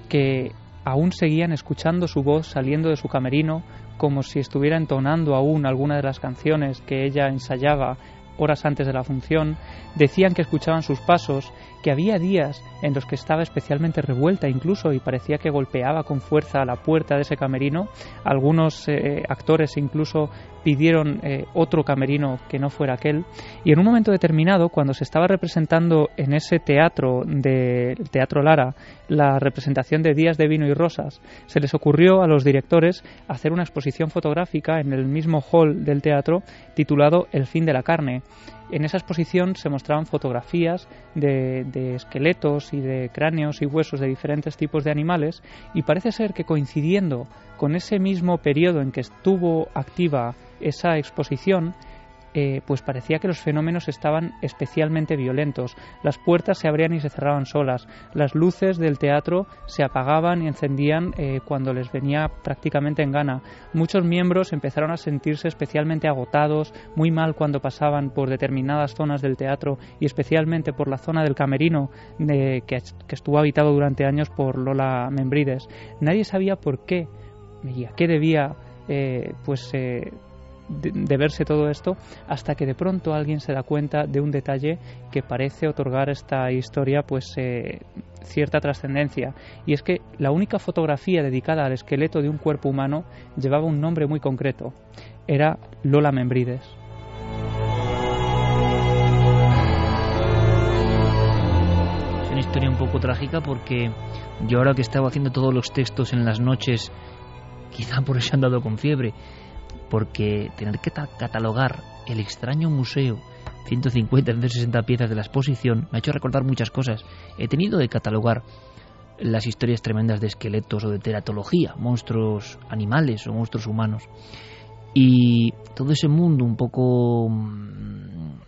que aún seguían escuchando su voz saliendo de su camerino como si estuviera entonando aún alguna de las canciones que ella ensayaba horas antes de la función, decían que escuchaban sus pasos, que había días en los que estaba especialmente revuelta incluso y parecía que golpeaba con fuerza a la puerta de ese camerino. Algunos eh, actores incluso pidieron eh, otro camerino que no fuera aquel. Y en un momento determinado, cuando se estaba representando en ese teatro de Teatro Lara la representación de Días de Vino y Rosas, se les ocurrió a los directores hacer una exposición fotográfica en el mismo hall del teatro titulado El fin de la carne. En esa exposición se mostraban fotografías de, esqueletos y de cráneos y huesos de diferentes tipos de animales y parece ser que coincidiendo con ese mismo periodo en que estuvo activa esa exposición, eh, pues parecía que los fenómenos estaban especialmente violentos. Las puertas se abrían y se cerraban solas, las luces del teatro se apagaban y encendían eh, cuando les venía prácticamente en gana. Muchos miembros empezaron a sentirse especialmente agotados, muy mal cuando pasaban por determinadas zonas del teatro y especialmente por la zona del camerino que, estuvo habitado durante años por Lola Membrides. Nadie sabía por qué y a qué debía eh, pues de, verse todo esto hasta que de pronto alguien se da cuenta de un detalle que parece otorgar esta historia pues eh, cierta trascendencia. Y es que la única fotografía dedicada al esqueleto de un cuerpo humano llevaba un nombre muy concreto. Era Lola Membrides. Es una historia un poco trágica porque yo ahora que estaba haciendo todos los textos en las noches quizá por eso han dado con fiebre porque tener que catalogar el extraño museo 150, 160 piezas de la exposición me ha hecho recordar muchas cosas. He tenido que catalogar las historias tremendas de esqueletos o de teratología, monstruos animales o monstruos humanos. Y todo ese mundo un poco, mm,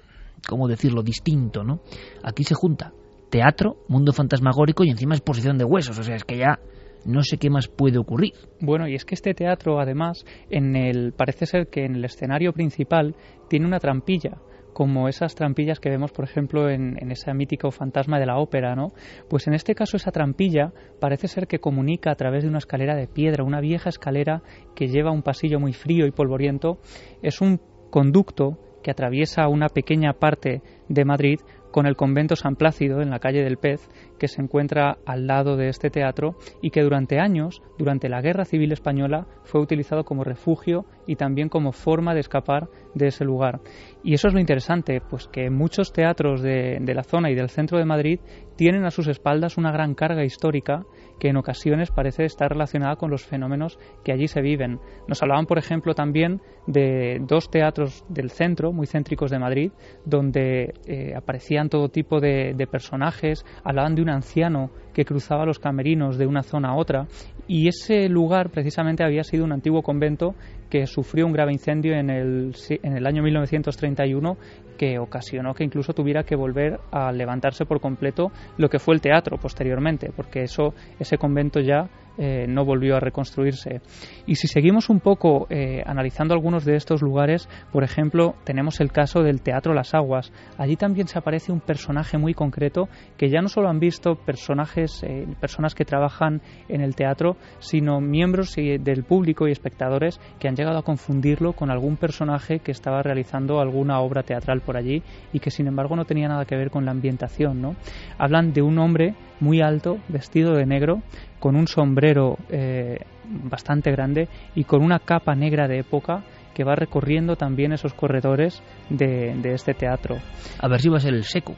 ¿cómo decirlo?, distinto, ¿no? Aquí se junta teatro, mundo fantasmagórico y encima exposición de huesos. O sea, es que ya no sé qué más puede ocurrir. Bueno, y es que este teatro, además, en el parece ser que en el escenario principal tiene una trampilla como esas trampillas que vemos, por ejemplo, en, ese mítico fantasma de la ópera, ¿no? Pues en este caso esa trampilla parece ser que comunica a través de una escalera de piedra, una vieja escalera que lleva un pasillo muy frío y polvoriento. Es un conducto que atraviesa una pequeña parte de Madrid con el convento San Plácido en la calle del Pez, que se encuentra al lado de este teatro y que durante años, durante la Guerra Civil Española, fue utilizado como refugio y también como forma de escapar de ese lugar. Y eso es lo interesante, pues que muchos teatros de, de la zona y del centro de Madrid tienen a sus espaldas una gran carga histórica que en ocasiones parece estar relacionada con los fenómenos que allí se viven. Nos hablaban, por ejemplo, también de dos teatros del centro, muy céntricos de Madrid, donde eh, aparecían todo tipo de, personajes, hablaban de un anciano que cruzaba los camerinos de una zona a otra y ese lugar precisamente había sido un antiguo convento que sufrió un grave incendio en el, en el año 1931 que ocasionó que incluso tuviera que volver a levantarse por completo lo que fue el teatro posteriormente, porque eso ese convento ya eh, no volvió a reconstruirse. Y si seguimos un poco eh, analizando algunos de estos lugares, por ejemplo, tenemos el caso del Teatro Las Aguas. Allí también se aparece un personaje muy concreto que ya no solo han visto personajes, eh, personas que trabajan en el teatro, sino miembros del público y espectadores que han llegado a confundirlo con algún personaje que estaba realizando alguna obra teatral por allí y que sin embargo no tenía nada que ver con la ambientación. ¿no? Hablan de un hombre muy alto, vestido de negro, con un sombrero eh, bastante grande y con una capa negra de época que va recorriendo también esos corredores de, de este teatro. A ver si va a ser el seco,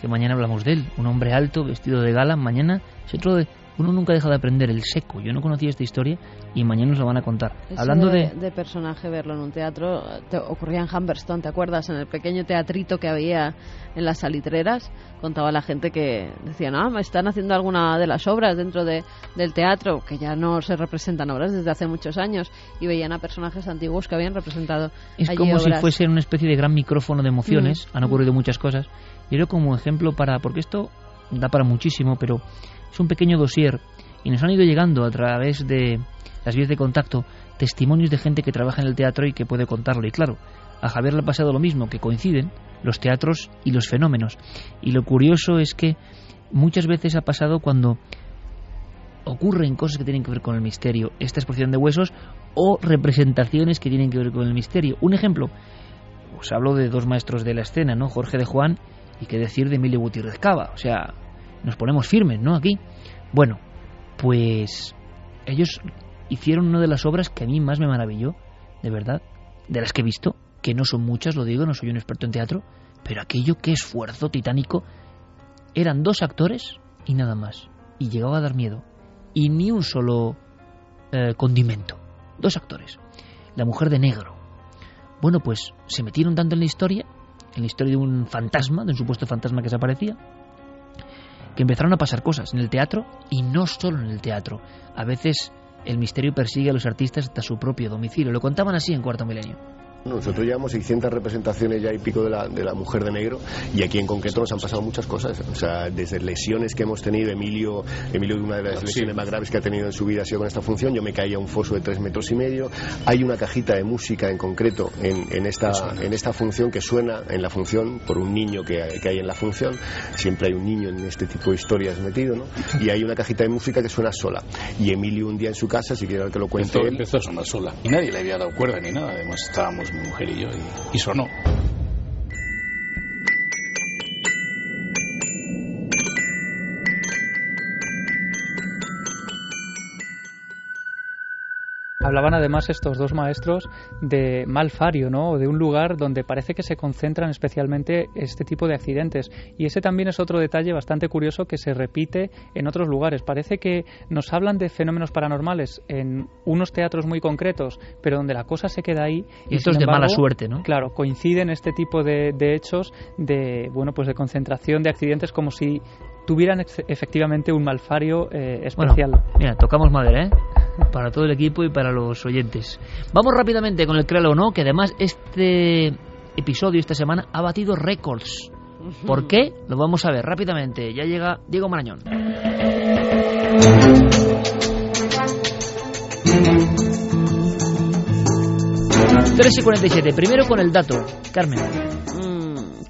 que mañana hablamos de él. Un hombre alto, vestido de gala, mañana es otro de uno nunca deja de aprender el seco. Yo no conocía esta historia y mañana nos lo van a contar. Hablando de, de, personaje, verlo en un teatro, te ocurría en Humberstone, ¿te acuerdas? En el pequeño teatrito que había en las salitreras, contaba la gente que decía, no, me están haciendo alguna de las obras dentro de, del teatro, que ya no se representan obras desde hace muchos años, y veían a personajes antiguos que habían representado. Es como si fuese una especie de gran micrófono de emociones, mm. han ocurrido muchas cosas. Yo creo como ejemplo para, porque esto da para muchísimo, pero es un pequeño dossier y nos han ido llegando a través de las vías de contacto testimonios de gente que trabaja en el teatro y que puede contarlo. Y claro, a Javier le ha pasado lo mismo, que coinciden los teatros y los fenómenos. Y lo curioso es que muchas veces ha pasado cuando ocurren cosas que tienen que ver con el misterio, esta exposición de huesos o representaciones que tienen que ver con el misterio. Un ejemplo, os hablo de dos maestros de la escena, ¿no? Jorge de Juan y qué decir de Emilio Gutiérrez Cava. O sea, nos ponemos firmes, ¿no? Aquí. Bueno, pues ellos hicieron una de las obras que a mí más me maravilló, de verdad, de las que he visto, que no son muchas, lo digo, no soy un experto en teatro, pero aquello, qué esfuerzo titánico. Eran dos actores y nada más. Y llegaba a dar miedo. Y ni un solo eh, condimento. Dos actores. La mujer de negro. Bueno, pues se metieron tanto en la historia, en la historia de un fantasma, de un supuesto fantasma que se aparecía, que empezaron a pasar cosas en el teatro y no solo en el teatro. A veces el misterio persigue a los artistas hasta su propio domicilio. Lo contaban así en Cuarto Milenio. Nosotros llevamos 600 representaciones ya y pico de la, de la mujer de negro y aquí en concreto nos han pasado muchas cosas. O sea, desde lesiones que hemos tenido, Emilio, Emilio una de las lesiones más graves que ha tenido en su vida ha sido con esta función. Yo me caí a un foso de tres metros y medio. Hay una cajita de música en concreto en, en, esta, en esta función que suena en la función por un niño que, que, hay en la función. Siempre hay un niño en este tipo de historias metido, ¿no? Y hay una cajita de música que suena sola. Y Emilio un día en su casa, si quiere que lo cuente empezó, él. Empezó a sonar sola. Y nadie le había dado cuerda ni nada. Además estábamos mi mujer y yo, y, y sonó. Hablaban además estos dos maestros de malfario, ¿no? O de un lugar donde parece que se concentran especialmente este tipo de accidentes. Y ese también es otro detalle bastante curioso que se repite en otros lugares. Parece que nos hablan de fenómenos paranormales en unos teatros muy concretos, pero donde la cosa se queda ahí. Y esto es de mala suerte, ¿no? Claro, coinciden este tipo de, de hechos de, bueno, pues de concentración de accidentes como si tuvieran efectivamente un malfario eh, especial. Bueno, mira, tocamos madera, ¿eh? Para todo el equipo y para los oyentes. Vamos rápidamente con el Créalo o no, que además este episodio esta semana ha batido récords. ¿Por qué? Lo vamos a ver rápidamente. Ya llega Diego Marañón. 3 y 47. Primero con el dato. Carmen.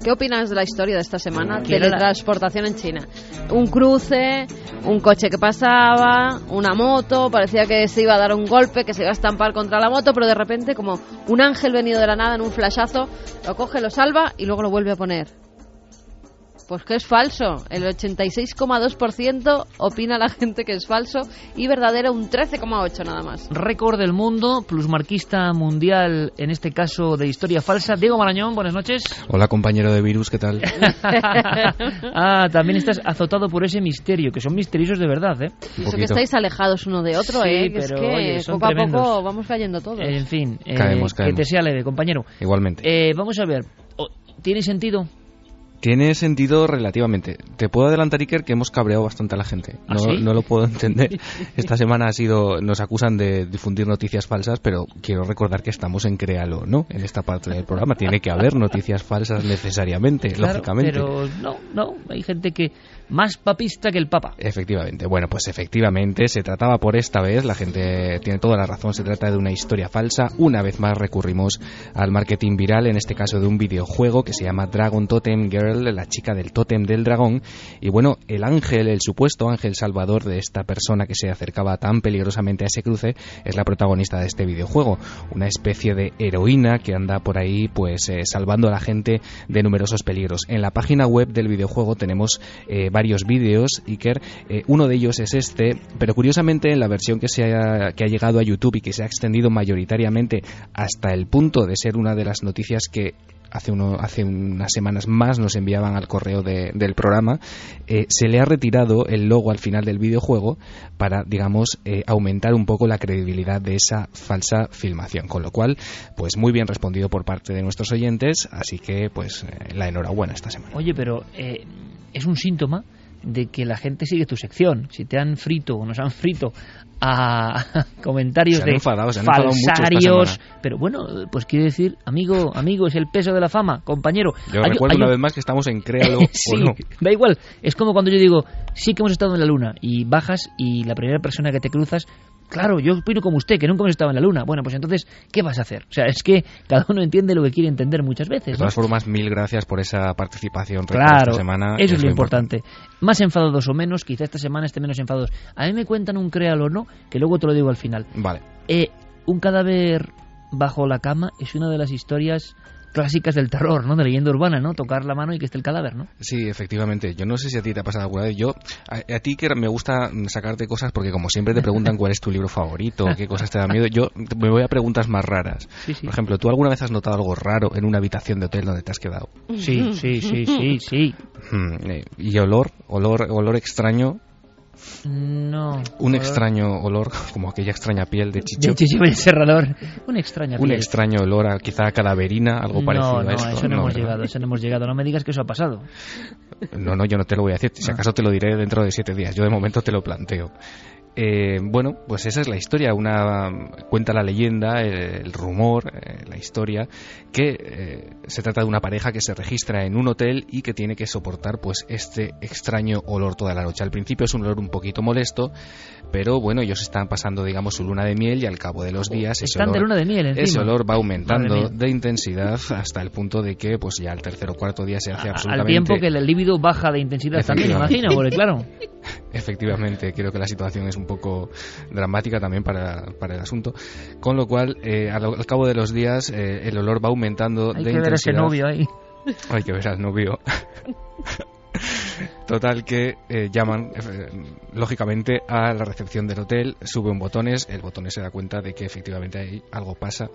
¿Qué opinas de la historia de esta semana? Teletransportación en China. Un cruce, un coche que pasaba, una moto, parecía que se iba a dar un golpe, que se iba a estampar contra la moto, pero de repente como un ángel venido de la nada en un flashazo, lo coge, lo salva y luego lo vuelve a poner. Pues que es falso. El 86,2% opina la gente que es falso y verdadero un 13,8% nada más. Récord del mundo, plusmarquista mundial, en este caso de historia falsa. Diego Marañón, buenas noches. Hola compañero de virus, ¿qué tal? ah, también estás azotado por ese misterio, que son misteriosos de verdad, ¿eh? Eso que estáis alejados uno de otro, sí, ¿eh? Pero, es que oye, poco a poco vamos cayendo todos. En fin, eh, caemos, caemos. que te sea leve, compañero. Igualmente. Eh, vamos a ver, ¿tiene sentido Tiene sentido relativamente. Te puedo adelantar, Iker, que hemos cabreado bastante a la gente. ¿Ah, No, sí? no lo puedo entender. Esta semana ha sido, nos acusan de difundir noticias falsas, pero quiero recordar que estamos en Créalo, ¿no? En esta parte del programa. Tiene que haber noticias falsas necesariamente, Claro, lógicamente. Pero no, no, hay gente que más papista que el Papa. Efectivamente. Bueno, pues efectivamente se trataba por esta vez, la gente tiene toda la razón, se trata de una historia falsa. Una vez más recurrimos al marketing viral, en este caso de un videojuego que se llama Dragon Totem Girl, la chica del tótem del dragón. Y bueno, el ángel, el supuesto ángel salvador de esta persona que se acercaba tan peligrosamente a ese cruce, es la protagonista de este videojuego. Una especie de heroína que anda por ahí pues eh, salvando a la gente de numerosos peligros. En la página web del videojuego tenemos eh, varios vídeos, Iker. Eh, uno de ellos es este, pero curiosamente en la versión que, se ha, que ha llegado a YouTube y que se ha extendido mayoritariamente hasta el punto de ser una de las noticias que hace, uno, hace unas semanas más nos enviaban al correo de- del programa, eh, se le ha retirado el logo al final del videojuego para, digamos, eh, aumentar un poco la credibilidad de esa falsa filmación. Con lo cual, pues muy bien respondido por parte de nuestros oyentes, así que, pues, eh, la enhorabuena esta semana. Oye, pero es un síntoma de que la gente sigue tu sección. Si te han frito o nos han frito a comentarios de enfadado, falsarios, pero bueno, pues quiere decir, amigo, amigo, es el peso de la fama, compañero. Yo Hay- recuerdo hay una un- vez más que estamos en Créalo sí, o no. da igual. Es como cuando yo digo, sí que hemos estado en la luna y bajas y la primera persona que te cruzas, claro, yo opino como usted, que nunca hemos estado en la luna. Bueno, pues entonces, ¿qué vas a hacer? O sea, es que cada uno entiende lo que quiere entender muchas De veces. ¿no? todas formas, mil gracias por esa participación Claro, esta semana. eso es lo importante. Más enfadados o menos, quizá esta semana esté menos enfadados. A mí me cuentan un créalo o no, que luego te lo digo al final. Vale. Eh, un cadáver bajo la cama es una de las historias clásicas del terror, ¿no? De leyenda urbana, ¿no? Tocar la mano y que esté el cadáver, ¿no? Sí, efectivamente. Yo no sé si a ti te ha pasado alguna vez. Yo, a, a ti que me gusta sacarte cosas porque como siempre te preguntan cuál es tu libro favorito, qué cosas te dan miedo, yo me voy a preguntas más raras. Sí, sí. Por ejemplo, ¿tú alguna vez has notado algo raro en una habitación de hotel donde te has quedado? Sí, sí, sí, sí, sí. Hmm, eh, ¿Y olor? ¿Olor, olor extraño? No. Un Olor- extraño olor, como aquella extraña piel de chicho. De chicho el serrador. Un extraño. Un extraño olor a quizá a cadaverina, algo parecido no, a no, esto. eso no, hemos ¿verdad? llegado, eso no hemos llegado. No me digas que eso ha pasado. No, no, yo no te lo voy a decir. Ah. Si acaso te lo diré dentro de siete días. Yo de momento te lo planteo. Eh, bueno, pues esa es la historia. Una cuenta la leyenda, el, el rumor, eh, la historia que eh, se trata de una pareja que se registra en un hotel y que tiene que soportar pues este extraño olor toda la noche. Al principio es un olor un poquito molesto, pero bueno, ellos están pasando digamos su luna de miel y al cabo de los días ese de olor, luna de miel encima. ese olor va aumentando de intensidad hasta el punto de que pues ya el tercer o cuarto día se hace Al absolutamente tiempo que el líbido baja de intensidad también, imagino, porque claro. Efectivamente, creo que la situación es un poco dramática también para, para el asunto. Con lo cual, eh, al, al cabo de los días, eh, el olor va aumentando Hay de que ver ese novio ahí. Hay que ver al novio. Total que eh, llaman, eh, lógicamente, a la recepción del hotel, sube un botones, el botones se da cuenta de que efectivamente ahí algo pasa.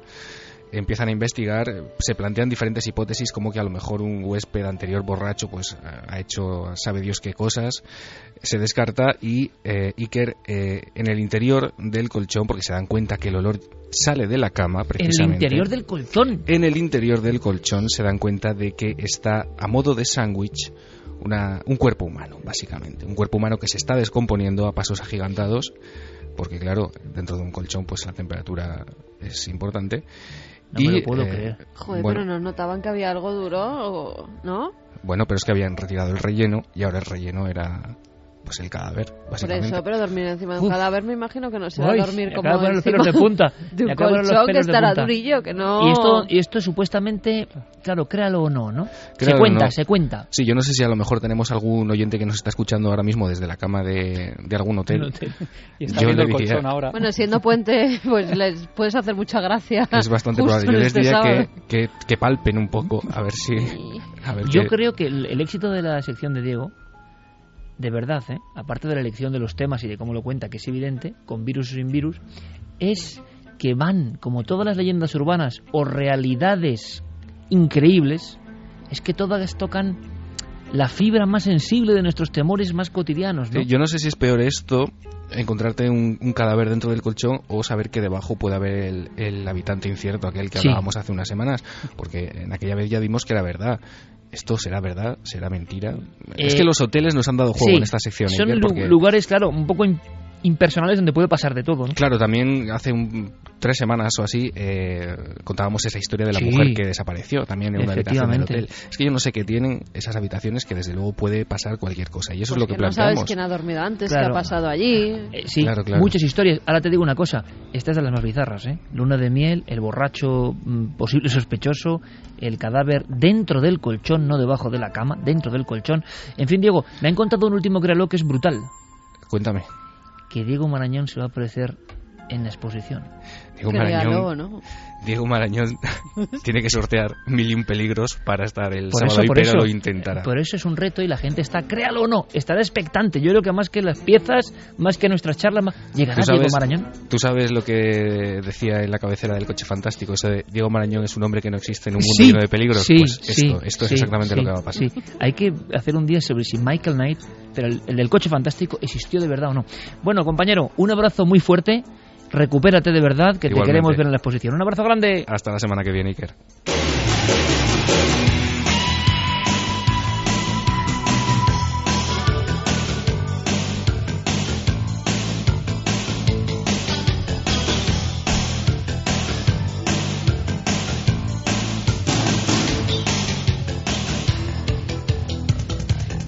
Empiezan a investigar, se plantean diferentes hipótesis como que a lo mejor un huésped anterior borracho pues ha hecho sabe Dios qué cosas, se descarta y eh, Iker eh, en el interior del colchón, porque se dan cuenta que el olor sale de la cama En el precisamente. interior del colchón. En el interior del colchón se dan cuenta de que está a modo de sándwich una- un cuerpo humano, básicamente. Un cuerpo humano que se está descomponiendo a pasos agigantados, porque claro, dentro de un colchón pues la temperatura es importante. No me lo puedo creer. Joder, bueno, pero no notaban que había algo duro, o- ¿no? bueno, pero es que habían retirado el relleno y ahora el relleno era pues el cadáver, Por básicamente. eso, pero dormir encima de un Uf. cadáver me imagino que no será Uy, dormir me como poner los encima pelos de punta. de un colchón que pelos de estará punta. durillo, que no... Y esto, y esto supuestamente, claro, créalo o no, ¿no? se Créalo o cuenta, no. se cuenta. Sí, yo no sé si a lo mejor tenemos algún oyente que nos está escuchando ahora mismo desde la cama de, de algún hotel. Hotel. Y está Yo viendo le el diría- colchón ahora. Bueno, siendo puente, pues les puedes hacer mucha gracia. Es bastante justo probable. Yo les este diría que, que, que palpen un poco, a ver si... A ver Yo qué- creo que el, el éxito de la sección de Diego, de verdad, ¿eh? aparte de la elección de los temas y de cómo lo cuenta, que es evidente, con virus o sin virus, es que van, como todas las leyendas urbanas o realidades increíbles, es que todas tocan la fibra más sensible de nuestros temores más cotidianos, ¿no? Sí, yo no sé si es peor esto, encontrarte un, un cadáver dentro del colchón o saber que debajo puede haber el, el habitante incierto, aquel que Sí. hablábamos hace unas semanas, porque en aquella vez ya vimos que era verdad. ¿Esto será verdad? ¿Será mentira? Eh, es que los hoteles nos han dado juego sí, en esta sección. Son Iker, porque- lugares, claro, un poco impersonales donde puede pasar de todo. ¿no? Claro, también hace un- tres semanas o así eh, contábamos esa historia de la Sí. mujer que desapareció también en una habitación del hotel. Es que yo no sé qué tienen esas habitaciones que desde luego puede pasar cualquier cosa y eso es lo que, Pues que no sabes planteamos. quién ha dormido antes, Claro. qué ha pasado allí. Eh, sí, Claro, claro. muchas historias. Ahora te digo una cosa, esta es de las más bizarras, ¿eh? Luna de miel, el borracho mm, posible sospechoso, el cadáver dentro del colchón, no debajo de la cama, dentro del colchón. En fin, Diego, me han contado un último créalo que es brutal, Cuéntame. Que Diego Marañón se va a aparecer en la exposición. Diego Marañón, ¿no? Diego Marañón tiene que sortear mil y un peligros para estar el Por sábado eso, y pero eso, lo intentará. Por eso es un reto y la gente está, créalo o no, estará expectante. Yo creo que más que las piezas, más que nuestras charlas, más- llegará ¿Tú Diego sabes, Marañón. tú sabes lo que decía en la cabecera del coche fantástico, eso de Diego Marañón es un hombre que no existe en un mundo Sí, lleno de peligros. sí, pues sí, esto, esto sí, es exactamente lo que va a pasar. sí. Hay que hacer un día sobre si Michael Knight, pero el, el del coche fantástico, existió de verdad o no. Bueno, compañero, un abrazo muy fuerte. Recupérate de verdad, que te queremos ver en la exposición. Un abrazo grande. Hasta la semana que viene, Iker.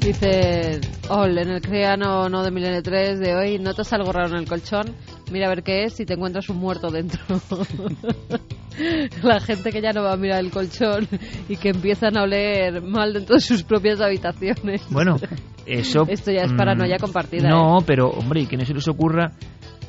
Dice, Ol, en el Creano no de Milenio 3 de hoy, notas algo raro en el colchón, mira a ver qué es y te encuentras un muerto dentro. La gente que ya no va a mirar el colchón y que empiezan a oler mal dentro de sus propias habitaciones. Bueno, eso... Esto ya es mm, paranoia compartida. No, ¿eh? pero, hombre, y que no se les ocurra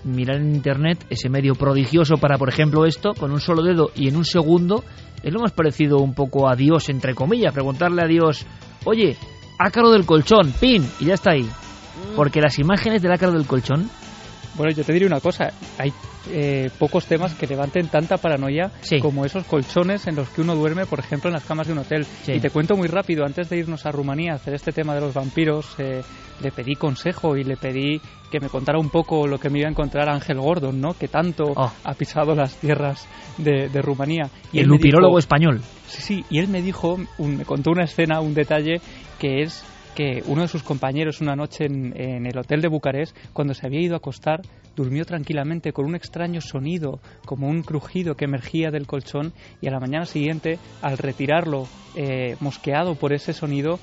mirar en internet ese medio prodigioso para, por ejemplo, esto, con un solo dedo y en un segundo, es lo más parecido un poco a Dios, entre comillas, preguntarle a Dios, oye, ácaro del colchón, pin, y ya está ahí. Mm. Porque las imágenes del ácaro del colchón, Bueno, yo te diré una cosa, hay eh, pocos temas que levanten tanta paranoia como esos colchones en los que uno duerme, por ejemplo, en las camas de un hotel. Sí. Y te cuento muy rápido, antes de irnos a Rumanía a hacer este tema de los vampiros, eh, le pedí consejo y le pedí que me contara un poco lo que me iba a encontrar Ángel Gordon, ¿no? Que tanto ha pisado las tierras de, de Rumanía. Y el lupirólogo dijo- español. Sí, sí, y él me dijo, un- me contó una escena, un detalle, que es que uno de sus compañeros una noche en, en el hotel de Bucarest, cuando se había ido a acostar, durmió tranquilamente con un extraño sonido, como un crujido que emergía del colchón, y a la mañana siguiente, al retirarlo, eh, mosqueado por ese sonido,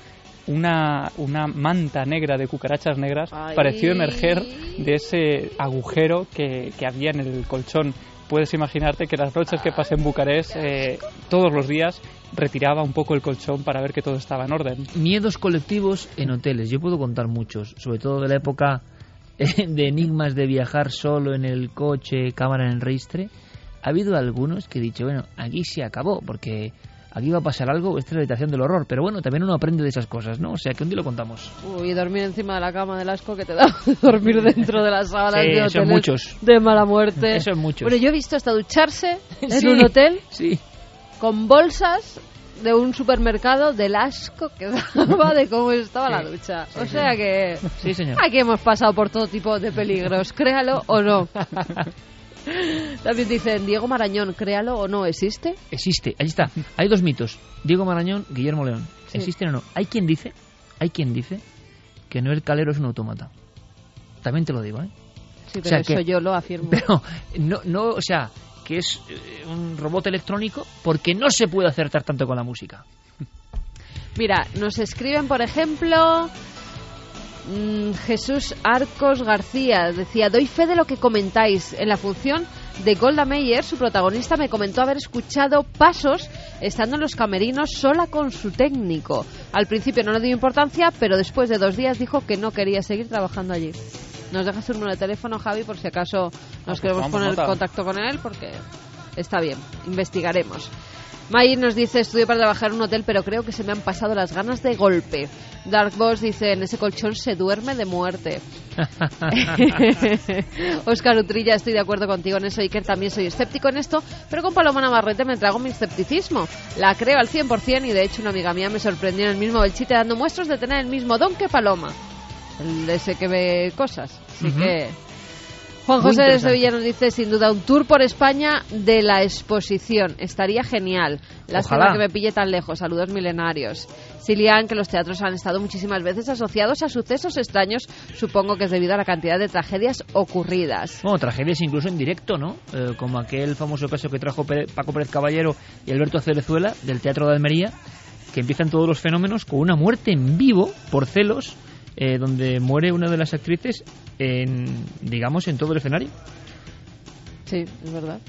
una, una manta negra de cucarachas negras Ay. pareció emerger de ese agujero que, que había en el colchón. Puedes imaginarte que las noches que pasé en Bucarest, eh, todos los días, retiraba un poco el colchón para ver que todo estaba en orden. Miedos colectivos en hoteles. Yo puedo contar muchos, sobre todo de la época eh, de enigmas de viajar solo en el coche, cámara en el registre. Ha habido algunos que he dicho, bueno, aquí se acabó, porque aquí va a pasar algo, esta es la habitación del horror. Pero bueno, también uno aprende de esas cosas, ¿no? O sea, que un día lo contamos. Uy, dormir encima de la cama del asco que te da dormir dentro de las sábanas Sí, de eso hoteles es muchos. de mala muerte. Eso es muchos. Bueno, yo he visto hasta ducharse en Sí, un hotel sí. con bolsas de un supermercado del asco que daba de cómo estaba la ducha. O sea que Sí, señor. aquí hemos pasado por todo tipo de peligros, créalo o no. También dicen, Diego Marañón, créalo o no, ¿existe? Existe, ahí está. Hay dos mitos. Diego Marañón, Guillermo León. Sí. ¿Existen o no? Hay quien dice, hay quien dice que Noel Calero es un autómata. También te lo digo, ¿eh? Sí, O pero sea eso que- yo lo afirmo. Pero no, no, o sea, que es eh, un robot electrónico porque no se puede acertar tanto con la música. Mira, nos escriben, por ejemplo, Jesús Arcos García. Decía, doy fe de lo que comentáis. En la función de Golda Meir, su protagonista me comentó haber escuchado pasos estando en los camerinos sola con su técnico. Al principio no le dio importancia, pero después de dos días dijo que no quería seguir trabajando allí. Nos dejas tu número de teléfono, Javi, por si acaso nos pues queremos poner en contacto con él, porque está bien, investigaremos. May nos dice, estudio para trabajar en un hotel, pero creo que se me han pasado las ganas de golpe. Dark Boss dice, en ese colchón se duerme de muerte. Oscar Utrilla, estoy de acuerdo contigo en eso, Iker, también soy escéptico en esto, pero con Paloma Navarrete me trago mi escepticismo. La creo al 100% y de hecho una amiga mía me sorprendió en el mismo Belchite dando muestras de tener el mismo don que Paloma. El de ese que ve cosas. Así que... Juan José de. Sevilla nos dice, sin duda, un tour por España de la exposición. Estaría genial. Lástima que me pille tan lejos. Saludos milenarios. Silian, que los teatros han estado muchísimas veces asociados a sucesos extraños, supongo que es debido a la cantidad de tragedias ocurridas. Bueno, tragedias incluso en directo, ¿no? Eh, como aquel famoso caso que trajo Paco Pérez Caballero y Alberto Cerezuela del Teatro de Almería, que empiezan todos los fenómenos con una muerte en vivo por celos, eh, donde muere una de las actrices en, digamos, en todo el escenario. Sí, es verdad.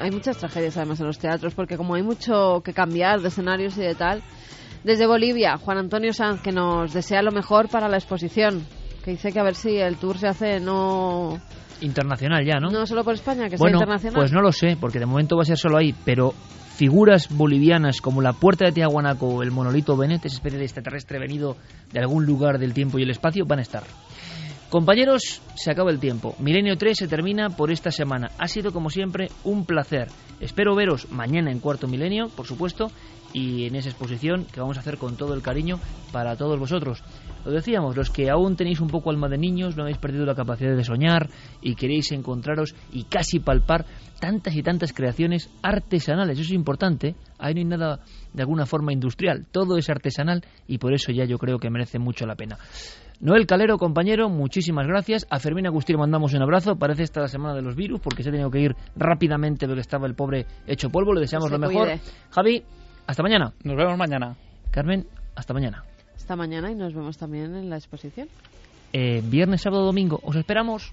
Hay muchas tragedias además en los teatros, porque como hay mucho que cambiar de escenarios y de tal. Desde Bolivia, Juan Antonio Sanz, que nos desea lo mejor para la exposición. Que dice que a ver si el tour se hace no, Internacional ya, ¿no? no solo por España, que sea bueno, internacional. pues no lo sé, porque de momento va a ser solo ahí, pero figuras bolivianas como la puerta de Tiahuanaco o el monolito Benet, esa especie de extraterrestre venido de algún lugar del tiempo y el espacio, van a estar. Compañeros, se acaba el tiempo. Milenio 3 se termina por esta semana. Ha sido como siempre un placer. Espero veros mañana en Cuarto Milenio, por supuesto, y en esa exposición que vamos a hacer con todo el cariño para todos vosotros. Lo decíamos, los que aún tenéis un poco alma de niños, no habéis perdido la capacidad de soñar y queréis encontraros y casi palpar tantas y tantas creaciones artesanales. Eso es importante. Ahí no hay nada de alguna forma industrial. Todo es artesanal y por eso ya yo creo que merece mucho la pena. Noel Calero, compañero, muchísimas gracias. A Fermín Agustín le mandamos un abrazo. Parece esta la semana de los virus porque se ha tenido que ir rápidamente porque estaba el pobre hecho polvo. Le deseamos lo mejor. cuide. Javi, hasta mañana. Nos vemos mañana. Carmen, hasta mañana. Hasta mañana y nos vemos también en la exposición. Eh, viernes, sábado, domingo. Os esperamos.